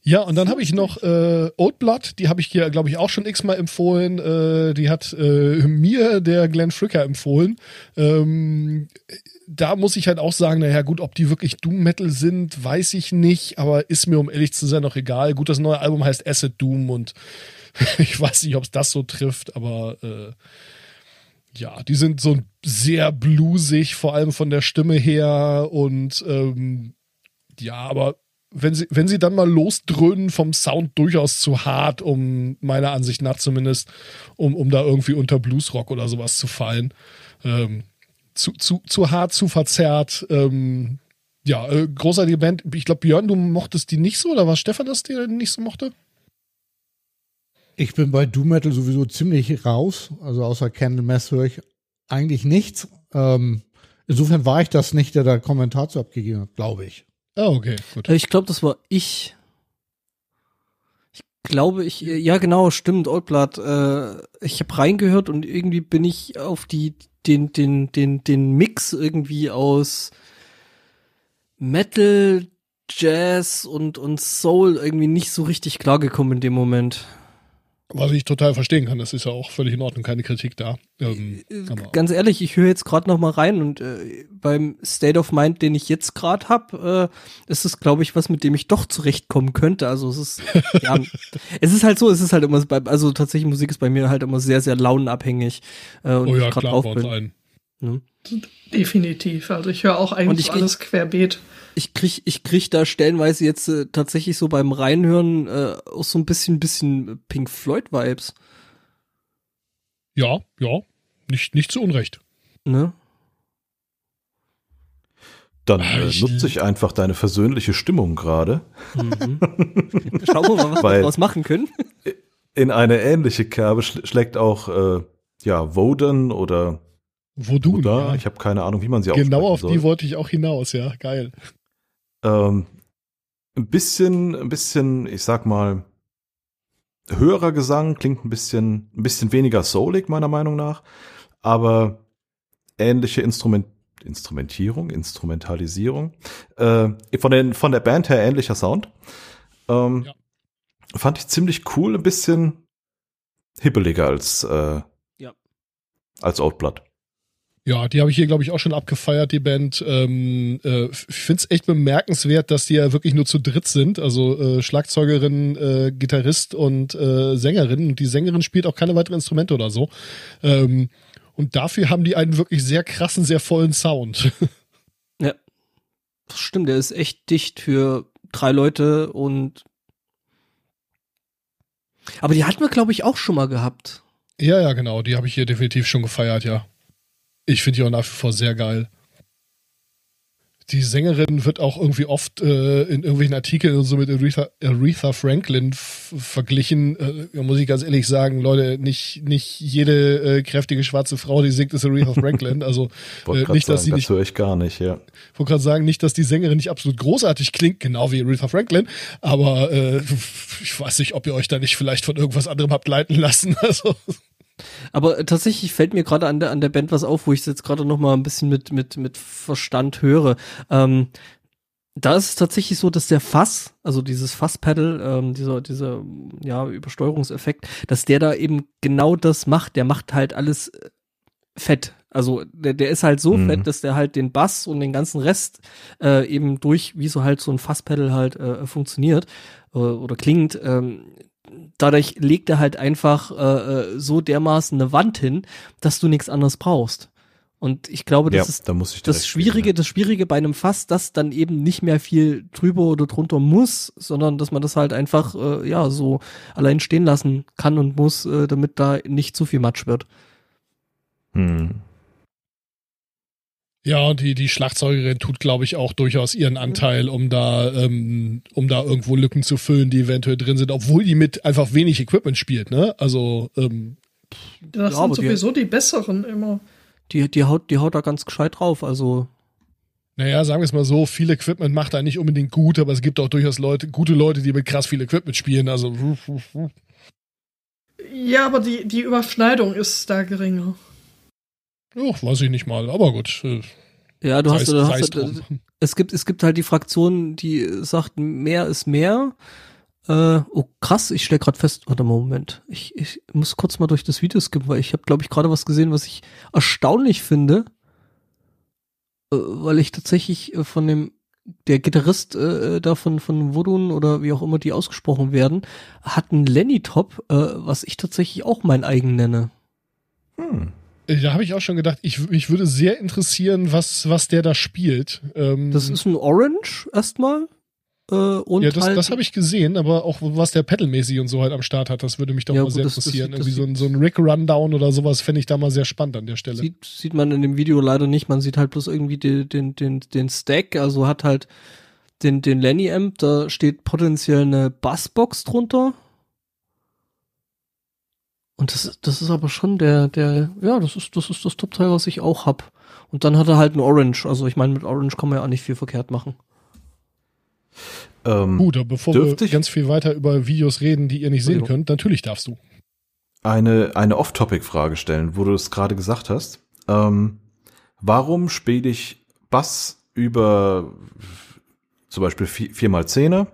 Ja, und dann habe ich noch äh, Old Blood, die habe ich hier, glaube ich, auch schon x-mal empfohlen. Äh, die hat äh, mir der Glenn Fricker empfohlen. Ähm, da muss ich halt auch sagen, naja, gut, ob die wirklich Doom Metal sind, weiß ich nicht, aber ist mir, um ehrlich zu sein, auch egal. Gut, das neue Album heißt Acid Doom und ich weiß nicht, ob es das so trifft, aber äh, ja, die sind so sehr bluesig, vor allem von der Stimme her und ähm, ja, aber wenn sie, wenn sie dann mal losdröhnen vom Sound durchaus zu hart, um meiner Ansicht nach zumindest, um, um da irgendwie unter Bluesrock oder sowas zu fallen. Ähm, zu, zu, zu hart, zu verzerrt. Ähm, ja, äh, großartige Band. Ich glaube, Björn, du mochtest die nicht so, oder war Stefan das, der nicht so mochte? Ich bin bei Doom Metal sowieso ziemlich raus. Also außer Candle Mass höre ich eigentlich nichts. Ähm, insofern war ich das nicht, der da Kommentar zu abgegeben hat, glaube ich. Ah, okay, gut. Äh, Ich glaube, das war ich. Glaube, ich, äh, ja genau, stimmt, Oldblood. Äh, ich habe reingehört und irgendwie bin ich auf die, den, den, den, den Mix irgendwie aus Metal, Jazz und, und Soul irgendwie nicht so richtig klargekommen in dem Moment. Was ich total verstehen kann, das ist ja auch völlig in Ordnung, keine Kritik da. Ähm, aber- Ganz ehrlich, ich höre jetzt gerade noch mal rein und äh, beim State of Mind, den ich jetzt gerade habe, äh, ist es, glaube ich, was, mit dem ich doch zurechtkommen könnte. Also es ist, ja, es ist halt so, es ist halt immer, bei, also tatsächlich Musik ist bei mir halt immer sehr, sehr launenabhängig. Äh, und oh ja, klar, drauf bei uns bin. allen. Ne? Definitiv. Also ich höre auch Und eigentlich ich- alles querbeet. Ich krieg, ich krieg da stellenweise jetzt äh, tatsächlich so beim Reinhören äh, auch so ein bisschen, bisschen Pink Floyd Vibes. Ja, ja, nicht, nicht zu Unrecht. Ne? Dann Ah, äh, nutze ich einfach deine versöhnliche Stimmung gerade Mhm. Schauen wir mal, was wir daraus machen können. in eine ähnliche Kerbe schl schlägt auch äh, ja Woden oder Wo du, Buddha. ja. Ich habe keine Ahnung, wie man sie Genau auf aussprechen die soll. wollte ich auch hinaus, ja, geil. Ähm, ein bisschen, ein bisschen, ich sag mal, höherer Gesang klingt ein bisschen, ein bisschen weniger soulig meiner Meinung nach, aber ähnliche Instrument, Instrumentierung, Instrumentalisierung, äh, von den, von der Band her ähnlicher Sound. Ähm, Ja. Fand ich ziemlich cool, ein bisschen hippeliger als, äh, Ja. als Outblood. Ja, die habe ich hier, glaube ich, auch schon abgefeiert, die Band. Ähm, äh, ich finde es echt bemerkenswert, dass die ja wirklich nur zu dritt sind. Also äh, Schlagzeugerin, äh, Gitarrist und äh, Sängerin. Und die Sängerin spielt auch keine weiteren Instrumente oder so. Ähm, und dafür haben die einen wirklich sehr krassen, sehr vollen Sound. Das stimmt, der ist echt dicht für drei Leute und aber die hatten wir, glaube ich, auch schon mal gehabt. ja, ja, genau. Die habe ich hier definitiv schon gefeiert, ja. Ich finde die auch nach wie vor sehr geil. Die Sängerin wird auch irgendwie oft äh, in irgendwelchen Artikeln und so mit Aretha, Aretha Franklin verglichen. Äh, da muss ich ganz ehrlich sagen, Leute, nicht, nicht jede äh, kräftige schwarze Frau, die singt, ist Aretha Franklin. Also äh, nicht, dass sagen, sie das nicht, höre ich gar nicht, ja. ich wollte gerade sagen, nicht, dass die Sängerin nicht absolut großartig klingt, genau wie Aretha Franklin, aber äh, ich weiß nicht, ob ihr euch da nicht vielleicht von irgendwas anderem habt leiten lassen. Also Aber äh, tatsächlich fällt mir gerade an der, an der Band was auf, wo ich es jetzt gerade noch mal ein bisschen mit, mit, mit Verstand höre. Ähm, da ist es tatsächlich so, dass der Fass, also dieses Fasspedal, ähm, dieser, dieser, ja, Übersteuerungseffekt, dass der da eben genau das macht. Der macht halt alles äh, fett. Also der, der ist halt so Mhm. fett, dass der halt den Bass und den ganzen Rest äh, eben durch, wie so halt so ein Fasspedal halt äh, funktioniert äh, oder klingt, ähm, dadurch legt er halt einfach äh, äh, so dermaßen eine Wand hin, dass du nichts anderes brauchst. Und ich glaube, das ja, ist da das Schwierige, gehen, das Schwierige bei einem Fass, dass dann eben nicht mehr viel drüber oder drunter muss, sondern dass man das halt einfach äh, ja so allein stehen lassen kann und muss, äh, damit da nicht zu viel Matsch wird. ja. Hm. Ja, und die, die Schlagzeugerin tut, glaube ich, auch durchaus ihren Anteil, um da, ähm, um da irgendwo Lücken zu füllen, die eventuell drin sind, obwohl die mit einfach wenig Equipment spielt, ne? Also, ähm, Das Ja, sind die- sowieso die besseren immer. Die, die haut, die haut da ganz gescheit drauf. Also naja, sagen wir es mal so, viel Equipment macht da nicht unbedingt gut, aber es gibt auch durchaus Leute, gute Leute, die mit krass viel Equipment spielen. Also, Ja, aber die, die Überschneidung ist da geringer. Oh, weiß ich nicht mal, aber gut. äh, ja, du hast, es- du hast es drum. es gibt es gibt halt die Fraktion, die sagt, mehr ist mehr. Äh, oh krass, ich stell gerade fest, warte mal, Moment. Ich, ich muss kurz mal durch das Video skippen, weil ich habe glaube ich gerade was gesehen, was ich erstaunlich finde, äh, weil ich tatsächlich äh, von dem der Gitarrist äh, da von von Wodun oder wie auch immer die ausgesprochen werden, hat einen Lenny Top, äh, was ich tatsächlich auch mein eigen nenne. Hm. Da habe ich auch schon gedacht, ich, mich würde sehr interessieren, was, was der da spielt. Ähm, Das ist ein Orange erstmal. Äh, und ja, das, halt, das habe ich gesehen, aber auch was der pedalmäßig und so halt am Start hat, das würde mich doch Ja, mal gut, sehr das- das interessieren. sieht- das Irgendwie so ein, so ein Rick-Rundown oder sowas fände ich da mal sehr spannend an der Stelle. Sieht, sieht man in dem Video leider nicht. Man sieht halt bloß irgendwie den, den, den, den Stack, also hat halt den, den Lenny Amp, da steht potenziell eine Bassbox drunter. Und das, ist- das ist aber schon der, der, ja, das ist, das ist das Top-Teil, was ich auch hab. Und dann hat er halt ein Orange. Also ich meine, mit Orange kann man ja auch nicht viel verkehrt machen. Ähm, Gut, aber bevor wir ich- ganz viel weiter über Videos reden, die ihr nicht sehen könnt, natürlich darfst du. eine, eine Off-Topic-Frage stellen, wo du es gerade gesagt hast. Ähm, warum spiele ich Bass über zum Beispiel 4x10er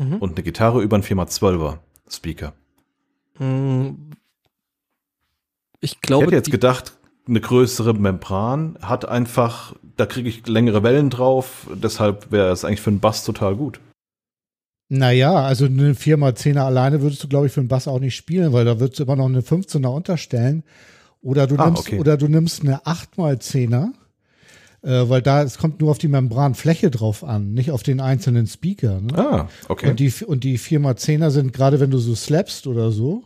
Mhm. und eine Gitarre über einen 4x12er Speaker? Ich Ich glaube, hätte jetzt gedacht, eine größere Membran hat einfach, da kriege ich längere Wellen drauf, deshalb wäre es eigentlich für einen Bass total gut. Naja, also eine 4x10er alleine würdest du, glaube ich, für den Bass auch nicht spielen, weil da würdest du immer noch eine 15er unterstellen. Oder du Ah, nimmst, okay. oder du nimmst eine 8x10er, äh, weil da, es kommt nur auf die Membranfläche drauf an, nicht auf den einzelnen Speaker. Ne? Ah, okay. Und die, und die 4x10er sind, gerade wenn du so slappst oder so,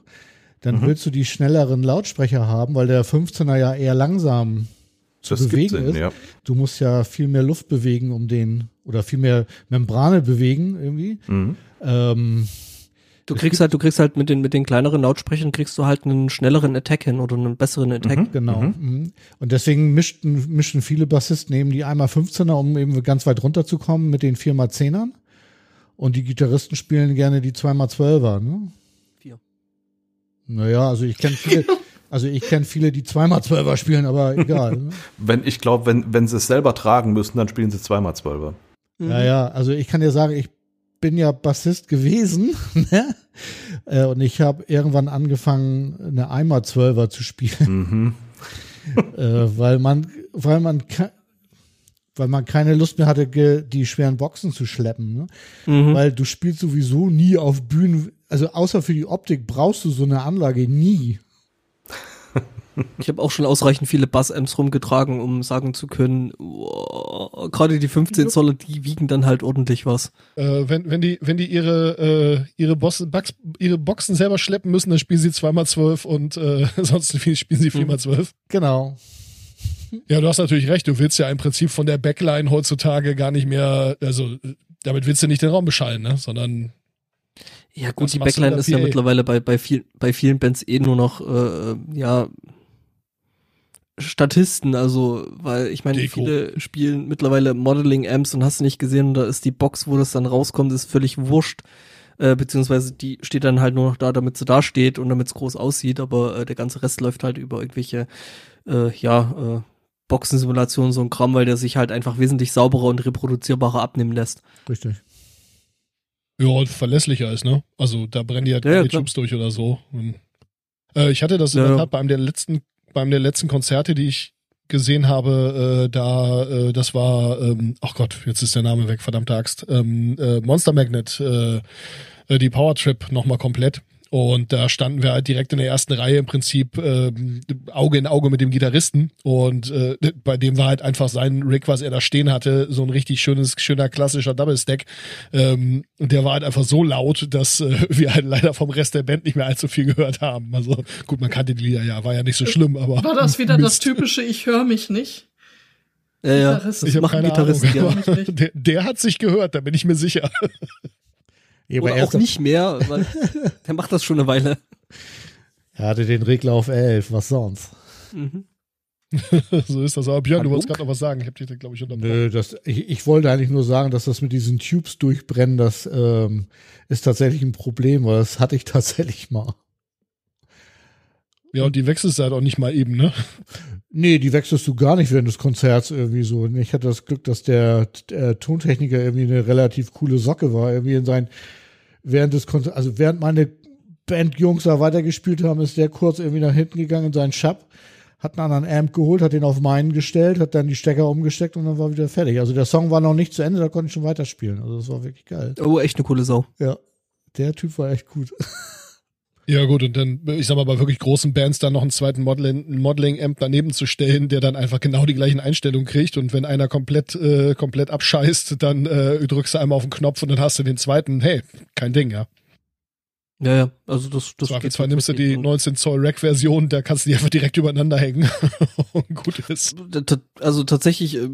dann Mhm. willst du die schnelleren Lautsprecher haben, weil der 15er ja eher langsam zu das bewegen Sinn, ist. ja. Du musst ja viel mehr Luft bewegen, um den, oder viel mehr Membrane bewegen irgendwie. Mhm. Ähm, du kriegst halt, du kriegst halt mit den, mit den kleineren Lautsprechern kriegst du halt einen schnelleren Attack hin oder einen besseren Attack. Mhm. Genau. Mhm. Und deswegen mischten, mischen viele Bassisten eben die 1x15er, um eben ganz weit runterzukommen mit den 4x10ern. Und die Gitarristen spielen gerne die 2x12er, ne? Naja, also ich kenne viele, also ich kenne viele, die 2x12er spielen, aber egal. Ne? Wenn, ich glaube, wenn, wenn sie es selber tragen müssen, dann spielen sie zweimal Zwölfer. Mhm. Ja, ja, also ich kann dir sagen, ich bin ja Bassist gewesen, ne? Äh, Und ich habe irgendwann angefangen, eine 1x12er zu spielen. Mhm. äh, weil man, weil man, weil man keine Lust mehr hatte, die schweren Boxen zu schleppen. Ne? Mhm. Weil du spielst sowieso nie auf Bühnen, also außer für die Optik brauchst du so eine Anlage nie. Ich habe auch schon ausreichend viele Bass-Amps rumgetragen, um sagen zu können, oh, gerade die 15 Zoller, die wiegen dann halt ordentlich was. Äh, wenn, wenn die, wenn die ihre, äh, ihre, Boss, Bugs, ihre Boxen selber schleppen müssen, dann spielen sie 2x12 und äh, sonst spielen sie 4x12. Genau. Ja, du hast natürlich recht. Du willst ja im Prinzip von der Backline heutzutage gar nicht mehr, also äh, damit willst du nicht den Raum beschallen, ne? Sondern Ja gut, die Backline ist ja PA? mittlerweile bei, bei, viel, bei vielen Bands eh nur noch, äh, ja, Statisten, also, weil ich meine, Deko. viele spielen mittlerweile Modeling-Amps und hast du nicht gesehen, da ist die Box, wo das dann rauskommt, ist völlig wurscht. Äh, beziehungsweise die steht dann halt nur noch da, damit sie da steht und damit es groß aussieht, aber äh, der ganze Rest läuft halt über irgendwelche, äh, ja, äh, Boxensimulationen, so ein Kram, weil der sich halt einfach wesentlich sauberer und reproduzierbarer abnehmen lässt. Richtig. Ja, verlässlicher ist, ne? Also da brennen die halt Ja, ja, keine klar. Tubes durch oder so. Und, äh, ich hatte das in Ja, der ja. Tat bei einem der letzten, bei einem der letzten Konzerte, die ich gesehen habe, äh, da, äh, das war, ähm, ach Gott, jetzt ist der Name weg, verdammte Axt, ähm, äh, Monster Magnet, äh, äh, die Power Trip nochmal komplett. Und da standen wir halt direkt in der ersten Reihe im Prinzip ähm, Auge in Auge mit dem Gitarristen. Und äh, bei dem war halt einfach sein Rig, was er da stehen hatte, so ein richtig schönes, schöner klassischer Double Stack. Ähm, und der war halt einfach so laut, dass äh, wir halt leider vom Rest der Band nicht mehr allzu viel gehört haben. Also gut, man kannte die Lieder ja, war ja nicht so schlimm, aber. War das wieder das Mist. typische Ich höre mich nicht? Ja, ja, das Ich habe keine Gitarristen Ahnung, der, der hat sich gehört, da bin ich mir sicher. Ja, aber Oder auch nicht mehr, weil der macht das schon eine Weile. er hatte den Regler auf 11, was sonst? Mhm. so ist das. Aber Björn, du Hallo? wolltest gerade noch was sagen. Ich habe dich, glaube ich, unterbrochen. Nö, das, ich, ich wollte eigentlich nur sagen, dass das mit diesen Tubes durchbrennen, das ähm, ist tatsächlich ein Problem, weil das hatte ich tatsächlich mal. Ja, und die wechselst du halt auch nicht mal eben, ne? Nee, die wechselst du gar nicht während des Konzerts irgendwie so. Ich hatte das Glück, dass der, der Tontechniker irgendwie eine relativ coole Socke war. Irgendwie in sein, während des Konzerts, also während meine Bandjungs da weitergespielt haben, ist der kurz irgendwie nach hinten gegangen in seinen Shop, hat einen anderen Amp geholt, hat den auf meinen gestellt, hat dann die Stecker umgesteckt und dann war wieder fertig. Also der Song war noch nicht zu Ende, da konnte ich schon weiterspielen. Also das war wirklich geil. Oh, echt eine coole Sau. Ja, der Typ war echt gut. Ja, gut, und dann, ich sag mal, bei wirklich großen Bands dann noch einen zweiten Modeling- Modeling-Amp daneben zu stellen, der dann einfach genau die gleichen Einstellungen kriegt. Und wenn einer komplett, äh, komplett abscheißt, dann äh, drückst du einmal auf den Knopf und dann hast du den zweiten. Hey, kein Ding, ja. Ja, ja, also das, das Das geht zwar nimmst du die tatsächlich. 19 Zoll Rack-Version, da kannst du die einfach direkt übereinander hängen. gut ist. Also tatsächlich, äh,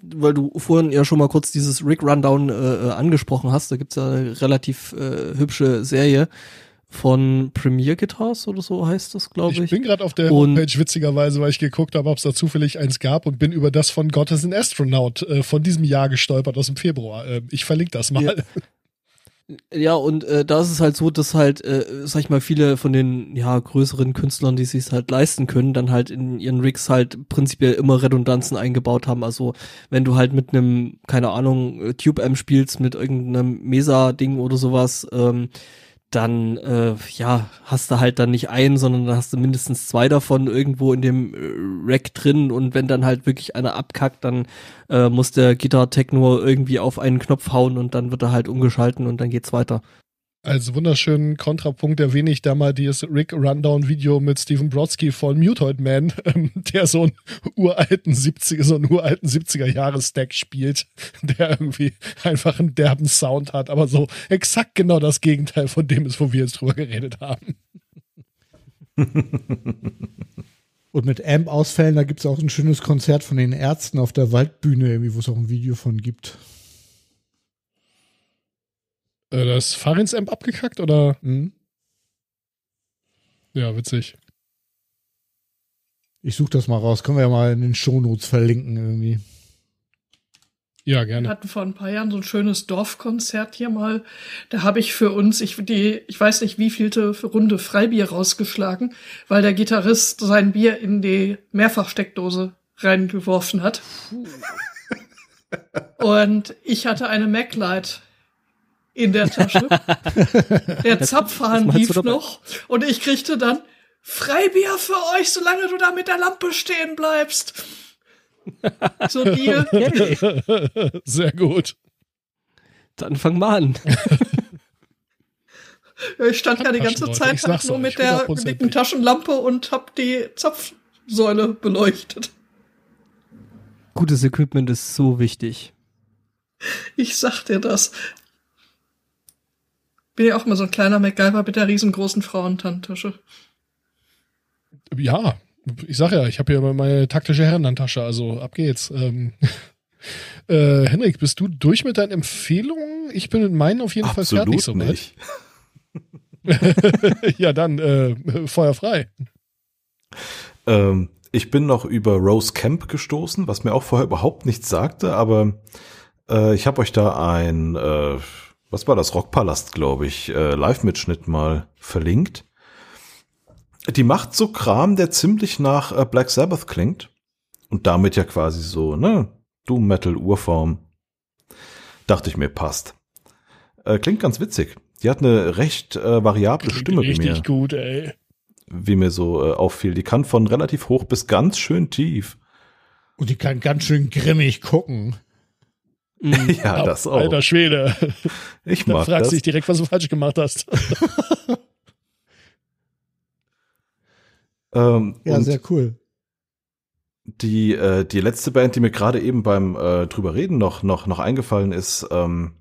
weil du vorhin ja schon mal kurz dieses Rig Rundown äh, äh, angesprochen hast, da gibt's ja eine relativ äh, hübsche Serie von Premier Guitars oder so heißt das, glaube Ich ich. bin gerade auf der Und- Homepage witzigerweise, weil ich geguckt habe, ob es da zufällig eins gab und bin über das von God is an Astronaut äh, von diesem Jahr gestolpert aus dem Februar. Äh, ich verlinke das mal. Ja. Ja, und äh, da ist es halt so, dass halt, äh, sag ich mal, viele von den ja größeren Künstlern, die sich halt leisten können, dann halt in ihren Rigs halt prinzipiell immer Redundanzen eingebaut haben. Also wenn du halt mit einem, keine Ahnung, äh, Tube-Amp spielst, mit irgendeinem Mesa-Ding oder sowas, ähm, dann äh, ja hast du halt dann nicht einen, sondern dann hast du mindestens zwei davon irgendwo in dem äh, Rack drin und wenn dann halt wirklich einer abkackt, dann äh, muss der Gitarre-Tech nur irgendwie auf einen Knopf hauen und dann wird er halt umgeschalten und dann geht's weiter. Als wunderschönen Kontrapunkt erwähne ich da mal dieses Rick Rundown Video mit Stephen Brodsky von Mutoid Man, ähm, der so einen uralten 70er, so einen uralten 70er Jahre Stack spielt, der irgendwie einfach einen derben Sound hat, aber so exakt genau das Gegenteil von dem ist, wo wir jetzt drüber geredet haben. Und mit Amp-Ausfällen, da gibt es auch ein schönes Konzert von den Ärzten auf der Waldbühne, irgendwie, wo es auch ein Video von gibt. Äh, das Fahrins-Amp abgekackt oder? Mhm. Ja, witzig. Ich suche das mal raus. Können wir ja mal in den Shownotes verlinken irgendwie. Ja, Wir gerne. hatten vor ein paar Jahren so ein schönes Dorfkonzert hier mal. Da habe ich für uns, ich, die, ich weiß nicht, wie vielte Runde Freibier rausgeschlagen, weil der Gitarrist sein Bier in die Mehrfachsteckdose reingeworfen hat. Und ich hatte eine MacLight in der Tasche. Der Zapfhahn lief noch und ich kriegte dann Freibier für euch, solange du da mit der Lampe stehen bleibst. So Deal. Sehr gut. Dann fang mal an. Ich stand ja die ganze Zeit sag's nur euch, mit der dicken Taschenlampe und hab die Zapfsäule beleuchtet. Gutes Equipment ist so wichtig. Ich sag dir das. Bin ja auch mal so ein kleiner MacGyver mit der riesengroßen Frauentantasche. Ja, ich sag ja, ich habe hier meine taktische Herrenhandtasche, also ab geht's. Ähm, äh, Henrik, bist du durch mit deinen Empfehlungen? Ich bin mit meinen auf jeden Fall fertig Absolut soweit. nicht. ja, dann äh, Feuer frei. Ähm, ich bin noch über Rose Camp gestoßen, was mir auch vorher überhaupt nichts sagte, aber äh, ich habe euch da ein, äh, was war das, Rockpalast, glaube ich, äh, Live-Mitschnitt mal verlinkt. Die macht so Kram, der ziemlich nach äh, Black Sabbath klingt und damit ja quasi so, ne, Doom Metal Urform. Dachte ich mir, passt. Äh, klingt ganz witzig. Die hat eine recht äh, variable Stimme wie Richtig mir gut, ey. wie mir so äh, auffiel. Die kann von relativ hoch bis ganz schön tief. Und die kann ganz schön grimmig gucken. Mhm. Ja, das auch. Alter Schwede. ich Da mag fragst dich direkt, was du falsch gemacht hast. Ähm, Ja, sehr cool. die, äh, die letzte Band, die mir gerade eben beim äh, drüber reden noch, noch, noch eingefallen ist, ähm,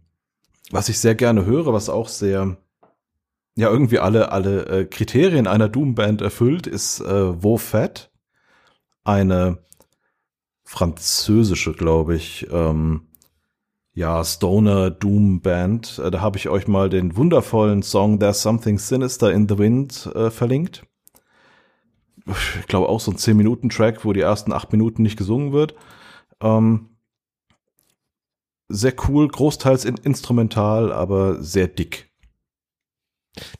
was ich sehr gerne höre, was auch sehr, ja, irgendwie alle, alle äh, Kriterien einer Doom-Band erfüllt, ist äh, Wo Fat. Eine französische, glaube ich, ähm, ja, Stoner Doom Band. Äh, Da habe ich euch mal den wundervollen Song There's Something Sinister in the Wind äh, verlinkt. Ich glaube auch so ein 10-Minuten-Track, wo die ersten acht Minuten nicht gesungen wird. Ähm, sehr cool, großteils in instrumental, aber sehr dick.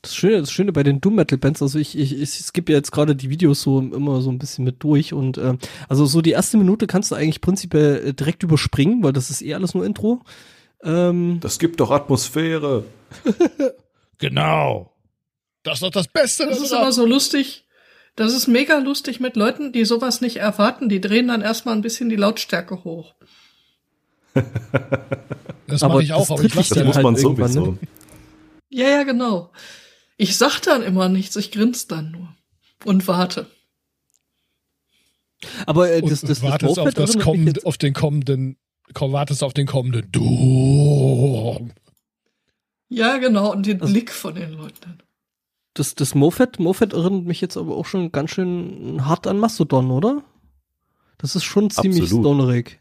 Das Schöne, das Schöne bei den Doom Metal Bands, also ich, ich, ich skippe ja jetzt gerade die Videos so immer so ein bisschen mit durch und äh, also so die erste Minute kannst du eigentlich prinzipiell äh, direkt überspringen, weil das ist eh alles nur Intro. Ähm, Das gibt doch Atmosphäre. genau. Das ist doch das Beste. Das ist aber so lustig. Das ist mega lustig mit Leuten, die sowas nicht erwarten. Die drehen dann erstmal ein bisschen die Lautstärke hoch. das mache ich auch, das aber ich lasse Das muss halt man irgendwann, sowieso. ne? Ja, ja, genau. Ich sag dann immer nichts, ich grinse dann nur. Und warte. aber äh, Und das, das, das wartest auf, das mich kommende, jetzt- auf den kommenden, komm, wartest auf den kommenden Doom. Ja, genau. Und den Also- Blick von den Leuten. das, das Mofet, Mofet erinnert mich jetzt aber auch schon ganz schön hart an Mastodon, oder? Das ist schon ziemlich Absolut. stonerig.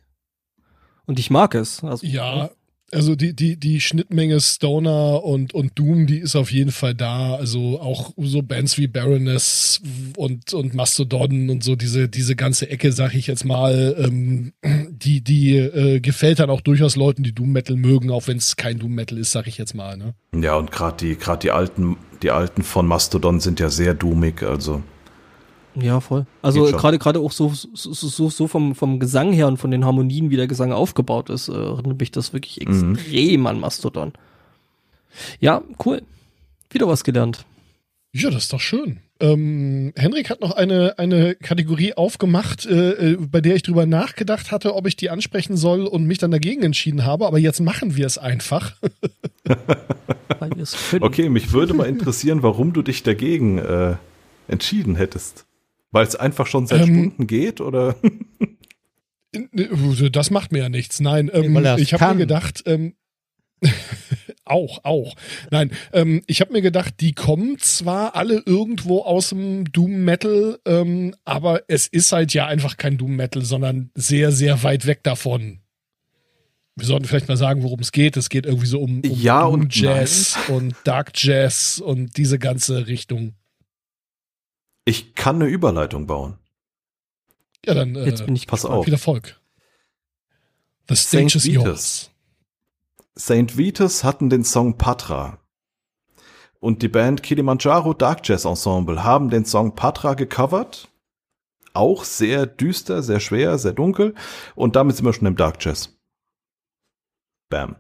Und ich mag es. Also, Ja, also die, die, die Schnittmenge Stoner und, und Doom, die ist auf jeden Fall da. Also auch so Bands wie Baroness und, und Mastodon und so diese, diese ganze Ecke, sag ich jetzt mal, ähm, die, die äh, gefällt dann auch durchaus Leuten, die Doom Metal mögen, auch wenn es kein Doom Metal ist, sag ich jetzt mal. Ne? Ja, und gerade die, gerade die alten, die alten von Mastodon sind ja sehr doomig, also. Ja, voll. Also gerade gerade auch so so, so so vom vom Gesang her und von den Harmonien, wie der Gesang aufgebaut ist, äh, erinnert mich das wirklich Mhm. extrem an Mastodon. Ja, cool. Wieder was gelernt. Ja, das ist doch schön. Ähm, Henrik hat noch eine, eine Kategorie aufgemacht, äh, äh, bei der ich drüber nachgedacht hatte, ob ich die ansprechen soll und mich dann dagegen entschieden habe, aber jetzt machen wir es einfach. Weil wir es können. Okay, mich würde mal interessieren, warum du dich dagegen äh, entschieden hättest. Weil es einfach schon seit Ähm, Stunden geht, oder? Das macht mir ja nichts. Nein, ähm, ich habe mir gedacht, ähm, auch, auch. Nein, ähm, ich habe mir gedacht, die kommen zwar alle irgendwo aus dem Doom Metal, ähm, aber es ist halt ja einfach kein Doom Metal, sondern sehr, sehr weit weg davon. Wir sollten vielleicht mal sagen, worum es geht. Es geht irgendwie so um, um Ja Doom und Jazz und Dark Jazz und diese ganze Richtung. Ich kann eine Überleitung bauen. Ja, dann äh, Jetzt bin ich Pass auf. viel Erfolg. The Saint stage is Vitus. yours. St. Vitus hatten den Song Patra. Und die Band Kilimanjaro Dark Jazz Ensemble haben den Song Patra gecovert. Auch sehr düster, sehr schwer, sehr dunkel. Und damit sind wir schon im Dark Jazz. Bam.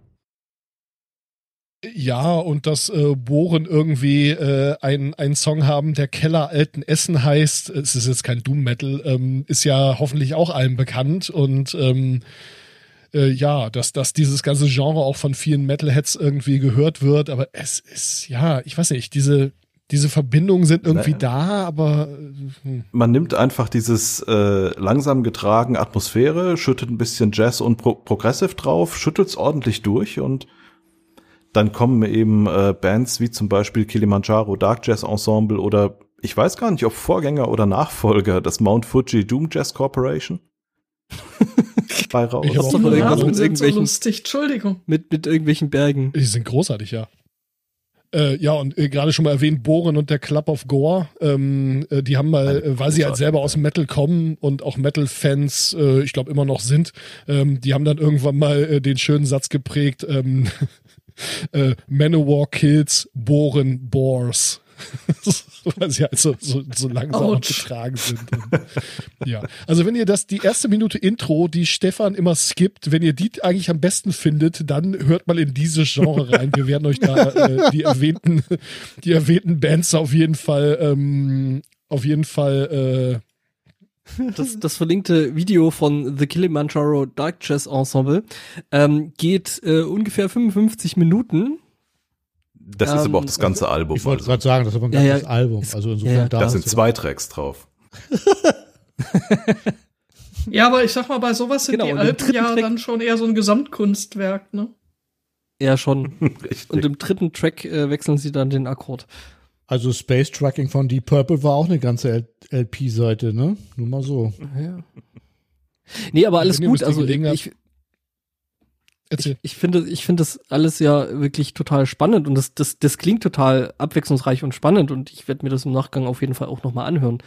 Ja, und dass äh, Bohren irgendwie äh, ein ein Song haben, der Keller alten Essen heißt, es ist jetzt kein Doom Metal, ähm, ist ja hoffentlich auch allen bekannt und ähm, äh, ja, dass, dass dieses ganze Genre auch von vielen Metalheads irgendwie gehört wird, aber es ist, ja, ich weiß nicht, diese, diese Verbindungen sind irgendwie Nee. da, aber äh, hm. Man nimmt einfach dieses äh, langsam getragen Atmosphäre, schüttet ein bisschen Jazz und Pro Progressive drauf, schüttelt's ordentlich durch und dann kommen eben äh, Bands wie zum Beispiel Kilimanjaro Dark Jazz Ensemble oder ich weiß gar nicht, ob Vorgänger oder Nachfolger des Mount Fuji Doom Jazz Corporation bei raus. Ich hab auch Die mal irgendwas mit sind so irgendwelchen- lustig, Entschuldigung. Mit, mit irgendwelchen Bergen. die sind großartig, ja. Äh, ja, und äh, gerade schon mal erwähnt, Bohren und der Club of Gore, ähm, äh, die haben mal, äh, weil sie halt selber aus dem Metal kommen und auch Metal-Fans, äh, ich glaube, immer noch sind, ähm, die haben dann irgendwann mal äh, den schönen Satz geprägt, ähm, äh, Manowar kills, Bohren Boars. weil sie halt so, so, so langsam Autsch. abgetragen sind. Und, ja, also wenn ihr das, die erste Minute Intro, die Stefan immer skippt, wenn ihr die eigentlich am besten findet, dann hört mal in dieses Genre rein. Wir werden euch da äh, die erwähnten, die erwähnten Bands auf jeden Fall, ähm, auf jeden Fall, äh, Das, das verlinkte Video von The Kilimanjaro Dark Jazz Ensemble ähm, geht äh, ungefähr 55 Minuten. Das ist Ähm, aber auch das ganze Album. Ich wollte Also. gerade sagen, das ist aber ein Ja, ganzes ja. Album. Ist- Also insofern ja, ja. da Da sind zwei Tracks drauf. Ja, aber ich sag mal, bei sowas sind Genau, die dritten ja Track- dann schon eher so ein Gesamtkunstwerk, ne? Ja, schon. Und im dritten Track äh, wechseln sie dann den Akkord. Also Space Trucking von Deep Purple war auch eine ganze LP-Seite, ne? Nur mal so. Ja. Nee, aber alles gut. Also ich, ich, ich finde, ich finde das alles ja wirklich total spannend und das, das, das klingt total abwechslungsreich und spannend und ich werde mir das im Nachgang auf jeden Fall auch nochmal anhören.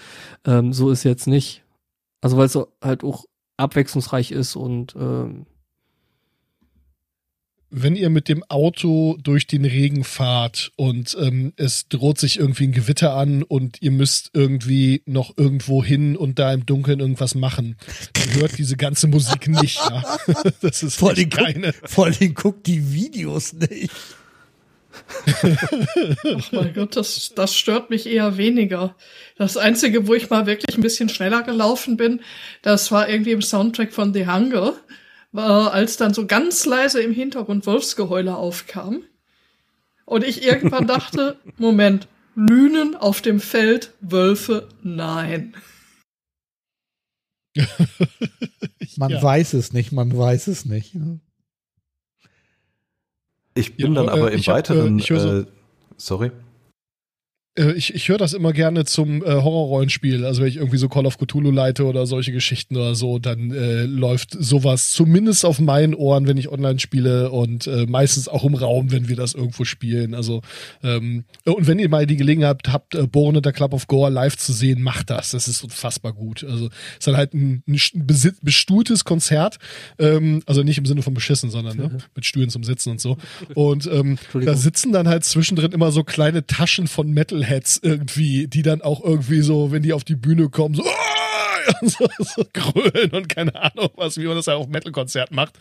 Ähm, so ist jetzt nicht. Also weil es so halt auch abwechslungsreich ist und ähm, wenn ihr mit dem Auto durch den Regen fahrt und ähm, es droht sich irgendwie ein Gewitter an und ihr müsst irgendwie noch irgendwo hin und da im Dunkeln irgendwas machen, dann hört diese ganze Musik nicht. Ja? Das ist Vor allem, keine. guck, vor allem guckt die Videos nicht. Ach mein Gott, das, das stört mich eher weniger. Das Einzige, wo ich mal wirklich ein bisschen schneller gelaufen bin, das war irgendwie im Soundtrack von The Hunger, war, als dann so ganz leise im Hintergrund Wolfsgeheule aufkam. Und ich irgendwann dachte, Moment, Lünen auf dem Feld, Wölfe, nein. Man Ja. weiß es nicht, man weiß es nicht. Ich bin Ja, dann äh, aber im ich hab, weiteren. äh, so- äh, sorry. Äh, Ich, ich höre das immer gerne zum äh, Horrorrollenspiel. Also wenn ich irgendwie so Call of Cthulhu leite oder solche Geschichten oder so, dann äh, läuft sowas zumindest auf meinen Ohren, wenn ich online spiele und äh, meistens auch im Raum, wenn wir das irgendwo spielen. Also ähm, und wenn ihr mal die Gelegenheit habt, äh, Born und der Club of Gore live zu sehen, macht das. Das ist unfassbar gut. Also ist dann halt ein, ein besit- bestuhltes Konzert. Ähm, also nicht im Sinne von beschissen, sondern ne, mit Stühlen zum Sitzen und so. Und ähm, da sitzen dann halt zwischendrin immer so kleine Taschen von Metalheads irgendwie, die dann auch irgendwie so, wenn die auf die Bühne kommen, so, und so, so grölen und keine Ahnung was, wie man das ja auf Metal-Konzert macht.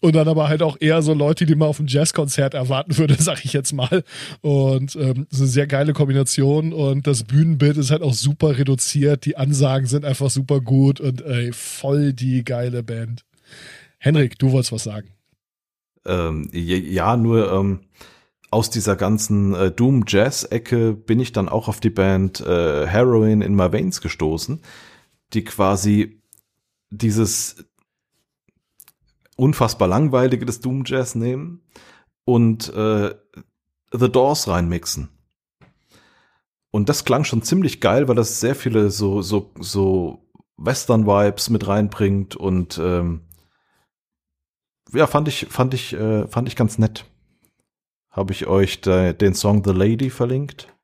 und dann aber halt auch eher so Leute, die man auf einem Jazzkonzert erwarten würde, sag ich jetzt mal. Und ähm, ist eine sehr geile Kombination und das Bühnenbild ist halt auch super reduziert, die Ansagen sind einfach super gut und ey, voll die geile Band. Henrik, du wolltest was sagen. Ähm, ja, nur ähm, aus dieser ganzen äh, Doom-Jazz-Ecke bin ich dann auch auf die Band äh, Heroin in My Veins gestoßen, die quasi dieses unfassbar langweilige des Doom Jazz nehmen und äh, The Doors reinmixen. Und das klang schon ziemlich geil, weil das sehr viele so so so Western Vibes mit reinbringt und ähm, ja fand ich fand ich äh, fand ich ganz nett. Habe ich euch da, den Song The Lady verlinkt?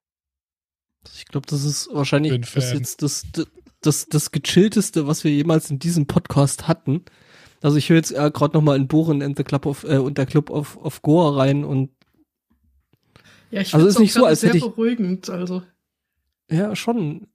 Ich glaube, das ist wahrscheinlich das jetzt das, das, das gechillteste, was wir jemals in diesem Podcast hatten. Also ich höre jetzt äh, gerade noch mal in Bohren in the Club of äh, und der Club of, of Goa rein und ja, ich also ist nicht so, als sehr hätte ich, beruhigend, also ja schon.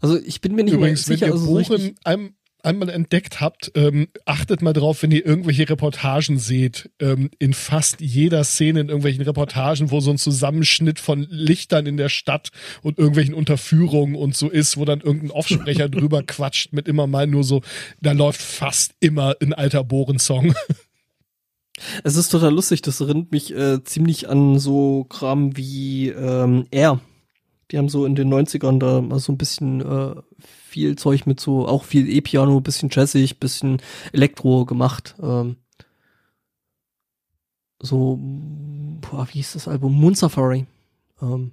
Also ich bin mir nicht Übrigens, mehr sicher, wenn ihr also Bohren so richtig, einem einmal entdeckt habt, ähm, achtet mal drauf, wenn ihr irgendwelche Reportagen seht, ähm, in fast jeder Szene in irgendwelchen Reportagen, wo so ein Zusammenschnitt von Lichtern in der Stadt und irgendwelchen Unterführungen und so ist, wo dann irgendein Offsprecher drüber quatscht mit immer mal nur so, da läuft fast immer ein alter Bohren-Song. Es ist total lustig, das erinnert mich äh, ziemlich an so Kram wie ähm, Air. Die haben so in den 90ern da mal so ein bisschen äh, viel Zeug mit so, auch viel E-Piano, bisschen jazzig, bisschen Elektro gemacht. Ähm, so, boah, wie hieß das Album? Moon Safari. Ähm,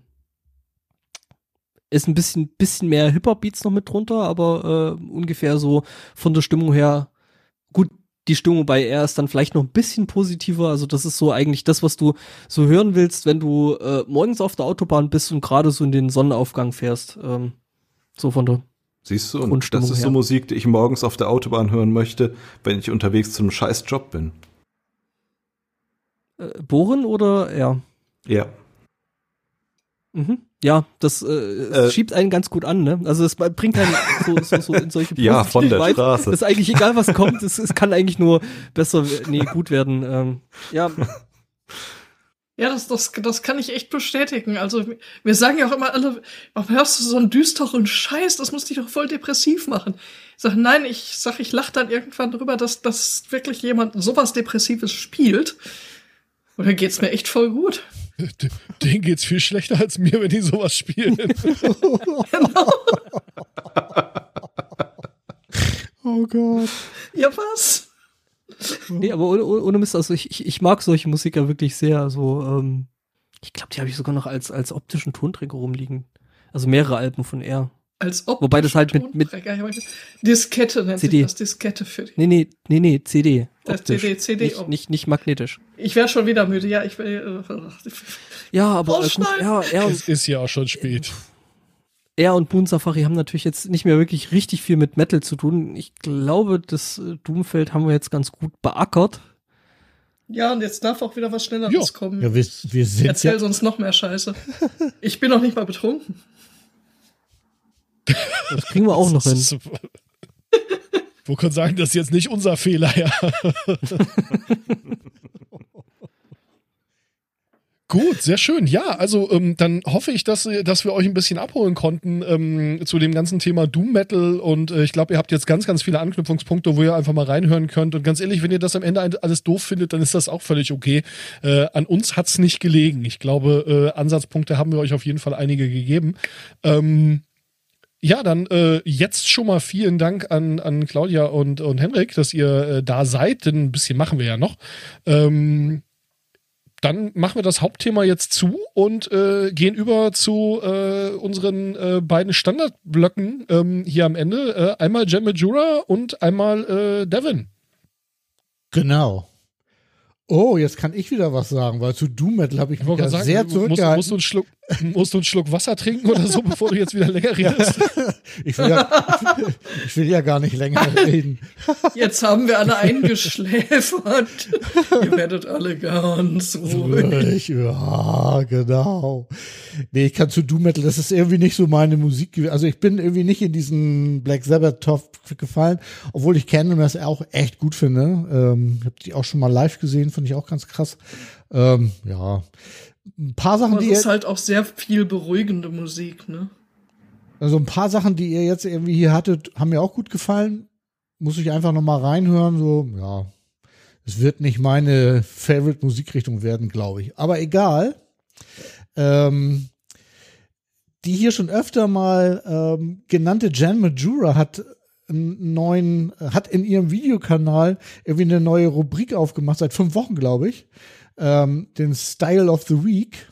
ist ein bisschen, bisschen mehr Hip-Hop-Beats noch mit drunter, aber äh, ungefähr so von der Stimmung her. Gut, die Stimmung bei R ist dann vielleicht noch ein bisschen positiver. Also das ist so eigentlich das, was du so hören willst, wenn du äh, morgens auf der Autobahn bist und gerade so in den Sonnenaufgang fährst. Ähm, so von der Siehst du, und das ist so Musik, die ich morgens auf der Autobahn hören möchte, wenn ich unterwegs zum scheiß Job bin. Äh, Bohren oder ja? Ja. Mhm. Ja, das äh, äh, schiebt einen ganz gut an, ne? Also es bringt einen so, so, so in solche Ja, von der Vibes. Straße. Das ist eigentlich egal, was kommt, es, es kann eigentlich nur besser, nee, gut werden. Ähm, ja, ja, das, das, das kann ich echt bestätigen. Also, wir sagen ja auch immer alle, warum hörst du so einen düsteren Scheiß? Das muss dich doch voll depressiv machen. Ich sag, nein, ich sag, ich lach dann irgendwann drüber, dass, dass wirklich jemand sowas Depressives spielt. Und dann geht's mir echt voll gut. Den geht's viel schlechter als mir, wenn die sowas spielen. genau. oh Gott. Ja, was? nee, aber ohne, ohne Mist, also ich, ich, ich mag solche Musiker wirklich sehr. Also, ähm, ich glaube, die habe ich sogar noch als, als optischen Tonträger rumliegen. Also mehrere Alben von er. Als ob Wobei das halt mit, mit Diskette nennt CD. sich das Diskette für die. Nee, nee, nee, nee, CD. Das CD, CD. Nicht, nicht, nicht magnetisch. Ich wäre schon wieder müde, ja, ich will. Äh, ja, aber äh, gut, ja, er es ist ja auch schon spät er und Moon Safari haben natürlich jetzt nicht mehr wirklich richtig viel mit Metal zu tun. Ich glaube, das äh, Doomfeld haben wir jetzt ganz gut beackert. Ja, und jetzt darf auch wieder was Schnelleres jo. kommen. Ja, wir, wir sind Erzähl ja sonst noch mehr Scheiße. Ich bin noch nicht mal betrunken. Das kriegen wir auch noch hin. Wo kann sagen, das ist jetzt nicht unser Fehler, ja. Gut, sehr schön. Ja, also ähm, dann hoffe ich, dass, dass wir euch ein bisschen abholen konnten ähm, zu dem ganzen Thema Doom Metal und äh, ich glaube, ihr habt jetzt ganz, ganz viele Anknüpfungspunkte, wo ihr einfach mal reinhören könnt. Und ganz ehrlich, wenn ihr das am Ende alles doof findet, dann ist das auch völlig okay. Äh, an uns hat's nicht gelegen. Ich glaube, äh, Ansatzpunkte haben wir euch auf jeden Fall einige gegeben. Ähm, ja, dann äh, jetzt schon mal vielen Dank an, an Claudia und, und Henrik, dass ihr äh, da seid, denn ein bisschen machen wir ja noch. Ähm, dann machen wir das Hauptthema jetzt zu und äh, gehen über zu äh, unseren äh, beiden Standardblöcken ähm, hier am Ende. Äh, einmal Jen Majura und einmal äh, Devin. Genau. Oh, jetzt kann ich wieder was sagen, weil zu Doom Metal habe ich mich ja sagen, sehr zurückgehalten. Musst, musst du einen Schluck, Musst du einen Schluck Wasser trinken oder so, bevor du jetzt wieder länger redest? Ich will ja, ich will ja gar nicht länger reden. Jetzt haben wir alle eingeschläfert. Ihr werdet alle ganz ruhig. Ja, genau. Nee, ich kann zu Doom Metal, das ist irgendwie nicht so meine Musik. gewesen. Also ich bin irgendwie nicht in diesen Black Sabbath Top gefallen, obwohl ich Candle das auch echt gut finde. Ähm, ich habe die auch schon mal live gesehen, finde ich auch ganz krass. Ähm, ja, ein paar Sachen, Aber die es ist halt auch sehr viel beruhigende Musik, ne? also ein paar Sachen, die ihr jetzt irgendwie hier hattet, haben mir auch gut gefallen. Muss ich einfach noch mal reinhören. So, ja, es wird nicht meine Favorite Musikrichtung werden, glaube ich. Aber egal. Ähm, die hier schon öfter mal ähm, genannte Jan Majura hat einen neuen, hat in ihrem Videokanal irgendwie eine neue Rubrik aufgemacht, seit fünf Wochen, glaube ich. Ähm, den Style of the Week.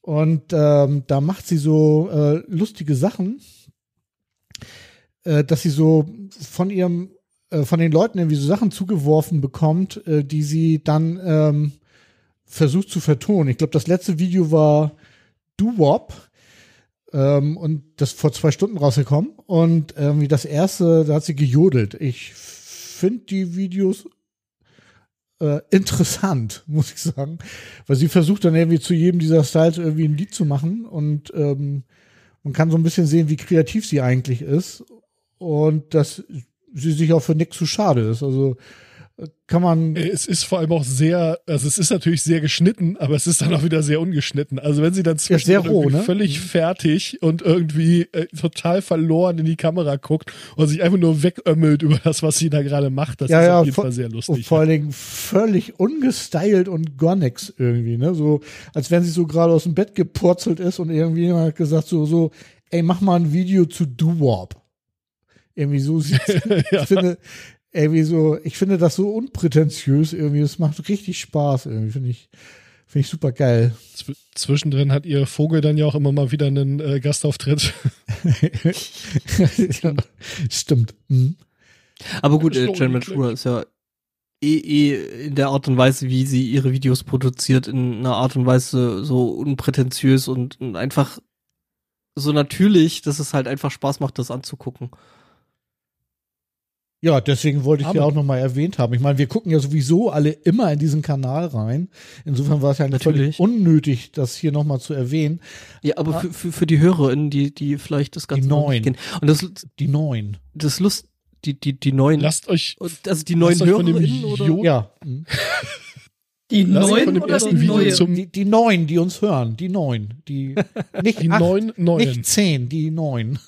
Und ähm, da macht sie so äh, lustige Sachen, äh, dass sie so von ihrem, äh, von den Leuten irgendwie so Sachen zugeworfen bekommt, äh, die sie dann ähm, versucht zu vertonen. Ich glaube, das letzte Video war Doo-Wop ähm, und das vor zwei Stunden rausgekommen. Und irgendwie das erste, da hat sie gejodelt. Ich finde die Videos äh, interessant, muss ich sagen. Weil sie versucht dann irgendwie zu jedem dieser Styles irgendwie ein Lied zu machen und ähm, man kann so ein bisschen sehen, wie kreativ sie eigentlich ist und dass sie sich auch für nichts zu schade ist. Also kann man. Es ist vor allem auch sehr, also es ist natürlich sehr geschnitten, aber es ist dann auch wieder sehr ungeschnitten. Also wenn sie dann zwischendurch roh, ne? völlig fertig und irgendwie äh, total verloren in die Kamera guckt und sich einfach nur wegömmelt über das, was sie da gerade macht, das Ja, ist ja, auf jeden Fall sehr Und lustig. vor allen Dingen völlig ungestylt und gar nix irgendwie, ne? So, als wenn sie so gerade aus dem Bett gepurzelt ist und irgendwie jemand hat gesagt, so, so, ey, mach mal ein Video zu Doo-Wop. Irgendwie so sieht. Ich finde, irgendwie so, ich finde das so unprätentiös irgendwie. Es macht richtig Spaß irgendwie, finde ich, finde ich super geil. Zw zwischendrin hat ihr Vogel dann ja auch immer mal wieder einen äh, Gastauftritt. stimmt. Mhm. Aber gut, äh, Jen. Matura ist ja eh, eh in der Art und Weise, wie sie ihre Videos produziert, in einer Art und Weise so unprätentiös und, und einfach so natürlich, dass es halt einfach Spaß macht, das anzugucken. Ja, deswegen wollte ich Aber- ja auch nochmal erwähnt haben. Ich meine, wir gucken ja sowieso alle immer in diesen Kanal rein. Insofern war es ja völlig Natürlich. unnötig, das hier nochmal zu erwähnen. Ja, aber für, für, für die HörerInnen, die, die vielleicht das Ganze neuen. nicht kennen. Und das, Die neuen. das Lust, die, die, die neuen, Lasst euch, also die neuen HörerInnen oder? Jo- Ja. Die Lass ich von neuen dem oder ersten die Video neuen? zum- Die, die neuen, die uns hören. Die neuen. Die, nicht die acht, neuen neuen. nicht zehn, die neun.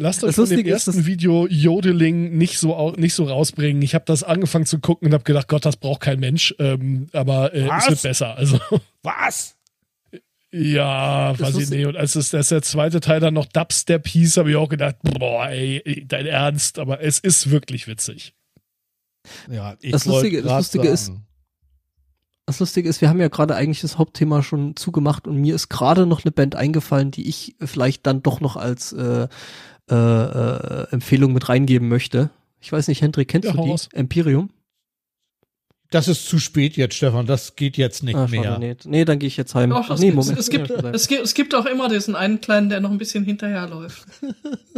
Lasst euch Das von dem ist, ersten dass- Video Jodeling nicht so nicht so rausbringen. Ich habe das angefangen zu gucken und habe gedacht, Gott, das braucht kein Mensch. Ähm, aber äh, es wird besser. Also Was? ja, Das weiß ich nicht. Und als es als der zweite Teil dann noch Dubstep hieß, habe ich auch gedacht, boah, ey, dein Ernst. Aber es ist wirklich witzig. Ja, ich Das wollte Lustige- das Lustige ist-. Das Lustige ist, wir haben ja gerade eigentlich das Hauptthema schon zugemacht und mir ist gerade noch eine Band eingefallen, die ich vielleicht dann doch noch als äh, äh, äh, Empfehlung mit reingeben möchte. Ich weiß nicht, Hendrik, kennst Ja, du die? raus. Empirium? Das ist zu spät jetzt, Stefan. Das geht jetzt nicht Ah, mehr. schade, nee. nee, dann gehe ich jetzt heim. Doch, Ach, es, nee, gibt, Moment. es, gibt, es, gibt, es gibt auch immer diesen einen kleinen, der noch ein bisschen hinterherläuft.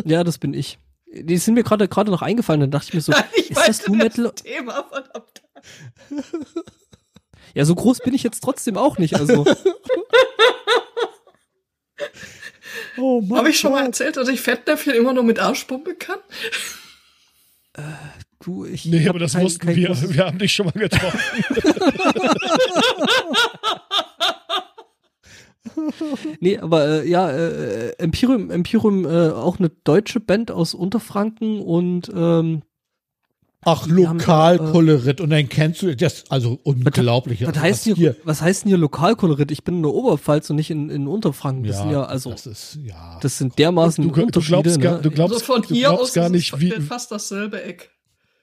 ja, das bin ich. Die sind mir gerade gerade noch eingefallen, dann dachte ich mir so, Ich ist das Doom Metal? Thema, verdammt. Ja, so groß bin ich jetzt trotzdem auch nicht. Also, Oh. Habe ich schon mal erzählt, dass ich Fettnäpfchen immer nur mit Arschbombe kann? du, ich. Nee, aber das kein- wussten kein wir. großes- Wir haben dich schon mal getroffen. Nee, aber äh, ja, äh, Empirium, Empirium, äh, auch eine deutsche Band aus Unterfranken und ähm, Ach, Lokalkolorit. Und dann kennst du das, also unglaublich. was Also heißt hier, hier? was heißt denn hier Lokalkolorit? Ich bin in der Oberpfalz und nicht in, in Unterfranken. Das sind ja, also, Das ist, ja. das sind dermaßen Du, du Unterschiede. glaubst gar, ne? du glaubst, also von du hier glaubst aus gar ist nicht, es wie. fast dasselbe Eck.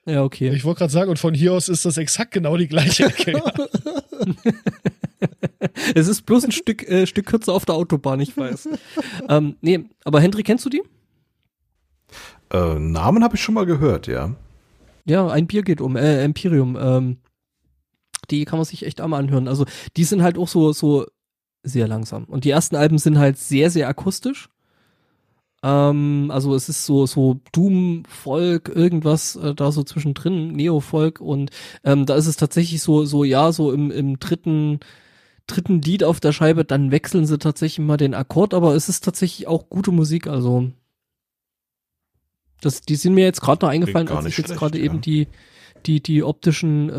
Ja, okay. Ich wollte gerade sagen, und von hier aus ist das exakt genau die gleiche Ecke. es ist bloß ein Stück, äh, Stück kürzer auf der Autobahn, ich weiß. ähm, nee, aber Hendrik, kennst du die? Äh, Namen habe ich schon mal gehört, ja. Ja, ein Bier geht um, äh, Empirium. Ähm, die kann man sich echt einmal anhören. Also die sind halt auch so, so sehr langsam. Und die ersten Alben sind halt sehr, sehr akustisch. Ähm, also es ist so, so Doom-Folk, irgendwas äh, da so zwischendrin, Neo-Folk und ähm, da ist es tatsächlich so, so, ja, so im, im dritten, dritten Lied auf der Scheibe, dann wechseln sie tatsächlich mal den Akkord, aber es ist tatsächlich auch gute Musik, also das, die sind mir jetzt gerade noch eingefallen, als ich nicht jetzt schlecht, gerade ja. eben die, die, die optischen äh,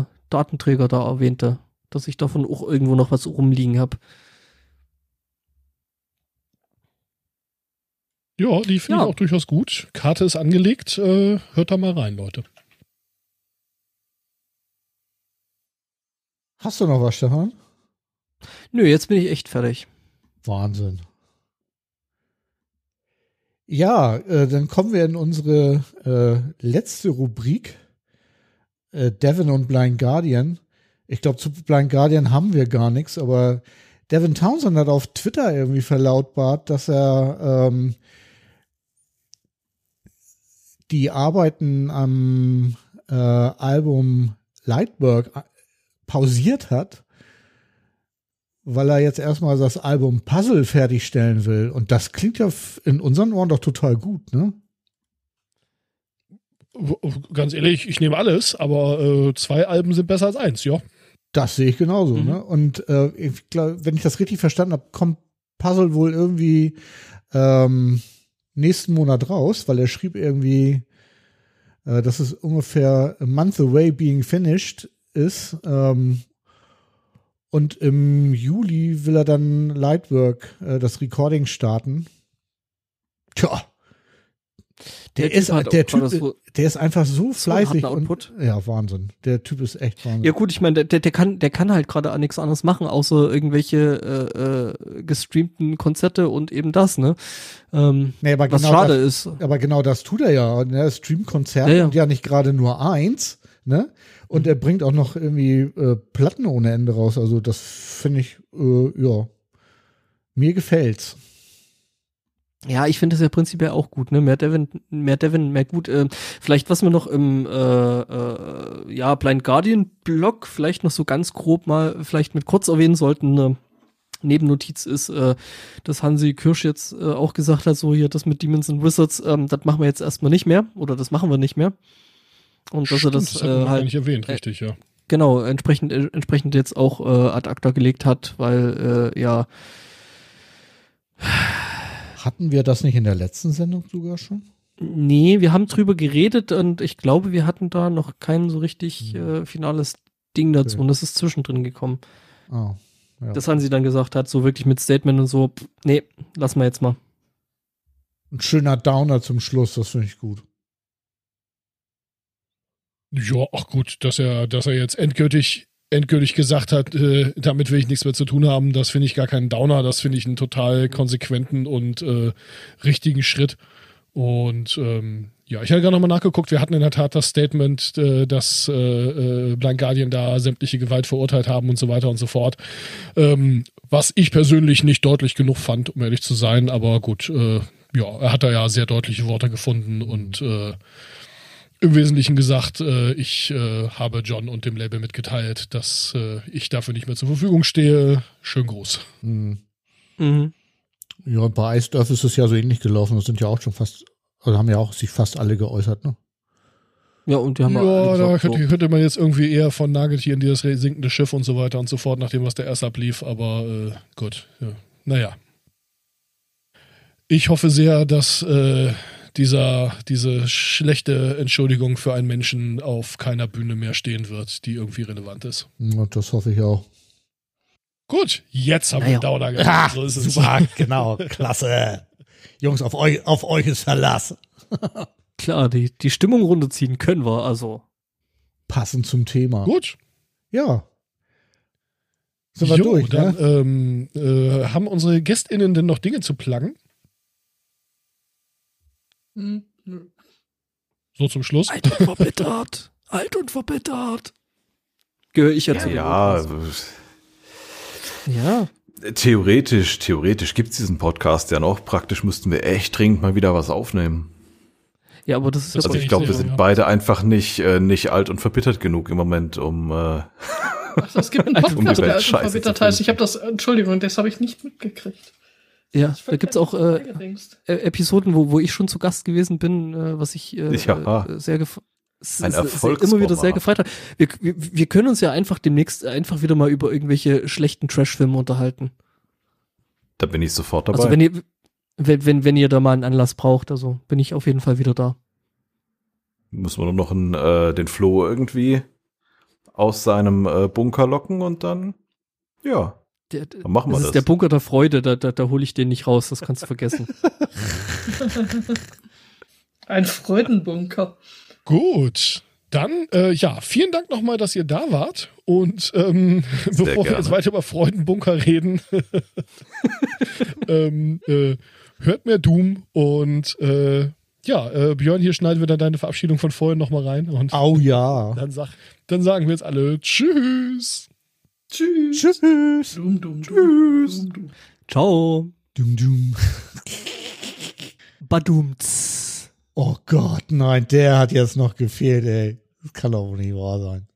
äh, Datenträger da erwähnte, dass ich davon auch irgendwo noch was rumliegen habe. Ja, die finde Ja. ich auch durchaus gut. Karte ist angelegt. Äh, hört da mal rein, Leute. Hast du noch was, Stefan? Nö, jetzt bin ich echt fertig. Wahnsinn. Ja, äh, dann kommen wir in unsere äh, letzte Rubrik. Äh, Devin und Blind Guardian. Ich glaube, zu Blind Guardian haben wir gar nichts, aber Devin Townsend hat auf Twitter irgendwie verlautbart, dass er ähm, die Arbeiten am äh, Album Lightwork äh, pausiert hat, weil er jetzt erstmal das Album Puzzle fertigstellen will. Und das klingt ja in unseren Ohren doch total gut, ne? Ganz ehrlich, ich nehme alles, aber äh, zwei Alben sind besser als eins, ja. Das sehe ich genauso, Mhm. ne? Und äh, ich glaube, wenn ich das richtig verstanden habe, kommt Puzzle wohl irgendwie ähm, nächsten Monat raus, weil er schrieb irgendwie, äh, dass es ungefähr a month away being finished ist. Ähm, und im Juli will er dann Lightwork, äh, das Recording starten. Tja. Der, Typ ist, hat der typ, so- der ist einfach so so fleißig harten und, Output. ja, Wahnsinn. Der Typ ist echt Wahnsinn. Ja gut, ich meine, der, der kann, der kann halt gerade nichts anderes machen, außer irgendwelche äh, äh, gestreamten Konzerte und eben das, ne? Ähm, Nee, aber was genau schade das, ist. Aber genau das tut er ja. Ne? Er streamt Konzerte Ja, ja. und ja nicht gerade nur eins, ne? Und er bringt auch noch irgendwie äh, Platten ohne Ende raus. Also das finde ich, äh, ja, mir gefällt's. Ja, ich finde das ja prinzipiell auch gut, ne? Mehr Devin, mehr Devin, mehr gut. Ähm, vielleicht, was wir noch im äh, äh, ja, Blind Guardian Blog vielleicht noch so ganz grob mal vielleicht mit kurz erwähnen sollten, eine Nebennotiz ist, äh, dass Hansi Kirsch jetzt äh, auch gesagt hat, so hier das mit Demons and Wizards, ähm, das machen wir jetzt erstmal nicht mehr oder das machen wir nicht mehr. Und dass er Stimmt, das, hat man äh, halt nicht erwähnt, äh, richtig, ja. genau entsprechend äh, entsprechend jetzt auch äh, ad acta gelegt hat, weil äh, ja Hatten wir das nicht in der letzten Sendung sogar schon? Nee, wir haben drüber geredet und ich glaube, wir hatten da noch kein so richtig äh, finales Ding dazu Okay. und das ist zwischendrin gekommen. Ah, ja. Das haben sie dann gesagt hat, so wirklich mit Statement und so, pff, nee, lassen wir jetzt mal. Ein schöner Downer zum Schluss, das finde ich gut. Ja, ach gut, dass er, dass er jetzt endgültig, endgültig gesagt hat, äh, damit will ich nichts mehr zu tun haben, das finde ich gar keinen Downer, das finde ich einen total konsequenten und äh, richtigen Schritt. Und ähm, ja, ich habe gerade nochmal nachgeguckt, wir hatten in der Tat das Statement, äh, dass äh, äh, Blind Guardian da sämtliche Gewalt verurteilt haben und so weiter und so fort. Ähm, was ich persönlich nicht deutlich genug fand, um ehrlich zu sein, aber gut, äh, ja, er hat da ja sehr deutliche Worte gefunden und äh, im Wesentlichen gesagt, äh, ich äh, habe John und dem Label mitgeteilt, dass äh, ich dafür nicht mehr zur Verfügung stehe. Schön groß. Hm. Mhm. Ja, und bei Ice Earth ist es ja so ähnlich gelaufen. Das sind ja auch schon fast, also haben ja auch sich fast alle geäußert, ne? Ja, und die haben Ja, alle da gesagt, könnte, so, könnte man jetzt irgendwie eher von Nagetieren, die das sinkende Schiff und so weiter und so fort, nachdem was der erst ablief, aber äh, gut. Ja. Naja. Ich hoffe sehr, dass äh, dieser, diese schlechte Entschuldigung für einen Menschen auf keiner Bühne mehr stehen wird, die irgendwie relevant ist. Ja, das hoffe ich auch. Gut, jetzt haben wir Naja. einen Downer gehabt. So ist es. genau, klasse. Jungs, auf euch, auf euch ist Verlass. klar, die, die Stimmung runterziehen können wir, also. Passend zum Thema. Gut. Ja. Sind wir Jo, durch, dann ne? ähm, äh, haben unsere GästInnen denn noch Dinge zu pluggen? Hm. So zum Schluss. Alt und verbittert. Alt und verbittert. Gehöre ich ja, Ja, zu. ja Ja. theoretisch, theoretisch gibt's diesen Podcast ja noch. Praktisch müssten wir echt dringend mal wieder was aufnehmen. Ja, aber das ist Das Also ich glaube, wir sind ja. beide einfach nicht, äh, nicht alt und verbittert genug im Moment, um, äh, Ach, es gibt einen Podcast, um der scheiße alphabetiert zu heißt. Ich habe das, Entschuldigung, das habe ich nicht mitgekriegt. Ja, da gibt's auch äh, äh, Episoden, wo, wo ich schon zu Gast gewesen bin, äh, was ich äh, Ja. äh, sehr gef s- Ein s- immer wieder sehr gefreut hat. Wir, wir, wir können uns ja einfach demnächst einfach wieder mal über irgendwelche schlechten Trashfilme unterhalten. Da bin ich sofort dabei. Also wenn ihr wenn, wenn, wenn ihr da mal einen Anlass braucht, also bin ich auf jeden Fall wieder da. Müssen wir nur noch einen, äh, den Flo irgendwie aus seinem äh, Bunker locken und dann, ja, Der, dann machen wir das das. ist der Bunker der Freude, da, da, da hole ich den nicht raus, das kannst du vergessen. Ein Freudenbunker. Gut. Dann, äh, ja, vielen Dank nochmal, dass ihr da wart. Und ähm, bevor wir gerne. jetzt weiter über Freudenbunker reden, ähm, äh, hört mehr Doom und äh, ja, äh, Björn, hier schneiden wir dann deine Verabschiedung von vorhin nochmal rein. Und Oh ja. dann, sag, dann sagen wir jetzt alle Tschüss. Tschüss. Tschüss. Dum, dum, dum, dum, dum. Ciao. Dum, dum. Badumts. Oh Gott, nein, der hat jetzt noch gefehlt, ey. Das kann doch wohl nicht wahr sein.